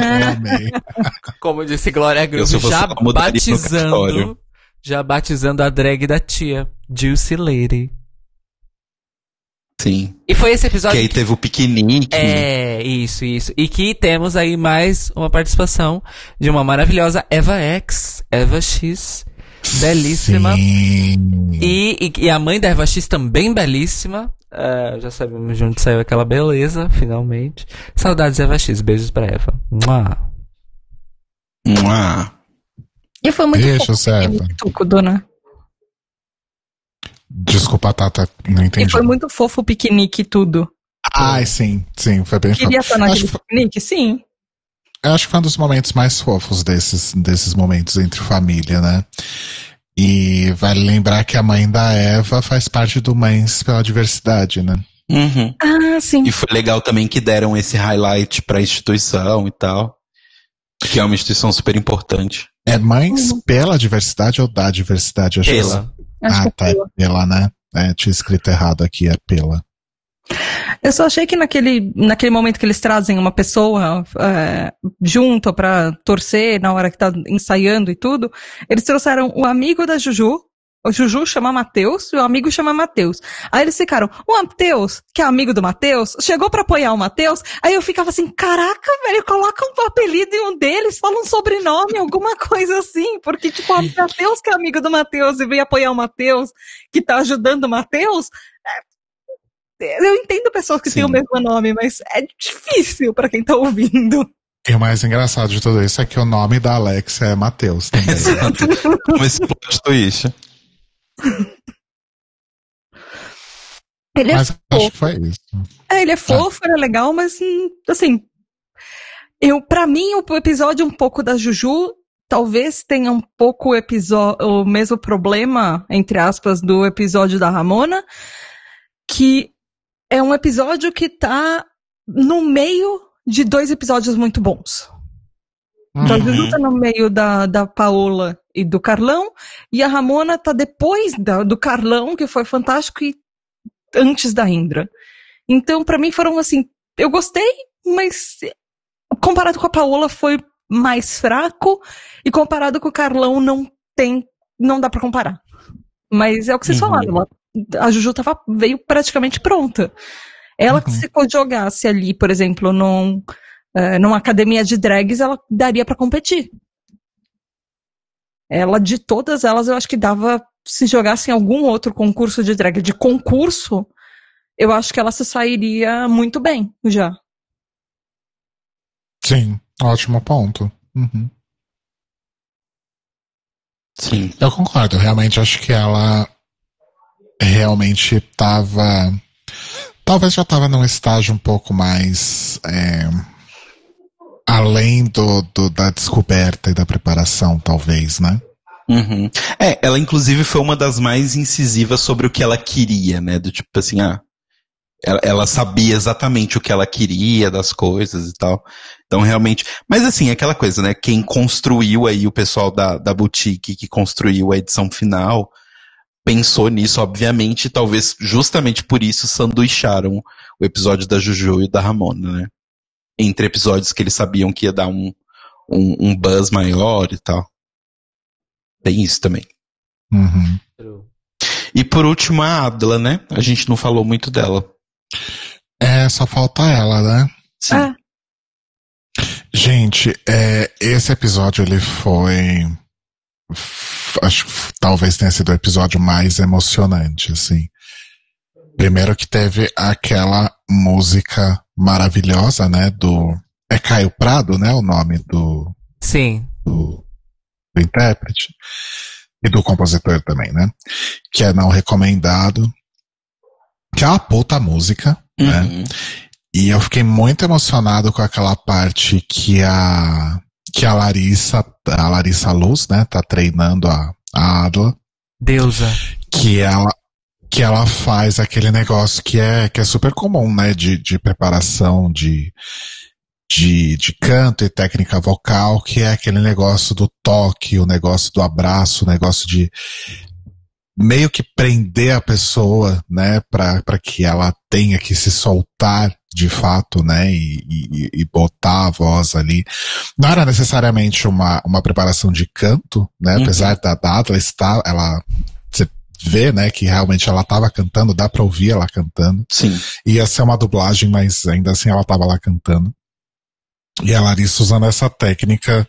Como disse Glória Groove, já batizando. Já batizando a drag da tia. Juicy Lady. Sim. E foi esse Que episódio aí que- teve o piquenique. É, isso, isso. E que temos aí mais uma participação de uma maravilhosa Eva X, Eva X, belíssima. Sim. E, e, e a mãe da Eva X também belíssima. Ah, já sabemos de onde saiu aquela beleza, finalmente. Saudades Eva X, beijos pra Eva. Mua. Ah. E foi muito Deixa, fofo. Tuco, dona. Desculpa, Tata, não E entendi. foi muito fofo o piquenique e tudo. Ai, sim, sim, foi bem Queria fofo. estar naquele Acho, piquenique? Sim. eu acho que foi um dos momentos mais fofos desses, desses momentos entre família, né? E vale lembrar que a mãe da Eva faz parte do Mães pela Diversidade, né? Uhum. Ah, sim. E foi legal também que deram esse highlight pra instituição e tal. Que é uma instituição super importante. É Mães pela Diversidade ou da Diversidade? Acho que- Pela. Acho ah, que tá, é pela, né? É, tinha escrito errado aqui, é pela. Eu só achei que naquele, naquele momento que eles trazem uma pessoa é, junto pra torcer na hora que tá ensaiando e tudo, eles trouxeram o amigo da Juju. O Juju chama Matheus e o amigo chama Matheus. Aí eles ficaram, o Matheus, que é amigo do Matheus, chegou pra apoiar o Matheus. Aí eu ficava assim, caraca, velho, coloca um apelido em um deles, fala um sobrenome, alguma coisa assim. Porque, tipo, o Matheus que é amigo do Matheus e veio apoiar o Matheus, que tá ajudando o Matheus, eu entendo pessoas que Sim. têm o mesmo nome, mas é difícil pra quem tá ouvindo. E o mais engraçado de tudo isso é que o nome da Alexia é Matheus também. Exato. Como esse plot twist. Ele é Mas acho fofo. que foi isso. É, ele é fofo, ele é legal, mas hum, assim, eu para mim o episódio um pouco da Juju talvez tenha um pouco o o mesmo problema entre aspas do episódio da Ramona, que é um episódio que tá no meio de dois episódios muito bons. Então a Juju Uhum. tá no meio da, da Paola e do Carlão, e a Ramona tá depois da- do Carlão, que foi fantástico, e antes da Indra. Então, pra mim, foram assim, eu gostei, mas comparado com a Paola foi mais fraco, e comparado com o Carlão não tem, não dá pra comparar. Mas é o que vocês Uhum. falaram, a Juju tava, veio praticamente pronta. Ela, Uhum. se jogasse ali, por exemplo, num, eh, numa academia de drags, ela daria pra competir. Ela, de todas elas, eu acho que dava, se jogasse em algum outro concurso de drag de concurso, eu acho que ela se sairia muito bem já. Sim, ótimo ponto. Uhum. Sim. Eu concordo, realmente acho que ela realmente tava. Talvez já tava num estágio um pouco mais. é, além do, do- da descoberta e da preparação, talvez, né? Uhum. É, ela inclusive foi uma das mais incisivas sobre o que ela queria, né? Do tipo assim, ah. Ela, ela sabia exatamente o que ela queria das coisas e tal. Então, realmente. Mas assim, é aquela coisa, né? Quem construiu aí o pessoal da, da boutique que construiu a edição final pensou nisso, obviamente, e talvez justamente por isso sanduicharam o episódio da Juju e da Ramona, né? Entre episódios que eles sabiam que ia dar um, um, um buzz maior e tal. Tem isso também. Uhum. E por último, a Adla, né? A gente não falou muito dela. É, só falta ela, né? Sim. Ah, Gente, é, esse episódio ele foi. Acho que talvez tenha sido o episódio mais emocionante, assim. Primeiro que teve aquela música maravilhosa, né? Do. É Caio Prado, né? O nome do, Sim. do, do intérprete. E do compositor também, né? Que é não recomendado. Que é uma puta música, né? Uhum. E eu fiquei muito emocionado com aquela parte que a que a Larissa, a Larissa Luz, né, tá treinando a, a Adla, Deusa. que ela que ela faz aquele negócio que é que é super comum, né, de, de preparação de, de de canto e técnica vocal, que é aquele negócio do toque, o negócio do abraço, o negócio de meio que prender a pessoa, né, para que ela tenha que se soltar de fato, né, e, e, e botar a voz ali. Não era necessariamente uma, uma preparação de canto, né, Uhum. apesar da data ela estar, ela você vê, né, que realmente ela estava cantando, dá para ouvir ela cantando. Sim. Ia ser uma dublagem, mas ainda assim ela estava lá cantando. E a Larissa usando essa técnica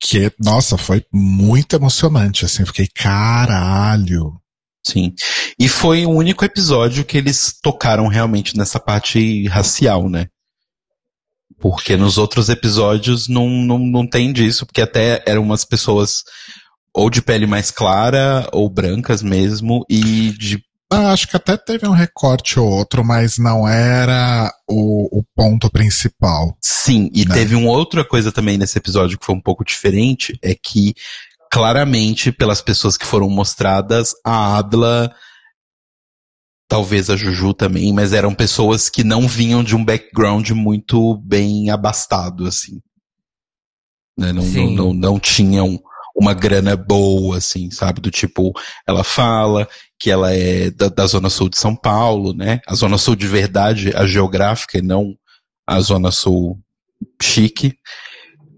que, nossa, foi muito emocionante, assim, fiquei, caralho. Sim. E foi o único episódio que eles tocaram realmente nessa parte racial, né? Porque nos outros episódios não, não, não tem disso, porque até eram umas pessoas ou de pele mais clara, ou brancas mesmo, e de. Ah, acho que até teve um recorte ou outro, mas não era o, o ponto principal. Sim, e Né? teve uma outra coisa também nesse episódio que foi um pouco diferente, é que claramente, pelas pessoas que foram mostradas, a Adla, talvez a Juju também, mas eram pessoas que não vinham de um background muito bem abastado, assim. Né? Não, não, não, não tinham uma grana boa, assim, sabe? Do tipo, ela fala que ela é da, da Zona Sul de São Paulo, né? A Zona Sul de verdade, a geográfica, e não a Zona Sul chique.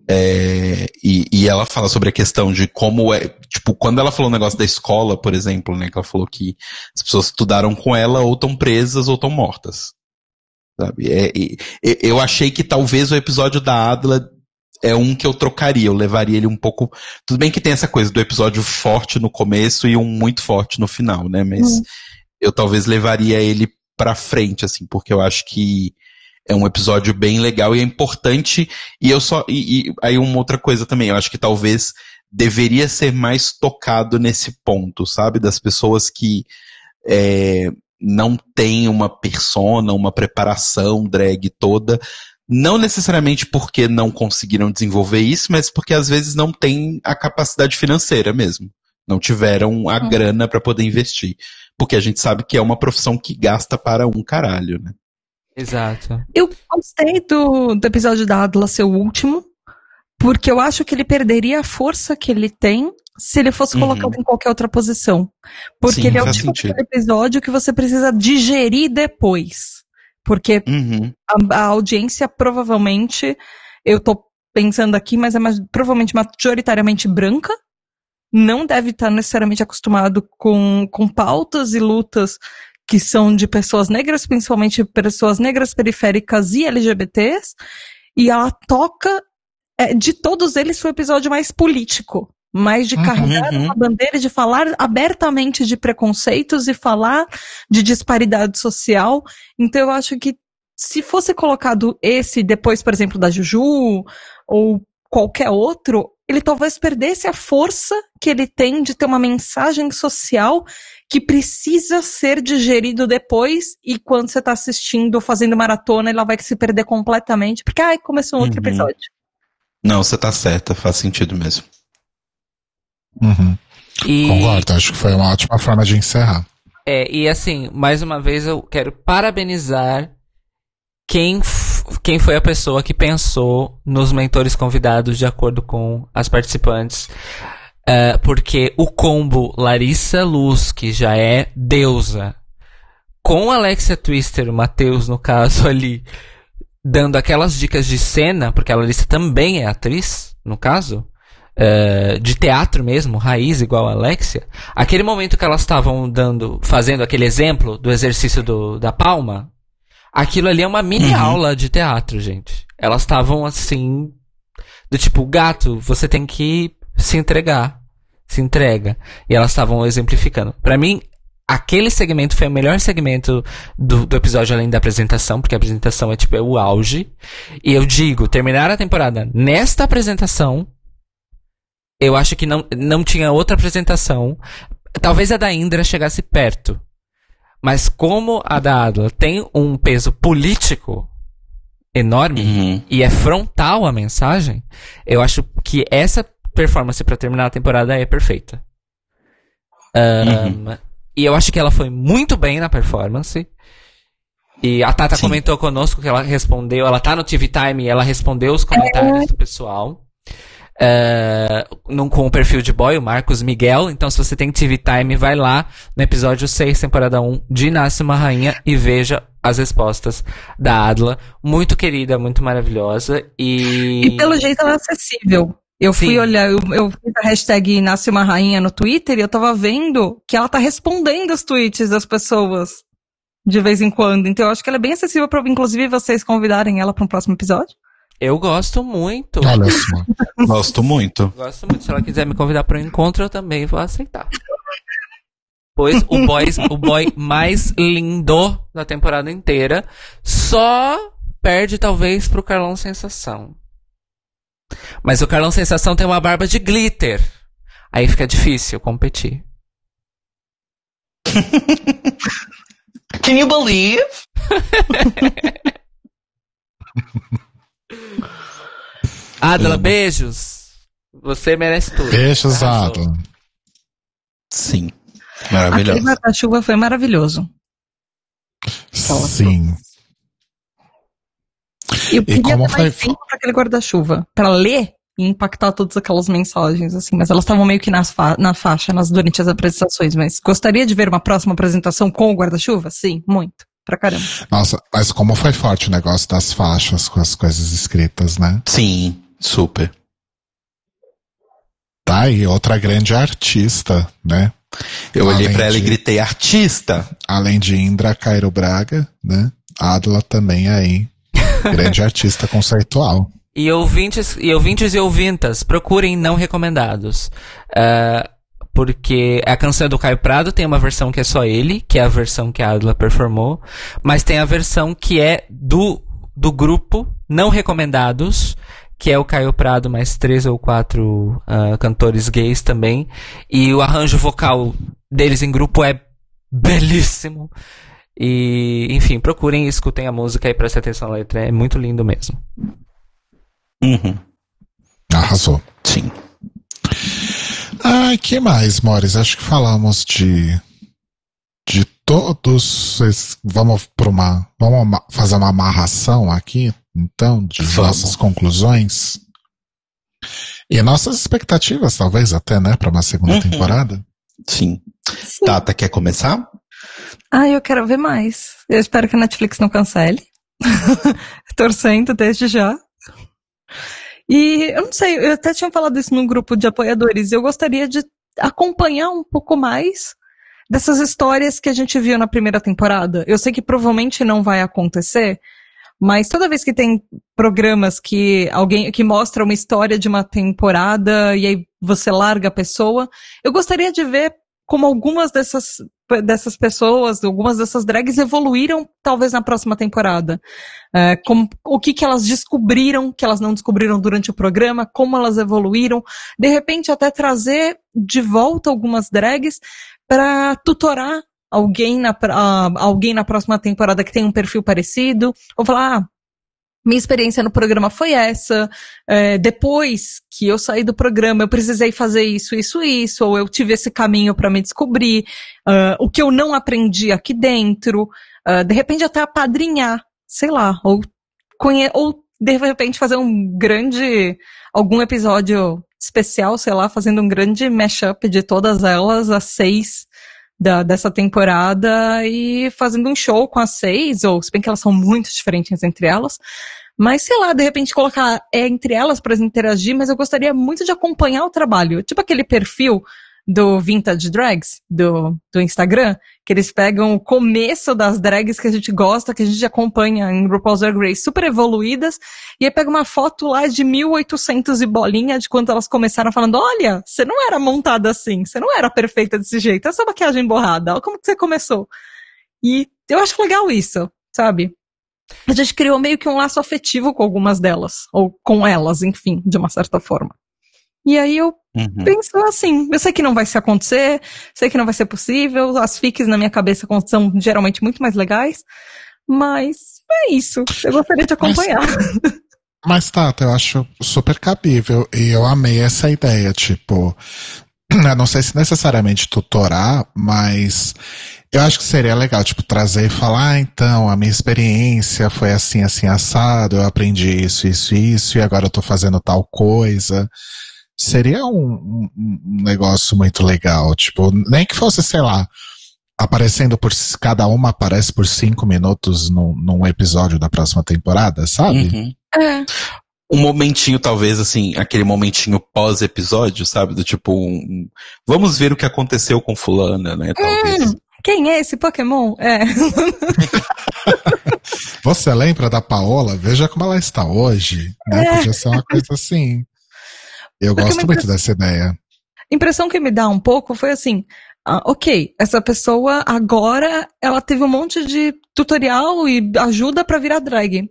É, e, e ela fala sobre a questão de como é, tipo, quando ela falou o negócio da escola, por exemplo, né, que ela falou que as pessoas estudaram com ela ou estão presas ou estão mortas. Sabe? É, e- eu achei que talvez o episódio da Adla é um que eu trocaria, eu levaria ele um pouco. Tudo bem que tem essa coisa do episódio forte no começo e um muito forte no final, né? Mas eu talvez levaria ele pra frente, assim, porque eu acho que é um episódio bem legal e é importante. E eu só. E, e aí uma outra coisa também, eu acho que talvez deveria ser mais tocado nesse ponto, sabe? Das pessoas que é, não têm uma persona, uma preparação drag toda. Não necessariamente porque não conseguiram desenvolver isso, mas porque às vezes não tem a capacidade financeira mesmo. Não tiveram a grana para poder investir. Porque a gente sabe que é uma profissão que gasta para um caralho, né? Exato. Eu gostei do, do episódio da Adla ser o último, porque eu acho que ele perderia a força que ele tem se ele fosse Uhum. colocado em qualquer outra posição. Porque Sim, ele é o tipo de episódio que você precisa digerir depois. Porque Uhum. a, a audiência provavelmente, eu tô pensando aqui, mas é mais- provavelmente majoritariamente branca, não deve estar necessariamente acostumado com, com pautas e lutas que são de pessoas negras, principalmente pessoas negras periféricas e LGBTs, e ela toca, é, de todos eles, foi o episódio mais político. Mais de Uhum, carregar uhum. uma bandeira, de falar abertamente de preconceitos e falar de disparidade social. Então eu acho que se fosse colocado esse depois, por exemplo, da Juju ou qualquer outro, ele talvez perdesse a força que ele tem de ter uma mensagem social que precisa ser digerido depois e quando você tá assistindo, fazendo maratona, ela vai se perder completamente, porque ai, começou um outro Uhum. episódio. Não, você tá certa, faz sentido mesmo. Uhum. E, Concordo, acho que foi uma ótima forma de encerrar. é, e assim, mais uma vez eu quero parabenizar quem, quem foi a pessoa que pensou nos mentores convidados de acordo com as participantes. É, porque o combo Larissa Luz, que já é deusa, com Alexia Twister, o Matheus no caso ali, dando aquelas dicas de cena, porque a Larissa também é atriz, no caso, é, de teatro mesmo, raiz igual a Alexia. Aquele momento que elas estavam dando, fazendo aquele exemplo do exercício do, da palma, aquilo ali é uma mini Uhum. aula de teatro, gente. Elas estavam assim, do tipo, gato, você tem que se entregar. Se entrega. E elas estavam exemplificando. Pra mim, aquele segmento foi o melhor segmento do, do episódio além da apresentação, porque a apresentação é tipo é o auge. E eu digo, terminar a temporada nesta apresentação, eu acho que não, não tinha outra apresentação. Talvez a da Indra chegasse perto. Mas como a da Adla tem um peso político enorme, Uhum. e é frontal a mensagem, eu acho que essa performance pra terminar a temporada é perfeita. Ahn, E eu acho que ela foi muito bem na performance. E a Tata Sim. comentou conosco que ela respondeu, ela tá no TV Time e ela respondeu os comentários do pessoal. É, num- com o perfil de boy, o Marcos Miguel. Então, se você tem TV Time, vai lá no episódio 6, temporada 1 de Nasce uma Rainha e veja as respostas da Adla. Muito querida, muito maravilhosa. E. E pelo jeito ela é acessível. Eu fui Sim. olhar, eu, eu fiz a hashtag Nasce uma Rainha no Twitter e eu tava vendo que ela tá respondendo os tweets das pessoas de vez em quando. Então eu acho que ela é bem acessível pra, inclusive, vocês convidarem ela pra um próximo episódio. Eu gosto muito. Olha só. Gosto muito. Gosto muito. Se ela quiser me convidar para um encontro, eu também vou aceitar. Pois o boy, o boy mais lindo da temporada inteira só perde talvez pro Carlão Sensação. Mas o Carlão Sensação tem uma barba de glitter. Aí fica difícil competir. Can you believe? Adela, Amo. beijos. Você merece tudo. Beijos. Adam. Sim. Aquele Maravilhoso. guarda-chuva foi maravilhoso. Sim. Eu queria como ter mais foi- tempo pra aquele guarda-chuva. Pra ler e impactar todas aquelas mensagens, assim. Mas elas estavam meio que nas fa- na faixa nas, durante as apresentações. Mas gostaria de ver uma próxima apresentação com o guarda-chuva? Sim, muito. Pra caramba. Nossa, mas como foi forte o negócio das faixas com as coisas escritas, né? Sim, super. Tá aí, outra grande artista, né? Eu olhei Além pra ela e gritei, artista! Além de Indra Cairo Braga, né? Adla também aí. Grande artista conceitual. E ouvintes, e ouvintes e ouvintas, procurem não recomendados. Ah, porque a canção é do Caio Prado tem uma versão que é só ele, que é a versão que a Adla performou. Mas tem a versão que é do, do grupo não recomendados, que é o Caio Prado mais três ou quatro ah, cantores gays também. E o arranjo vocal deles em grupo é belíssimo. E, enfim, procurem e escutem a música e prestem atenção na letra. É muito lindo mesmo. Uhum. Arrasou. Sim. Ai, que mais, Mores? Acho que falamos de. De todos. Vamos para uma. Vamos fazer uma amarração aqui, então, de Vamos. nossas conclusões. E nossas expectativas, talvez, até, né, para uma segunda Uhum. temporada. Sim. Sim. Tata, quer começar? Ah, eu quero ver mais. Eu espero que a Netflix não cancele. Torcendo desde já. E eu não sei, eu até tinha falado isso num grupo de apoiadores. Eu gostaria de acompanhar um pouco mais dessas histórias que a gente viu na primeira temporada. Eu sei que provavelmente não vai acontecer, mas toda vez que tem programas que alguém que mostra uma história de uma temporada e aí você larga a pessoa, eu gostaria de ver como algumas dessas dessas pessoas, algumas dessas drags evoluíram talvez na próxima temporada. É, como, o que, que elas descobriram que elas não descobriram durante o programa, como elas evoluíram, de repente até trazer de volta algumas drags para tutorar alguém na, ah, alguém na próxima temporada que tem um perfil parecido, ou falar, ah, minha experiência no programa foi essa, é, depois que eu saí do programa eu precisei fazer isso, isso, isso, ou eu tive esse caminho para me descobrir, ah, o que eu não aprendi aqui dentro, ah, de repente até apadrinhar, sei lá, ou, conhe ou de repente fazer um grande, algum episódio especial, sei lá, fazendo um grande mashup de todas elas, as seis da, dessa temporada e fazendo um show com as seis, ou se bem que elas são muito diferentes entre elas. Mas, sei lá, de repente colocar é, entre elas para interagir, mas eu gostaria muito de acompanhar o trabalho. Tipo aquele perfil do Vintage Drags, do, do Instagram, que eles pegam o começo das drags que a gente gosta, que a gente acompanha em RuPaul's Drag Race, super evoluídas, e aí pega uma foto lá de 1800 e bolinha de quando elas começaram falando, olha, você não era montada assim, você não era perfeita desse jeito, essa maquiagem borrada, olha como que você começou. E eu acho legal isso, sabe? A gente criou meio que um laço afetivo com algumas delas, ou com elas, enfim, de uma certa forma. E aí eu Uhum. penso assim, eu sei que não vai se acontecer, sei que não vai ser possível, as fics na minha cabeça são geralmente muito mais legais, mas é isso, eu gostaria de acompanhar. Mas, Tata, eu acho super cabível. E eu amei essa ideia, tipo. Eu não sei se necessariamente tutorar, mas eu acho que seria legal, tipo, trazer e falar, ah, então, a minha experiência foi assim, assim, assado, eu aprendi isso, isso, isso, e agora eu tô fazendo tal coisa. Seria um, um- um negócio muito legal, tipo, nem que fosse, sei lá, aparecendo por. Cada uma aparece por cinco minutos num, num episódio da próxima temporada, sabe? Uhum. É, Um momentinho, talvez, assim, aquele momentinho pós-episódio, sabe? Do tipo, um, vamos ver o que aconteceu com fulana, né? Talvez. quem é esse Pokémon? É. Você lembra da Paola? Veja como ela está hoje. Né? É. Podia ser uma coisa assim. Eu Porque gosto muito dessa ideia. A impressão que me dá um pouco foi assim, ah, ok, essa pessoa agora, ela teve um monte de tutorial e ajuda pra virar drag.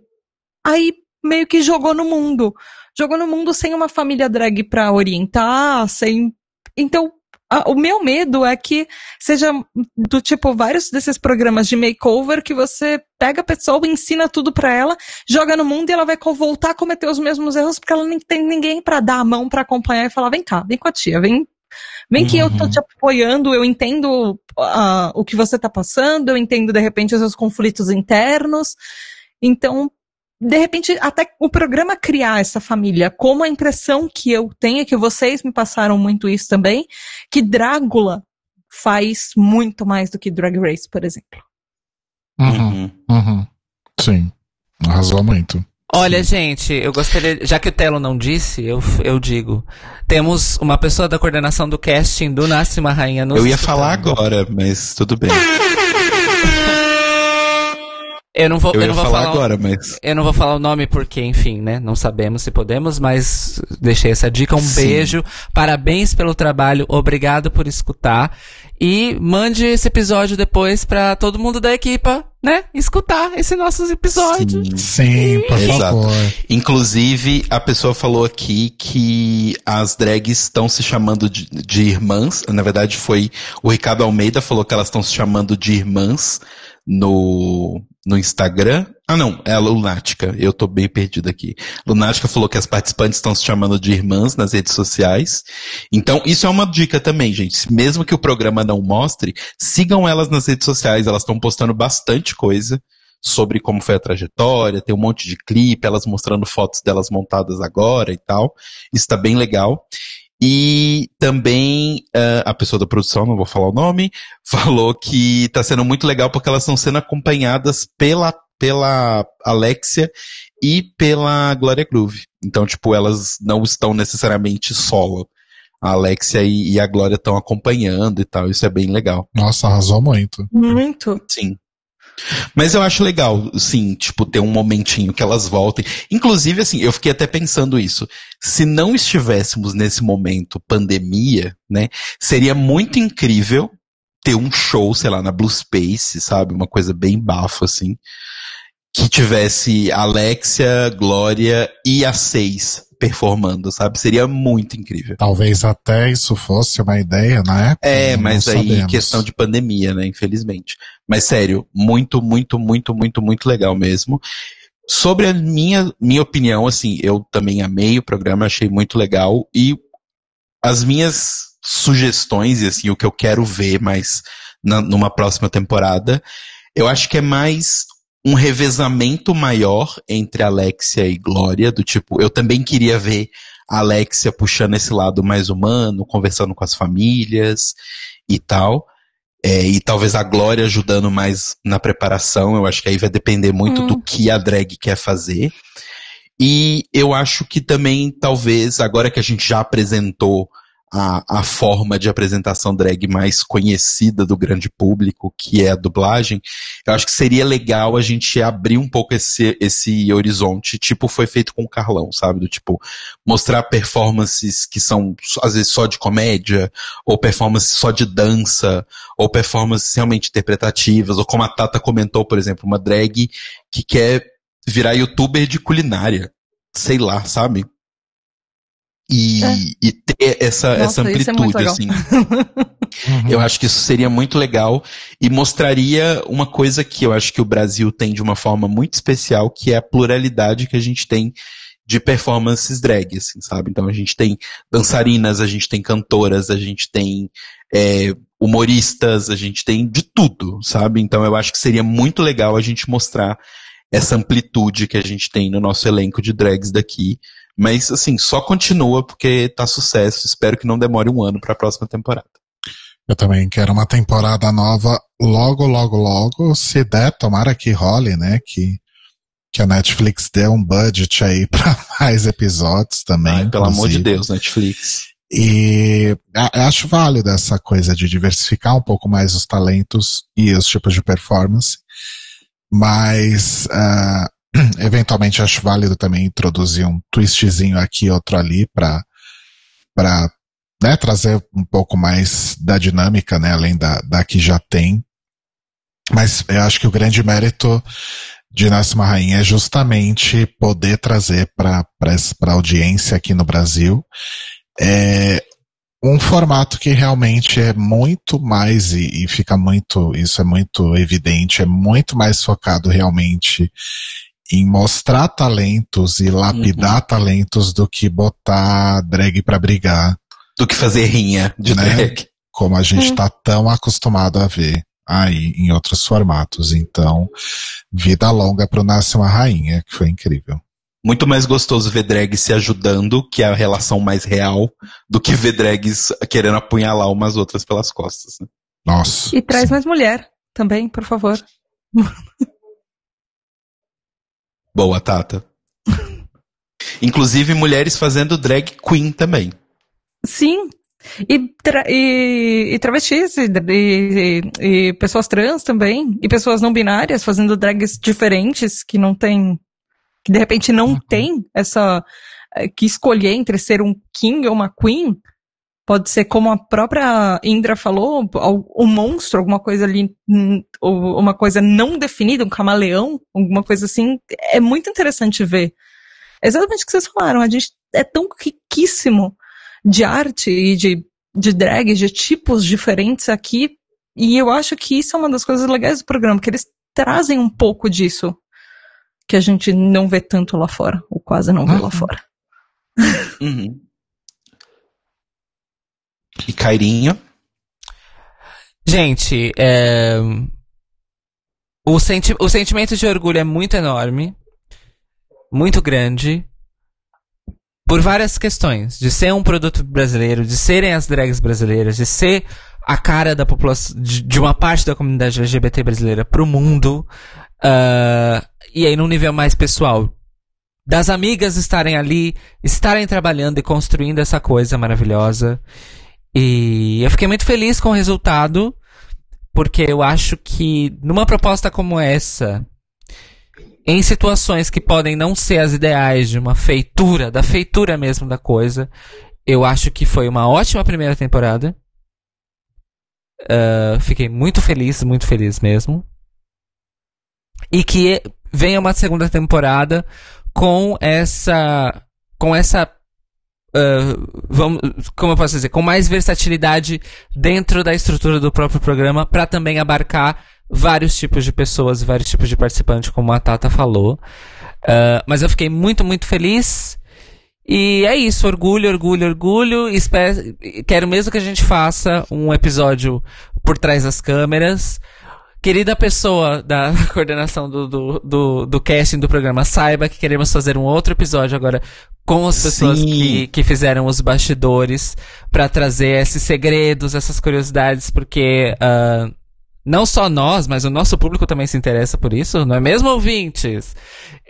aí meio que jogou no mundo. Jogou no mundo sem uma família drag pra orientar, sem. Então, a- o meu medo é que seja do tipo vários desses programas de makeover que você pega a pessoa, ensina tudo pra ela, joga no mundo e ela vai voltar a cometer os mesmos erros porque ela nem tem ninguém pra dar a mão pra acompanhar e falar: vem cá, vem com a tia, vem. Vem que eu tô Uhum. te apoiando, eu entendo ah, o que você tá passando, eu entendo de repente os seus conflitos internos. Então, de repente, até o programa criar essa família, como a impressão que eu tenho, é que vocês me passaram muito isso também, que Drácula faz muito mais do que Drag Race, por exemplo. Uhum, Uhum. uhum. Sim. Arrasou muito. Olha, gente, eu gostaria, já que o Telo não disse, eu, eu digo. Temos uma pessoa da coordenação do casting do Nasce uma Rainha nos Eu ia escutando. falar agora, mas tudo bem. Eu não vou, Eu eu não vou falar falar, o- agora, mas. Eu não vou falar o nome porque, enfim, né? Não sabemos se podemos, mas deixei essa dica. Um Sim. beijo, parabéns pelo trabalho, obrigado por escutar. E mande esse episódio depois pra todo mundo da equipa, né? Escutar esse nossos episódios. Sim. Sim, por Exato. favor. Inclusive, a pessoa falou aqui que as drags estão se chamando de, de irmãs. Na verdade, foi o Ricardo Almeida falou que elas estão se chamando de irmãs no, no Instagram. Ah, não, é a Lunática. Eu tô bem perdido aqui. Lunática falou que as participantes estão se chamando de irmãs nas redes sociais. Então, isso é uma dica também, gente. Mesmo que o programa não mostre, sigam elas nas redes sociais. Elas estão postando bastante coisa sobre como foi a trajetória, tem um monte de clipe, elas mostrando fotos delas montadas agora e tal. Isso tá bem legal. E também eh, a pessoa da produção, não vou falar o nome, falou que tá sendo muito legal porque elas estão sendo acompanhadas pela, pela Alexia e pela Glória Groove. Então, tipo, elas não estão necessariamente solo. A Alexia e, e a Glória estão acompanhando e tal. Isso é bem legal. Nossa, arrasou muito. Muito. Sim. Mas eu acho legal, sim, tipo, ter um momentinho que elas voltem. Inclusive, assim, eu fiquei até pensando isso. Se não estivéssemos nesse momento pandemia, né, seria muito incrível ter um show, sei lá, na Blue Space, sabe? Uma coisa bem bafo, assim. Que tivesse Alexia, Glória e a seis performando, sabe? Seria muito incrível. Talvez até isso fosse uma ideia na época. É, mas aí sabemos. questão de pandemia, né? Infelizmente. Mas sério, muito, muito, muito, muito, muito legal mesmo. Sobre a minha, minha opinião, assim, eu também amei o programa, achei muito legal. E as minhas sugestões, e assim, o que eu quero ver mais na- numa próxima temporada, eu acho que é mais um revezamento maior entre Alexia e Glória, do tipo, eu também queria ver a Alexia puxando esse lado mais humano, conversando com as famílias e tal. É, e talvez a Glória ajudando mais na preparação. Eu acho que aí vai depender muito Hum. do que a drag quer fazer. E eu acho que também, talvez, agora que a gente já apresentou a, a forma de apresentação drag mais conhecida do grande público, que é a dublagem, eu acho que seria legal a gente abrir um pouco esse, esse horizonte, tipo foi feito com o Carlão, sabe? Do tipo, mostrar performances que são, às vezes, só de comédia, ou performances só de dança, ou performances realmente interpretativas, ou como a Tata comentou, por exemplo, uma drag que quer virar youtuber de culinária. Sei lá, sabe? E, É. e ter essa, Nossa, essa é amplitude, legal. assim. Uhum. Eu acho que isso seria muito legal e mostraria uma coisa que eu acho que o Brasil tem de uma forma muito especial, que é a pluralidade que a gente tem de performances drag, assim, sabe? Então a gente tem dançarinas, a gente tem cantoras, a gente tem é, humoristas, a gente tem de tudo, sabe? Então eu acho que seria muito legal a gente mostrar essa amplitude que a gente tem no nosso elenco de drags daqui. Mas, assim, só continua porque tá sucesso. Espero que não demore um ano pra próxima temporada. Eu também quero uma temporada nova logo, logo, logo. Se der, tomara que role, né? Que, que a Netflix dê um budget aí pra mais episódios também. Ai, pelo amor de. Deus, Netflix. E a- acho válido essa coisa de diversificar um pouco mais os talentos e os tipos de performance. Mas, ah, eventualmente acho válido também introduzir um twistzinho aqui, outro ali, para para né, trazer um pouco mais da dinâmica, né, além da, da que já tem. Mas eu acho que o grande mérito de Nasce uma Rainha é justamente poder trazer para a audiência aqui no Brasil é, um formato que realmente é muito mais, e, e, fica muito, isso é muito evidente, é muito mais focado realmente em mostrar talentos e lapidar uhum. talentos do que botar drag para brigar. Do que fazer rinha de né? drag. Como a gente está tão acostumado a ver aí em outros formatos. Então, vida longa pro Nasce uma Rainha, que foi incrível. Muito mais gostoso ver drags se ajudando, que é a relação mais real, do que ver drags querendo apunhalar umas outras pelas costas. Né? Nossa. E traz sim. mais mulher também, por favor. Boa, Tata. Inclusive mulheres fazendo drag queen também. Sim, e, tra e, e travestis, e, e, e, pessoas trans também, e pessoas não binárias fazendo drags diferentes, que não tem, que de repente não uhum. tem essa, eh, que escolher entre ser um king ou uma queen, pode ser como a própria Indra falou, um monstro, alguma coisa ali, hum, uma coisa não definida, um camaleão, alguma coisa assim, é muito interessante ver. exatamente o que vocês falaram, a gente é tão riquíssimo de arte e de, de drag, de tipos diferentes aqui. E eu acho que isso é uma das coisas legais do programa, que eles trazem um pouco disso que a gente não vê tanto lá fora, ou quase não vê lá fora. Uhum. E Cairinho? Gente, é... o, senti o sentimento de orgulho é muito enorme, muito grande por várias questões. De ser um produto brasileiro, de serem as drags brasileiras, de ser a cara da população, de, de uma parte da comunidade LGBT brasileira pro mundo. Uh, e aí num nível mais pessoal. Das amigas estarem ali, estarem trabalhando e construindo essa coisa maravilhosa. E eu fiquei muito feliz com o resultado, porque eu acho que numa proposta como essa, em situações que podem não ser as ideais de uma feitura, da feitura mesmo da coisa, eu acho que foi uma ótima primeira temporada. Uh, fiquei muito feliz, muito feliz mesmo. E que venha uma segunda temporada com essa. com essa. Uh, vamos, como eu posso dizer? Com mais versatilidade dentro da estrutura do próprio programa, para também abarcar vários tipos de pessoas, vários tipos de participantes, como a Tata falou. Uh, mas eu fiquei muito, muito feliz. E é isso, orgulho, orgulho, orgulho. Espero, quero mesmo que a gente faça um episódio por trás das câmeras. Querida pessoa da coordenação do, do, do, do casting do programa, saiba que queremos fazer um outro episódio agora com as pessoas que, que fizeram os bastidores para trazer esses segredos, essas curiosidades, porque uh, não só nós, mas o nosso público também se interessa por isso, não é mesmo, ouvintes?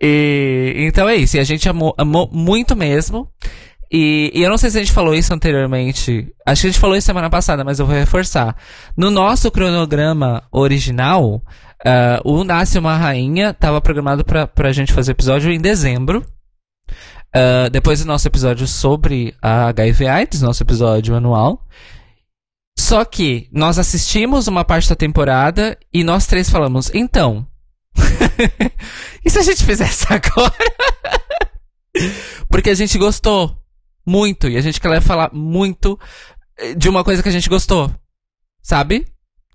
E, então é isso, e a gente amou, amou muito mesmo. E, e, eu não sei se a gente falou isso anteriormente. Acho que a gente falou isso semana passada, mas eu vou reforçar. No nosso cronograma original, uh, o Nasce uma Rainha estava programado pra, pra gente fazer episódio em dezembro. Uh, depois do nosso episódio sobre a HIV AIDS, nosso episódio anual. Só que nós assistimos uma parte da temporada e nós três falamos, então. e se a gente fizesse agora? Porque a gente gostou muito e a gente quer falar muito eh, de uma coisa que a gente gostou. Sabe?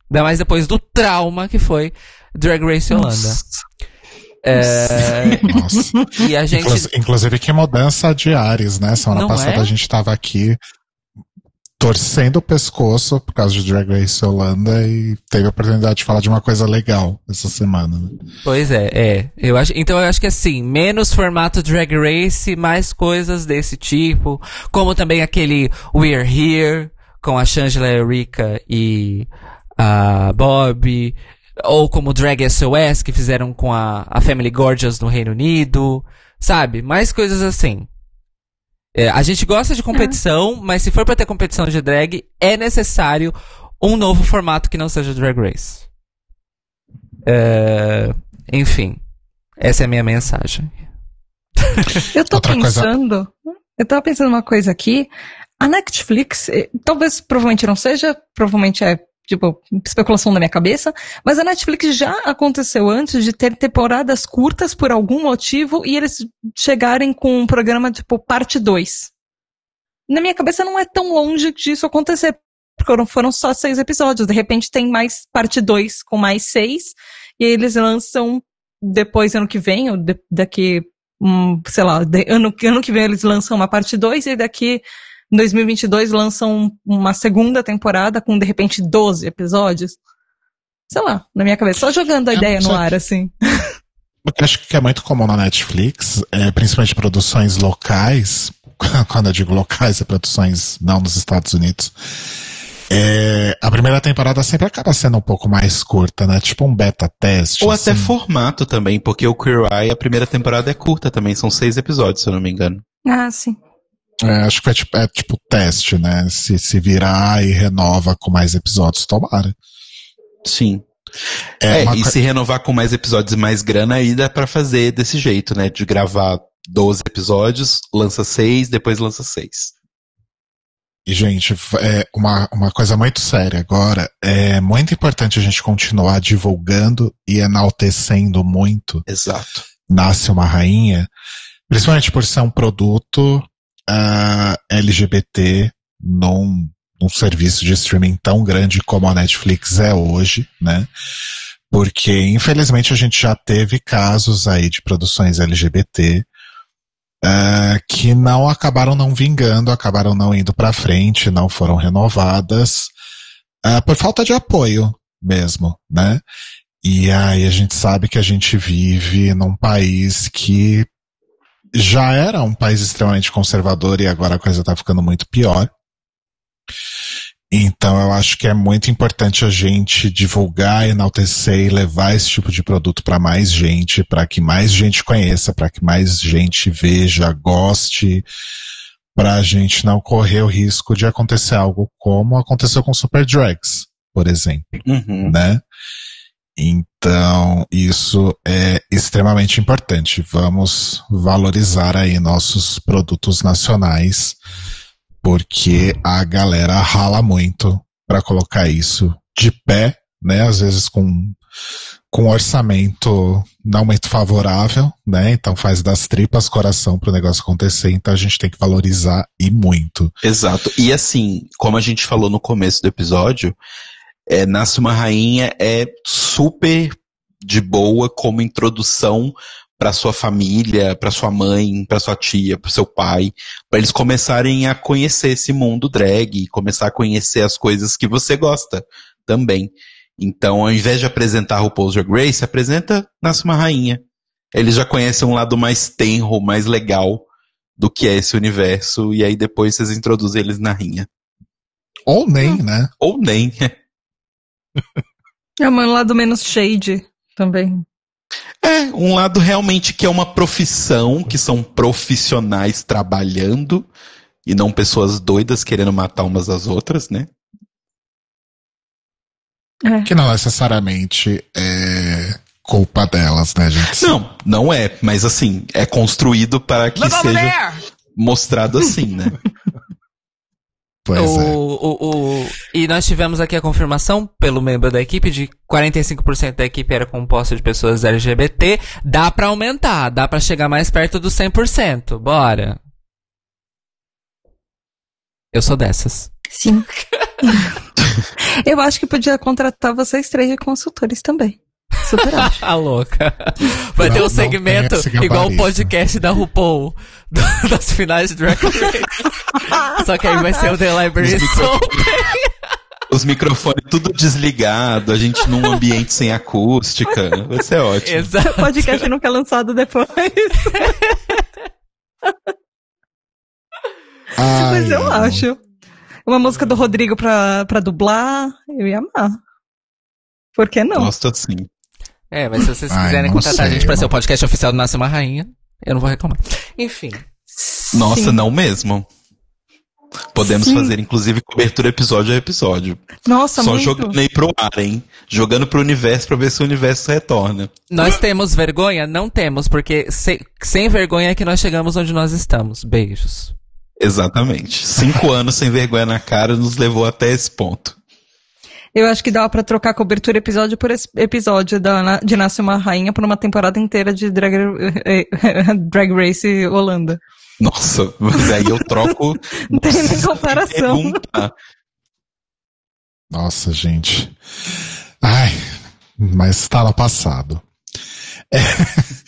Ainda mais depois do trauma que foi Drag Race Holanda. Nossa. É... Nossa. E a gente... Inclusive, que mudança de ares, né? Semana Não passada é? a gente tava aqui torcendo o pescoço por causa de Drag Race Holanda e teve a oportunidade de falar de uma coisa legal essa semana. Né? Pois é, é. Eu acho, então eu acho que assim, menos formato Drag Race, mais coisas desse tipo, como também aquele We're Here com a Shangela Erika e a Bob, ou como Drag SOS que fizeram com a, a Family Gorgeous no Reino Unido, sabe? Mais coisas assim. É, a gente gosta de competição, é. mas se for para ter competição de drag, é necessário um novo formato que não seja Drag Race. É, enfim, essa é a minha mensagem. Eu tô Outra pensando, coisa... eu tava pensando uma coisa aqui. A Netflix, eh, talvez provavelmente não seja, provavelmente é tipo, especulação da minha cabeça, mas a Netflix já aconteceu antes de ter temporadas curtas por algum motivo e eles chegarem com um programa tipo parte 2. Na minha cabeça não é tão longe disso acontecer, porque foram só seis episódios. De repente tem mais parte 2 com mais seis, e aí eles lançam depois ano que vem, ou de, daqui, um, sei lá, de, ano, ano que vem eles lançam uma parte 2 e daqui em 2022 lançam uma segunda temporada com de repente 12 episódios. Sei lá, na minha cabeça, só jogando a é, ideia no ar assim. Eu acho que é muito comum na Netflix, é, principalmente produções locais, quando eu digo locais, é produções não nos Estados Unidos. É, a primeira temporada sempre acaba sendo um pouco mais curta, né? Tipo um beta teste. Ou assim. até formato também, porque o Queer Eye, a primeira temporada é curta também, são seis episódios, se eu não me engano. Ah, sim. É, acho que é tipo, é tipo teste, né? Se, se virar e renova com mais episódios, tomara. Sim. É, é e se renovar com mais episódios e mais grana, aí dá pra fazer desse jeito, né? De gravar 12 episódios, lança 6, depois lança 6. E, gente, é uma, uma coisa muito séria agora. É muito importante a gente continuar divulgando e enaltecendo muito. Exato. Nasce uma rainha, principalmente por ser um produto uh, LGBT num, num serviço de streaming tão grande como a Netflix é hoje, né? Porque, infelizmente, a gente já teve casos aí de produções LGBT uh, que não acabaram não vingando, acabaram não indo para frente, não foram renovadas, uh, por falta de apoio mesmo, né? E aí a gente sabe que a gente vive num país que já era um país extremamente conservador e agora a coisa está ficando muito pior. Então eu acho que é muito importante a gente divulgar, enaltecer e levar esse tipo de produto para mais gente, para que mais gente conheça, para que mais gente veja, goste, para a gente não correr o risco de acontecer algo como aconteceu com Super Drags, por exemplo, uhum. né? Então, isso é extremamente importante. Vamos valorizar aí nossos produtos nacionais, porque a galera rala muito para colocar isso de pé, né? Às vezes com com orçamento não muito favorável, né? Então faz das tripas coração para o negócio acontecer. Então a gente tem que valorizar e muito. Exato. E assim, como a gente falou no começo do episódio, é, Nasce uma Rainha é super de boa como introdução para sua família, para sua mãe, para sua tia, para seu pai, para eles começarem a conhecer esse mundo drag, começar a conhecer as coisas que você gosta também. Então, ao invés de apresentar o Drag Grace, apresenta Nasce uma Rainha. Eles já conhecem um lado mais tenro, mais legal do que é esse universo, e aí depois vocês introduzem eles na rainha. Ou nem, né? Ou nem. É um lado menos shade também. É, um lado realmente que é uma profissão, que são profissionais trabalhando e não pessoas doidas querendo matar umas às outras, né? É. Que não necessariamente é culpa delas, né, gente? Não, não é, mas assim, é construído para que seja mostrado assim, né? Pois o, é. O, o, e nós tivemos aqui a confirmação pelo membro da equipe de 45% da equipe era composta de pessoas LGBT. Dá para aumentar, dá para chegar mais perto do 100%. Bora. Eu sou dessas. Sim. Eu acho que podia contratar vocês três de consultores também. Super acho. A louca. Vai não, ter um segmento igual o podcast da RuPaul das finais de Drag Race. Só que aí vai ser o The Library Os, micro... Os microfones tudo desligado, a gente num ambiente sem acústica. Vai ser ótimo. Exato. O podcast nunca é lançado depois. Ai, Mas eu não. acho. Uma música do Rodrigo pra, pra dublar, eu ia amar. Por que não? Gosto sim. É, mas se vocês Ai, quiserem contratar sei, a gente pra ser o podcast oficial do Nasce uma Rainha, eu não vou reclamar. Enfim. Nossa, Sim. não mesmo. Podemos Sim. fazer, inclusive, cobertura episódio a episódio. Nossa, Só muito. jogando aí pro ar, hein? Jogando pro universo pra ver se o universo retorna. Nós temos vergonha? Não temos, porque se, sem vergonha é que nós chegamos onde nós estamos. Beijos. Exatamente. Cinco anos sem vergonha na cara nos levou até esse ponto. Eu acho que dava pra trocar cobertura episódio por episódio da, de Nasce uma Rainha por uma temporada inteira de Drag, drag Race Holanda. Nossa, mas aí eu troco. Não tem nem comparação. Nossa, gente. Ai, mas tá no passado. É,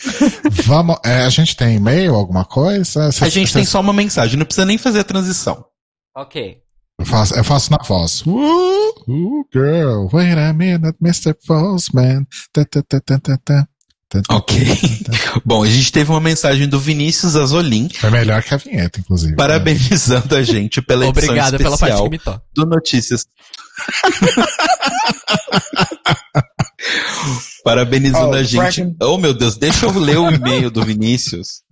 vamos. é, a gente tem e-mail, alguma coisa? Cê- A gente cê- tem só uma mensagem, não precisa nem fazer a transição. Ok. Eu faço, eu faço na voz. Uh, uh, girl, wait a minute, Mr. Postman. Ok. Bom, a gente teve uma mensagem do Vinícius Azolin, Foi melhor que a vinheta, inclusive. parabenizando a gente pela edição Obrigado pela parte especial que me toca. do Notícias. Parabenizando Oh, a gente. Oh, meu Deus, deixa eu ler o e-mail do Vinícius.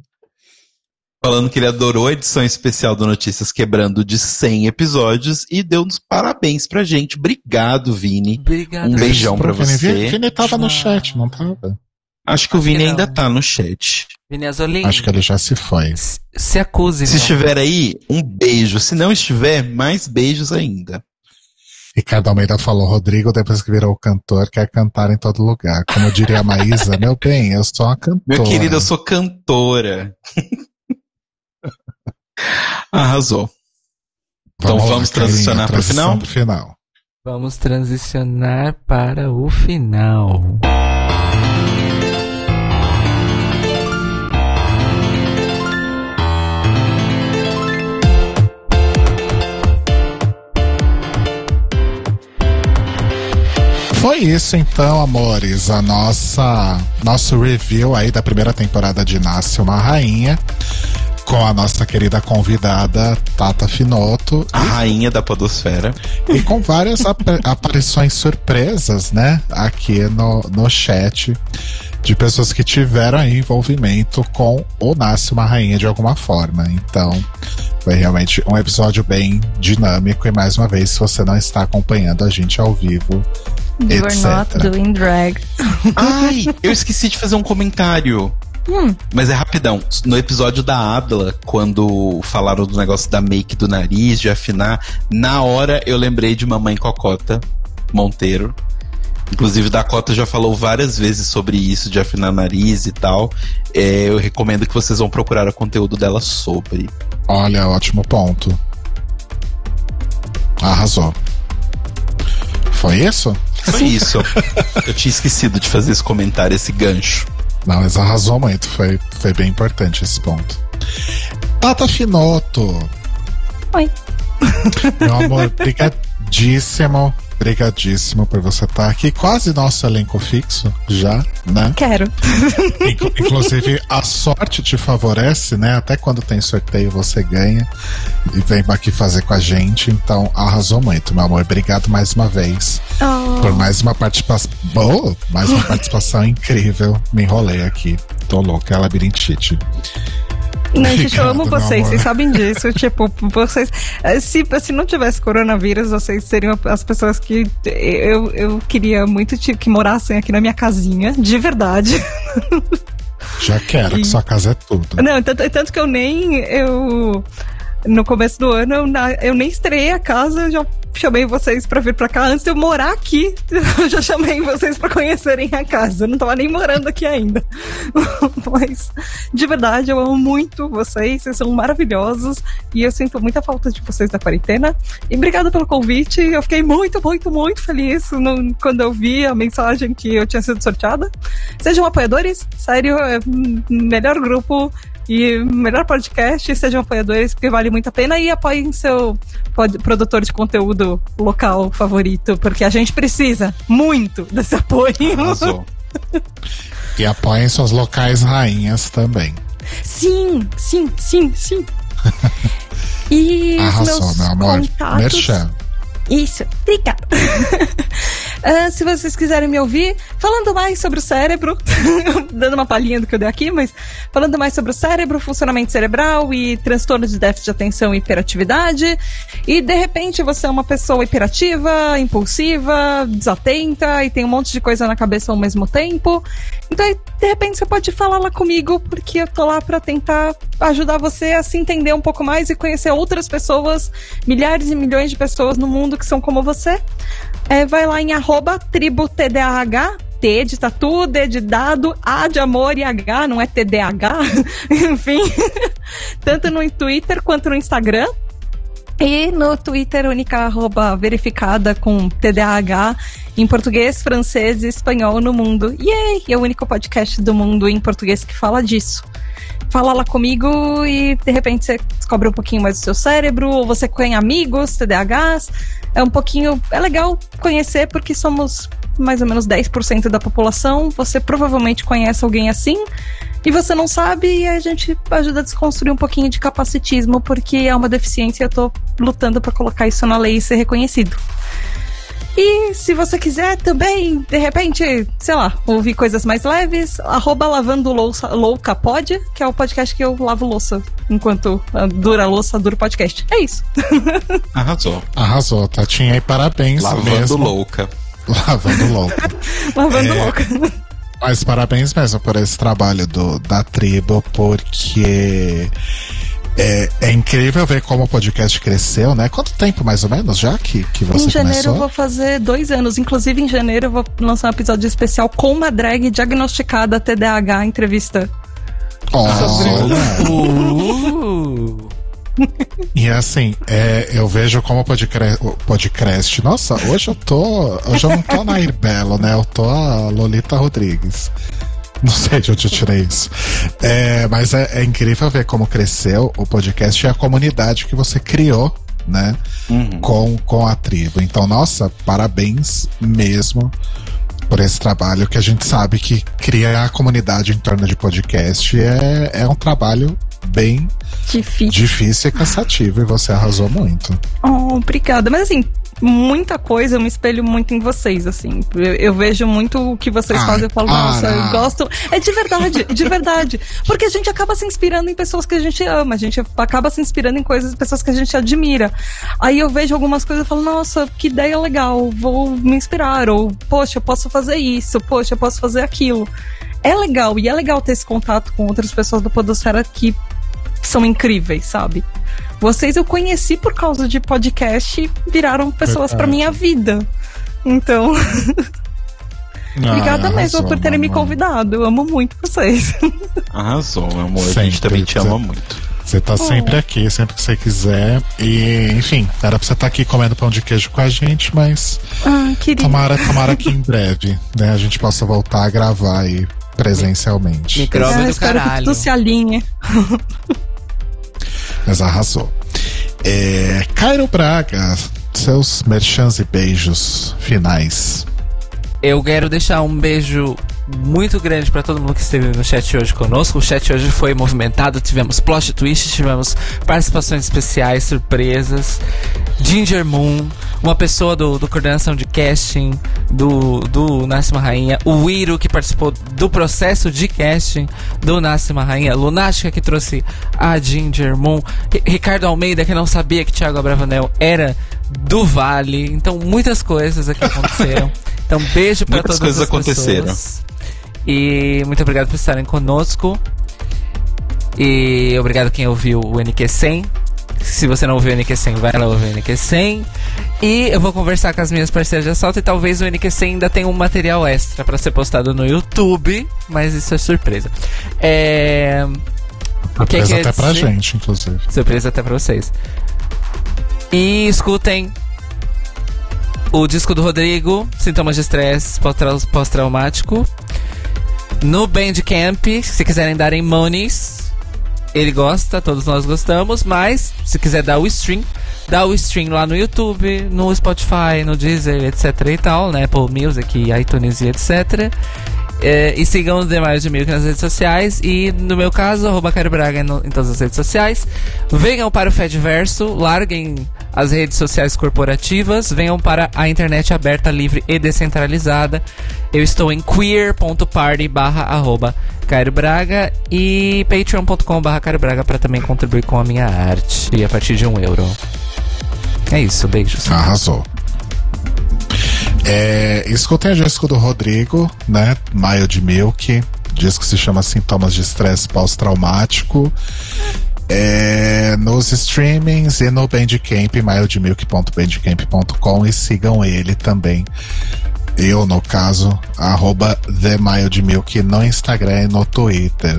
Falando que ele adorou a edição especial do Notícias Quebrando de 100 episódios e deu uns parabéns pra gente. Obrigado, Vini. Obrigado. Um beijão pra Vini. você. Vini, Vini tava no Ah. chat, não tava? Acho que o Vini Não. ainda tá no chat. Vini Azolin, Acho que ele já se foi. se- se acuse, Se estiver aí, um beijo. Se não estiver, mais beijos ainda. Ricardo Almeida falou, Rodrigo, depois que virou cantor, quer cantar em todo lugar. Como diria a Maísa, meu bem, eu sou uma cantora. Meu querido, eu sou cantora. Arrasou. Então lá, vamos transicionar pro transição final? final. Vamos transicionar para o final. Foi isso então, amores, a nossa nosso review aí da primeira temporada de Nasce uma Rainha com a nossa querida convidada Tata Finoto A rainha da podosfera. e com várias ap- aparições surpresas, né, aqui no, no chat de pessoas que tiveram aí envolvimento com o Nasce uma Rainha de alguma forma. Então, foi realmente um episódio bem dinâmico e mais uma vez, se você não está acompanhando a gente ao vivo, You're etc. not doing drag. Ai, eu esqueci de fazer um comentário. Hum. Mas é rapidão. No episódio da Adla, quando falaram do negócio da make do nariz, de afinar, na hora eu lembrei de Mamãe Cocota Monteiro. Inclusive, Dakota já falou várias vezes sobre isso, de afinar nariz e tal. É, eu recomendo que vocês vão procurar o conteúdo dela sobre. Olha, ótimo ponto. Arrasou. Foi isso? Foi isso. eu tinha esquecido de fazer esse comentário, esse gancho. Não, mas arrasou muito. Foi, foi bem importante esse ponto. Tata Finoto. Oi. Meu amor, brigadíssimo. Brigadíssimo por você estar aqui. Quase nosso elenco fixo, já, né? Quero. Inclu- Inclusive, a sorte te favorece, né? Até quando tem sorteio, você ganha. E vem aqui fazer com a gente. Então, arrasou muito, meu amor. Obrigado mais uma vez. Oh. Por mais uma participação. Boa! Mais uma participação incrível. Me enrolei aqui. Tô louca, é labirintite. Não, gente, eu Obrigado, amo meu vocês, vocês sabem disso. tipo, vocês. eh, Se, se não tivesse coronavírus, vocês seriam as pessoas que eu, eu queria muito que morassem aqui na minha casinha, de verdade. Já quero, que sua casa é tudo. Não, tanto, tanto que eu nem. Eu. No começo do ano, eu, eu nem estreiei a casa, eu já chamei vocês pra vir pra cá. Antes de eu morar aqui, eu já chamei vocês pra conhecerem a casa. Eu não tava nem morando aqui ainda. Mas, de verdade, eu amo muito vocês, vocês são maravilhosos. E eu sinto muita falta de vocês da quarentena. E obrigada pelo convite. Eu fiquei muito, muito, muito feliz no- quando eu vi a mensagem que eu tinha sido sorteada. Sejam apoiadores, sério, é o melhor grupo e melhor podcast, sejam apoiadores, porque vale muito a pena e apoiem seu produtor de conteúdo local favorito, porque a gente precisa muito desse apoio. Arrasou. E apoiem suas locais rainhas também. Sim, sim, sim, sim. E Arrasou, meus meu amor. contatos. Merchan. Isso, obrigada. Ah, se vocês quiserem me ouvir, falando mais sobre o cérebro, dando uma palhinha do que eu dei aqui, mas falando mais sobre o cérebro, funcionamento cerebral e transtorno de déficit de atenção e hiperatividade. E de repente você é uma pessoa hiperativa, impulsiva, desatenta e tem um monte de coisa na cabeça ao mesmo tempo. Então, de repente, você pode falar lá comigo, porque eu tô lá pra tentar ajudar você a se entender um pouco mais e conhecer outras pessoas, milhares e milhões de pessoas no mundo que são como você. É, vai lá em arroba tributdh, T de tatu, D de dado, A de amor e H, não é TDAH, enfim. Tanto no Twitter quanto no Instagram. E no Twitter, única arroba verificada com TDAH em português, francês e espanhol no mundo. Yay! É o único podcast do mundo em português que fala disso. Fala lá comigo e de repente você descobre um pouquinho mais do seu cérebro, ou você conhece amigos, TDAHs. É um pouquinho. É legal conhecer porque somos mais ou menos 10% da população. Você provavelmente conhece alguém assim e você não sabe, e a gente ajuda a desconstruir um pouquinho de capacitismo, porque é uma deficiência e eu tô lutando para colocar isso na lei e ser reconhecido. E se você quiser também, de repente, sei lá, ouvir coisas mais leves, arroba lavando louça, louca pode, que é o podcast que eu lavo louça enquanto ah, dura a louça, dura o podcast. É isso. Arrasou. Arrasou, Tatinha, e parabéns Lavando mesmo. louca. Lavando louca. Lavando É. louca. Mas parabéns mesmo por esse trabalho do, da tribo, porque é, é incrível ver como o podcast cresceu, né? Quanto tempo mais ou menos já que, que você em janeiro começou? eu vou fazer dois anos. Inclusive, em janeiro eu vou lançar um episódio especial com uma drag diagnosticada TDAH entrevista. Olha, Uh, e assim, é, eu vejo como o podcast, podcast. Nossa, hoje eu tô. Hoje eu não tô na Belo, né? Eu tô a Lolita Rodrigues. Não sei de onde eu tirei isso. É, mas é, é incrível ver como cresceu o podcast e a comunidade que você criou, né? Com, com a tribo. Então, nossa, parabéns mesmo por esse trabalho que a gente sabe que criar a comunidade em torno de podcast é, é um trabalho bem Difícil. difícil e cansativo e você arrasou muito. Oh, obrigada. Mas assim, muita coisa eu me espelho muito em vocês, assim. Eu, eu vejo muito o que vocês Ai, fazem. Eu falo, nossa, para. eu gosto. É de verdade, de verdade. Porque a gente acaba se inspirando em pessoas que a gente ama, a gente acaba se inspirando em coisas, pessoas que a gente admira. Aí eu vejo algumas coisas e falo, nossa, que ideia legal, vou me inspirar. Ou, poxa, eu posso fazer isso, poxa, eu posso fazer aquilo. É legal, e é legal ter esse contato com outras pessoas da Podosfera que são incríveis, sabe? Vocês eu conheci por causa de podcast e viraram pessoas pra Verdade. minha vida. Então, obrigada Ah, mesmo arrasou, por terem me convidado. Eu amo muito vocês. Arrasou, meu amor. a Sempre, gente também te ama muito. Você tá sempre aqui, sempre que você quiser. E, enfim, era pra você estar aqui comendo pão de queijo com a gente, mas ah, querido. tomara, tomara que em breve, né, a gente possa voltar a gravar aí presencialmente. micróbio Ah, do espero que caralho. tudo se alinhe. Mas arrasou. É, Cairo Braga, seus merchans e beijos finais. Eu quero deixar um beijo muito grande pra todo mundo que esteve no chat hoje conosco. O chat hoje foi movimentado, tivemos plot twist, tivemos participações especiais, surpresas, Ginger Moon, uma pessoa do, do coordenação de casting do, do Nasce uma Rainha, o Iro que participou do processo de casting do Nasce uma Rainha, Lunática que trouxe a Ginger Moon, Ri- Ricardo Almeida que não sabia que Thiago Abravanel era do Vale. Então muitas coisas aqui aconteceram. Então beijo pra Muitas todas coisas as aconteceram. E muito obrigado por estarem conosco. E obrigado quem ouviu o NQ100. Se você não ouviu o NQ100, vai lá ouvir o NQ100. E eu vou conversar com as minhas parceiras de assalto e talvez o NQ100 ainda tenha um material extra pra ser postado no YouTube, mas isso é surpresa. É. O que Surpresa que até pra gente, inclusive. Surpresa até pra vocês. E escutem o disco do Rodrigo, Sintomas de Estresse pós-trau- Pós-Traumático. No Bandcamp, se quiserem darem monies, ele gosta, todos nós gostamos, mas se quiser dar o stream, dá o stream lá no YouTube, no Spotify, no Deezer, etc e tal, né? Apple Music, iTunes e etc. É, e sigam o Demais de Milk nas redes sociais. E no meu caso, arroba Braga no- em todas as redes sociais. Venham para o Fedverso, larguem as redes sociais corporativas, venham para a internet aberta, livre e descentralizada. Eu estou em queer.party barra arroba Cairo Braga e patreon.com barra Cairo Braga para também contribuir com a minha arte e a partir de um euro. É isso, beijos. Arrasou. É, escutem a disco do Rodrigo, né? Mild Milk. Disco se chama Sintomas de Estresse Pós-Traumático. É, nos streamings e no Bandcamp, mildmilk.bandcamp.com e sigam ele também. Eu, no caso, arroba TheMildMilk no Instagram e no Twitter.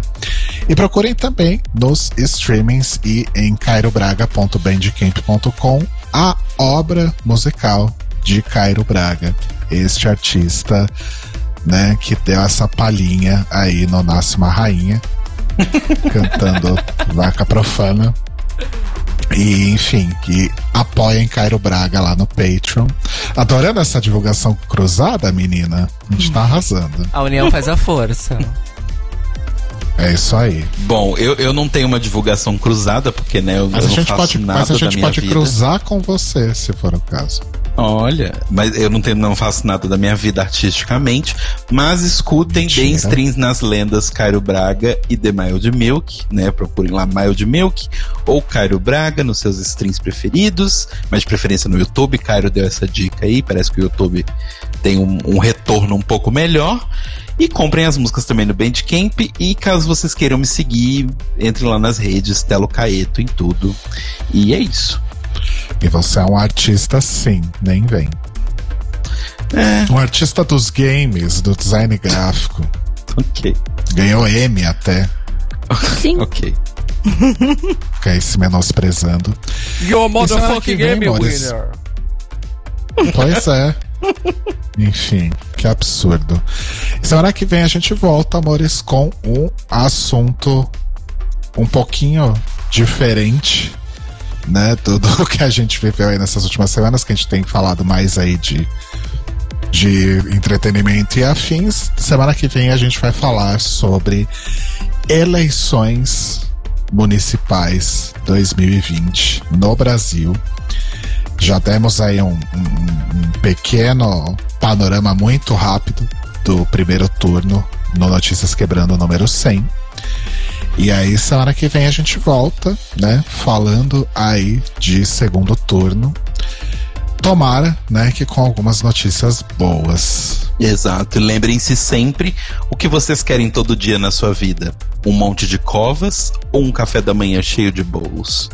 E procurem também nos streamings e em cairobraga.bandcamp.com a obra musical de Cairo Braga, este artista, né, que deu essa palhinha aí no Nasce uma Rainha, cantando Vaca Profana. E, enfim, que apoiem Cairo Braga lá no Patreon. Adorando essa divulgação cruzada, menina. A gente tá arrasando. A união faz a força. É isso aí. Bom, eu, eu não tenho uma divulgação cruzada, porque né, eu, Mas eu a não gente faço pode, nada mas a da gente minha pode vida. cruzar com você, se for o caso. Olha, mas eu não, tenho, não faço nada da minha vida artisticamente, mas escutem, Mentira. deem streams nas lendas Cairo Braga e The Mild Milk, né? Procurem lá Mild Milk ou Cairo Braga nos seus streams preferidos, mas de preferência no YouTube. Cairo deu essa dica aí, parece que o YouTube tem um, um retorno um pouco melhor. E comprem as músicas também no Bandcamp. E caso vocês queiram me seguir, entre lá nas redes, Telo Caeto em tudo. E é isso. E você é um artista, sim, nem vem. É, Um artista dos games, do design gráfico. ok. Ganhou M até. Sim. Ok. Fica aí se menosprezando. Your motherfucking game winner. Pois é. Enfim, que absurdo. Semana que vem a gente volta, amores, com um assunto um pouquinho diferente, né? Do, do que a gente viveu aí nessas últimas semanas, que a gente tem falado mais aí de, de entretenimento e afins. Semana que vem a gente vai falar sobre eleições municipais 2020 no Brasil. Já demos aí um, um- um pequeno panorama muito rápido do primeiro turno no Notícias Quebrando número 100. E aí, semana que vem a gente volta, né? Falando aí de segundo turno. Tomara, né, que com algumas notícias boas. Exato. E lembrem-se sempre o que vocês querem todo dia na sua vida: um monte de covas ou um café da manhã cheio de bolos.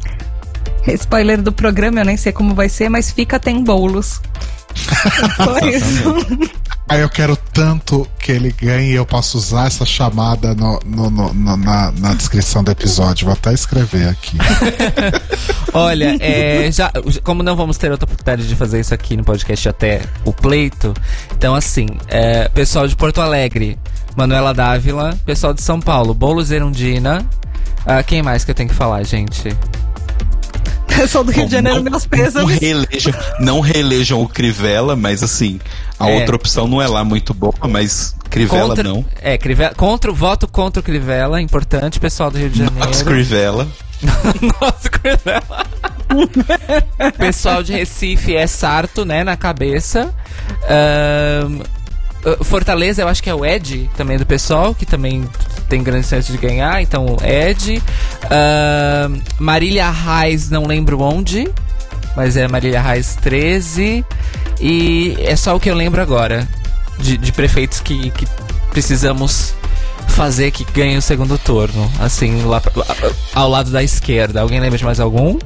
Spoiler do programa, eu nem sei como vai ser, mas fica tem bolos. Foi isso. Aí eu quero tanto que ele ganhe e eu posso usar essa chamada no, no- no- na, na descrição do episódio. Vou até escrever aqui. Olha, é, já, como não vamos ter outra oportunidade de fazer isso aqui no podcast até o pleito, então assim, é, pessoal de Porto Alegre, Manuela Dávila, pessoal de São Paulo, Boulos Erundina, ah, quem mais que eu tenho que falar, gente? Pessoal do Rio de Janeiro, não, meus não, pêsames. reelejam, não reelejam o Crivella, mas assim, a É. outra opção não é lá muito boa, mas Crivella contra, não. É, Crivella, contra, o voto contra o Crivella, importante, pessoal do Rio de Janeiro. Max Crivella. Nossa, Crivella. Pessoal de Recife é Sarto, né, na cabeça. Uh, Fortaleza, eu acho que é o Ed, também do pessoal, que também tem grande chance de ganhar, então Ed. Ahn, Marília Reis, não lembro onde, mas é Marília Reis 13. E é só o que eu lembro agora, de, de prefeitos que, que precisamos fazer que ganhe o segundo turno, assim, lá, ao lado da esquerda. Alguém lembra de mais algum?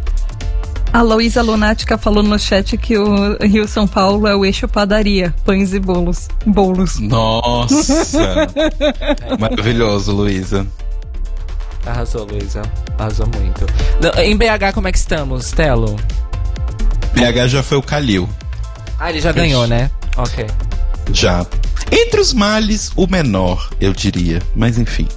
A Luísa Lunática falou no chat que o Rio São Paulo é o eixo padaria, pães e bolos. Bolos. Nossa! Maravilhoso, Luísa. Arrasou, Luísa. Arrasou muito. Não, em BH, como é que estamos, Telo? BH já foi o Calil. Ah, ele já ganhou, né? Ok. Já. Entre os males, o menor, eu diria. Mas enfim.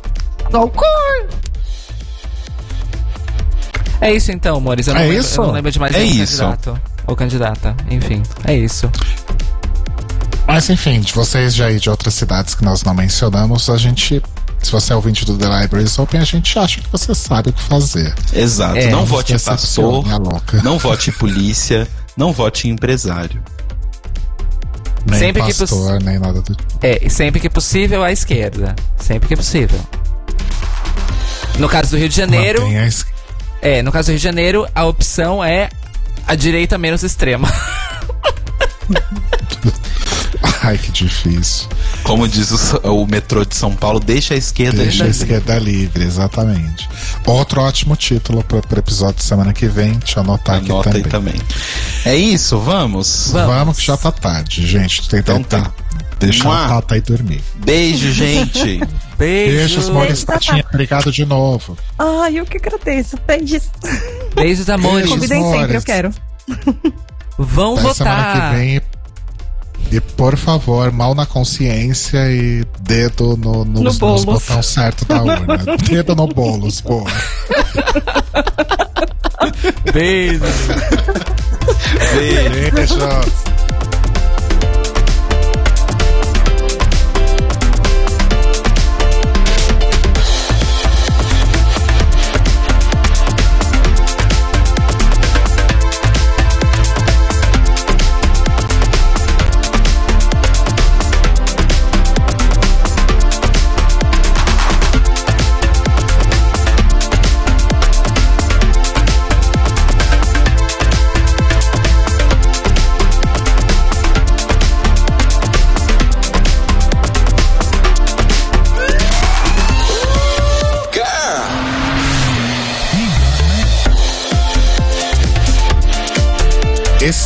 É isso então, amores. Eu não, É lembro, isso? eu não lembro de mais É nenhum isso. candidato. Ou candidata. Enfim, é isso. Mas enfim, de vocês já aí de outras cidades que nós não mencionamos, a gente se você é ouvinte do The Libraries Open, a gente acha que você sabe o que fazer. Exato. É, não vote em pastor, não vote em polícia, não vote em empresário. Nem Sempre que pastor, nem nada do tipo. É, sempre que possível à esquerda. Sempre que possível. No caso do Rio de Janeiro, Mantenha a es- é, no caso do Rio de Janeiro, a opção é a direita menos extrema. Ai, que difícil. Como diz o, o metrô de São Paulo, deixa a esquerda Deixa a livre. esquerda livre, exatamente. Outro ótimo título para o episódio de semana que vem. Deixa eu anotar Anota aqui aí também. também. É isso, vamos? Vamos. que já tá tarde, gente. Tem Então que tá. Deixar Mua. a Tata aí dormir. Beijo, gente. Beijo. Beijos, Maurício. Tatinha. Obrigado de novo. Ai, eu que agradeço. Beijos. Beijos, amores. Beijos. Convidem sempre, amores. eu quero. Vão Até semana votar. que vem. E por favor, mal na consciência e dedo no, nos, No nos botão certo da urna. dedo no bolos, boa. Beijo. Beijos. Esses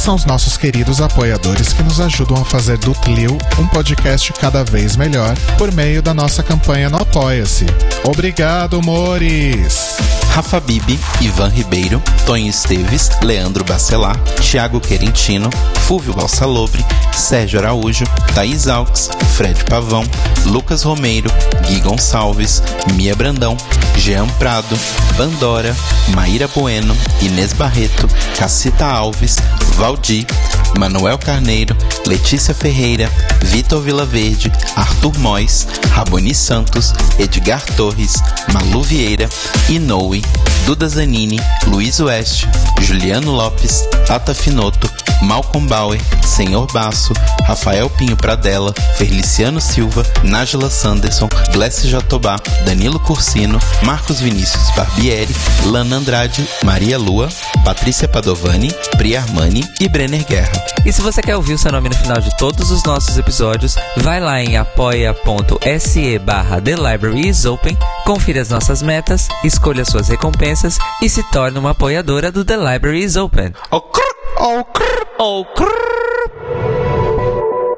são os nossos queridos apoiadores que nos ajudam a fazer do Tlio um podcast cada vez melhor por meio da nossa campanha no Apoia-se. Obrigado, Mores! Rafa Bibi, Ivan Ribeiro, Tonho Esteves, Leandro Bacelar, Thiago Querentino, Fúvio Balsalobre, Sérgio Araújo, Thaís Alves, Fred Pavão, Lucas Romeiro, Gui Gonçalves, Mia Brandão, Jean Prado, Vandora, Maíra Bueno, Inês Barreto, Cacita Alves, Valdir, Manuel Carneiro, Letícia Ferreira, Vitor Vilaverde, Arthur Mois, Raboni Santos, Edgar Torres, Malu Vieira, Inoue, Duda Zanini, Luiz Oeste, Juliano Lopes, Tata Finoto, Malcolm Bauer, Senhor Basso, Rafael Pinho Pradella, Feliciano Silva, Nájila Sanderson, Glessi Jatobá, Danilo Cursino, Marcos Vinícius Barbieri, Lana Andrade, Maria Lua, Patrícia Padovani, Pri Armani e Brenner Guerra. E se você quer ouvir o seu nome no final de todos os nossos episódios, vai lá em apoia.se barra The Library is Open, confira as nossas metas, escolha suas recompensas e se torne uma apoiadora do The Library is Open. Oh, crrr, oh, crrr, oh, crrr.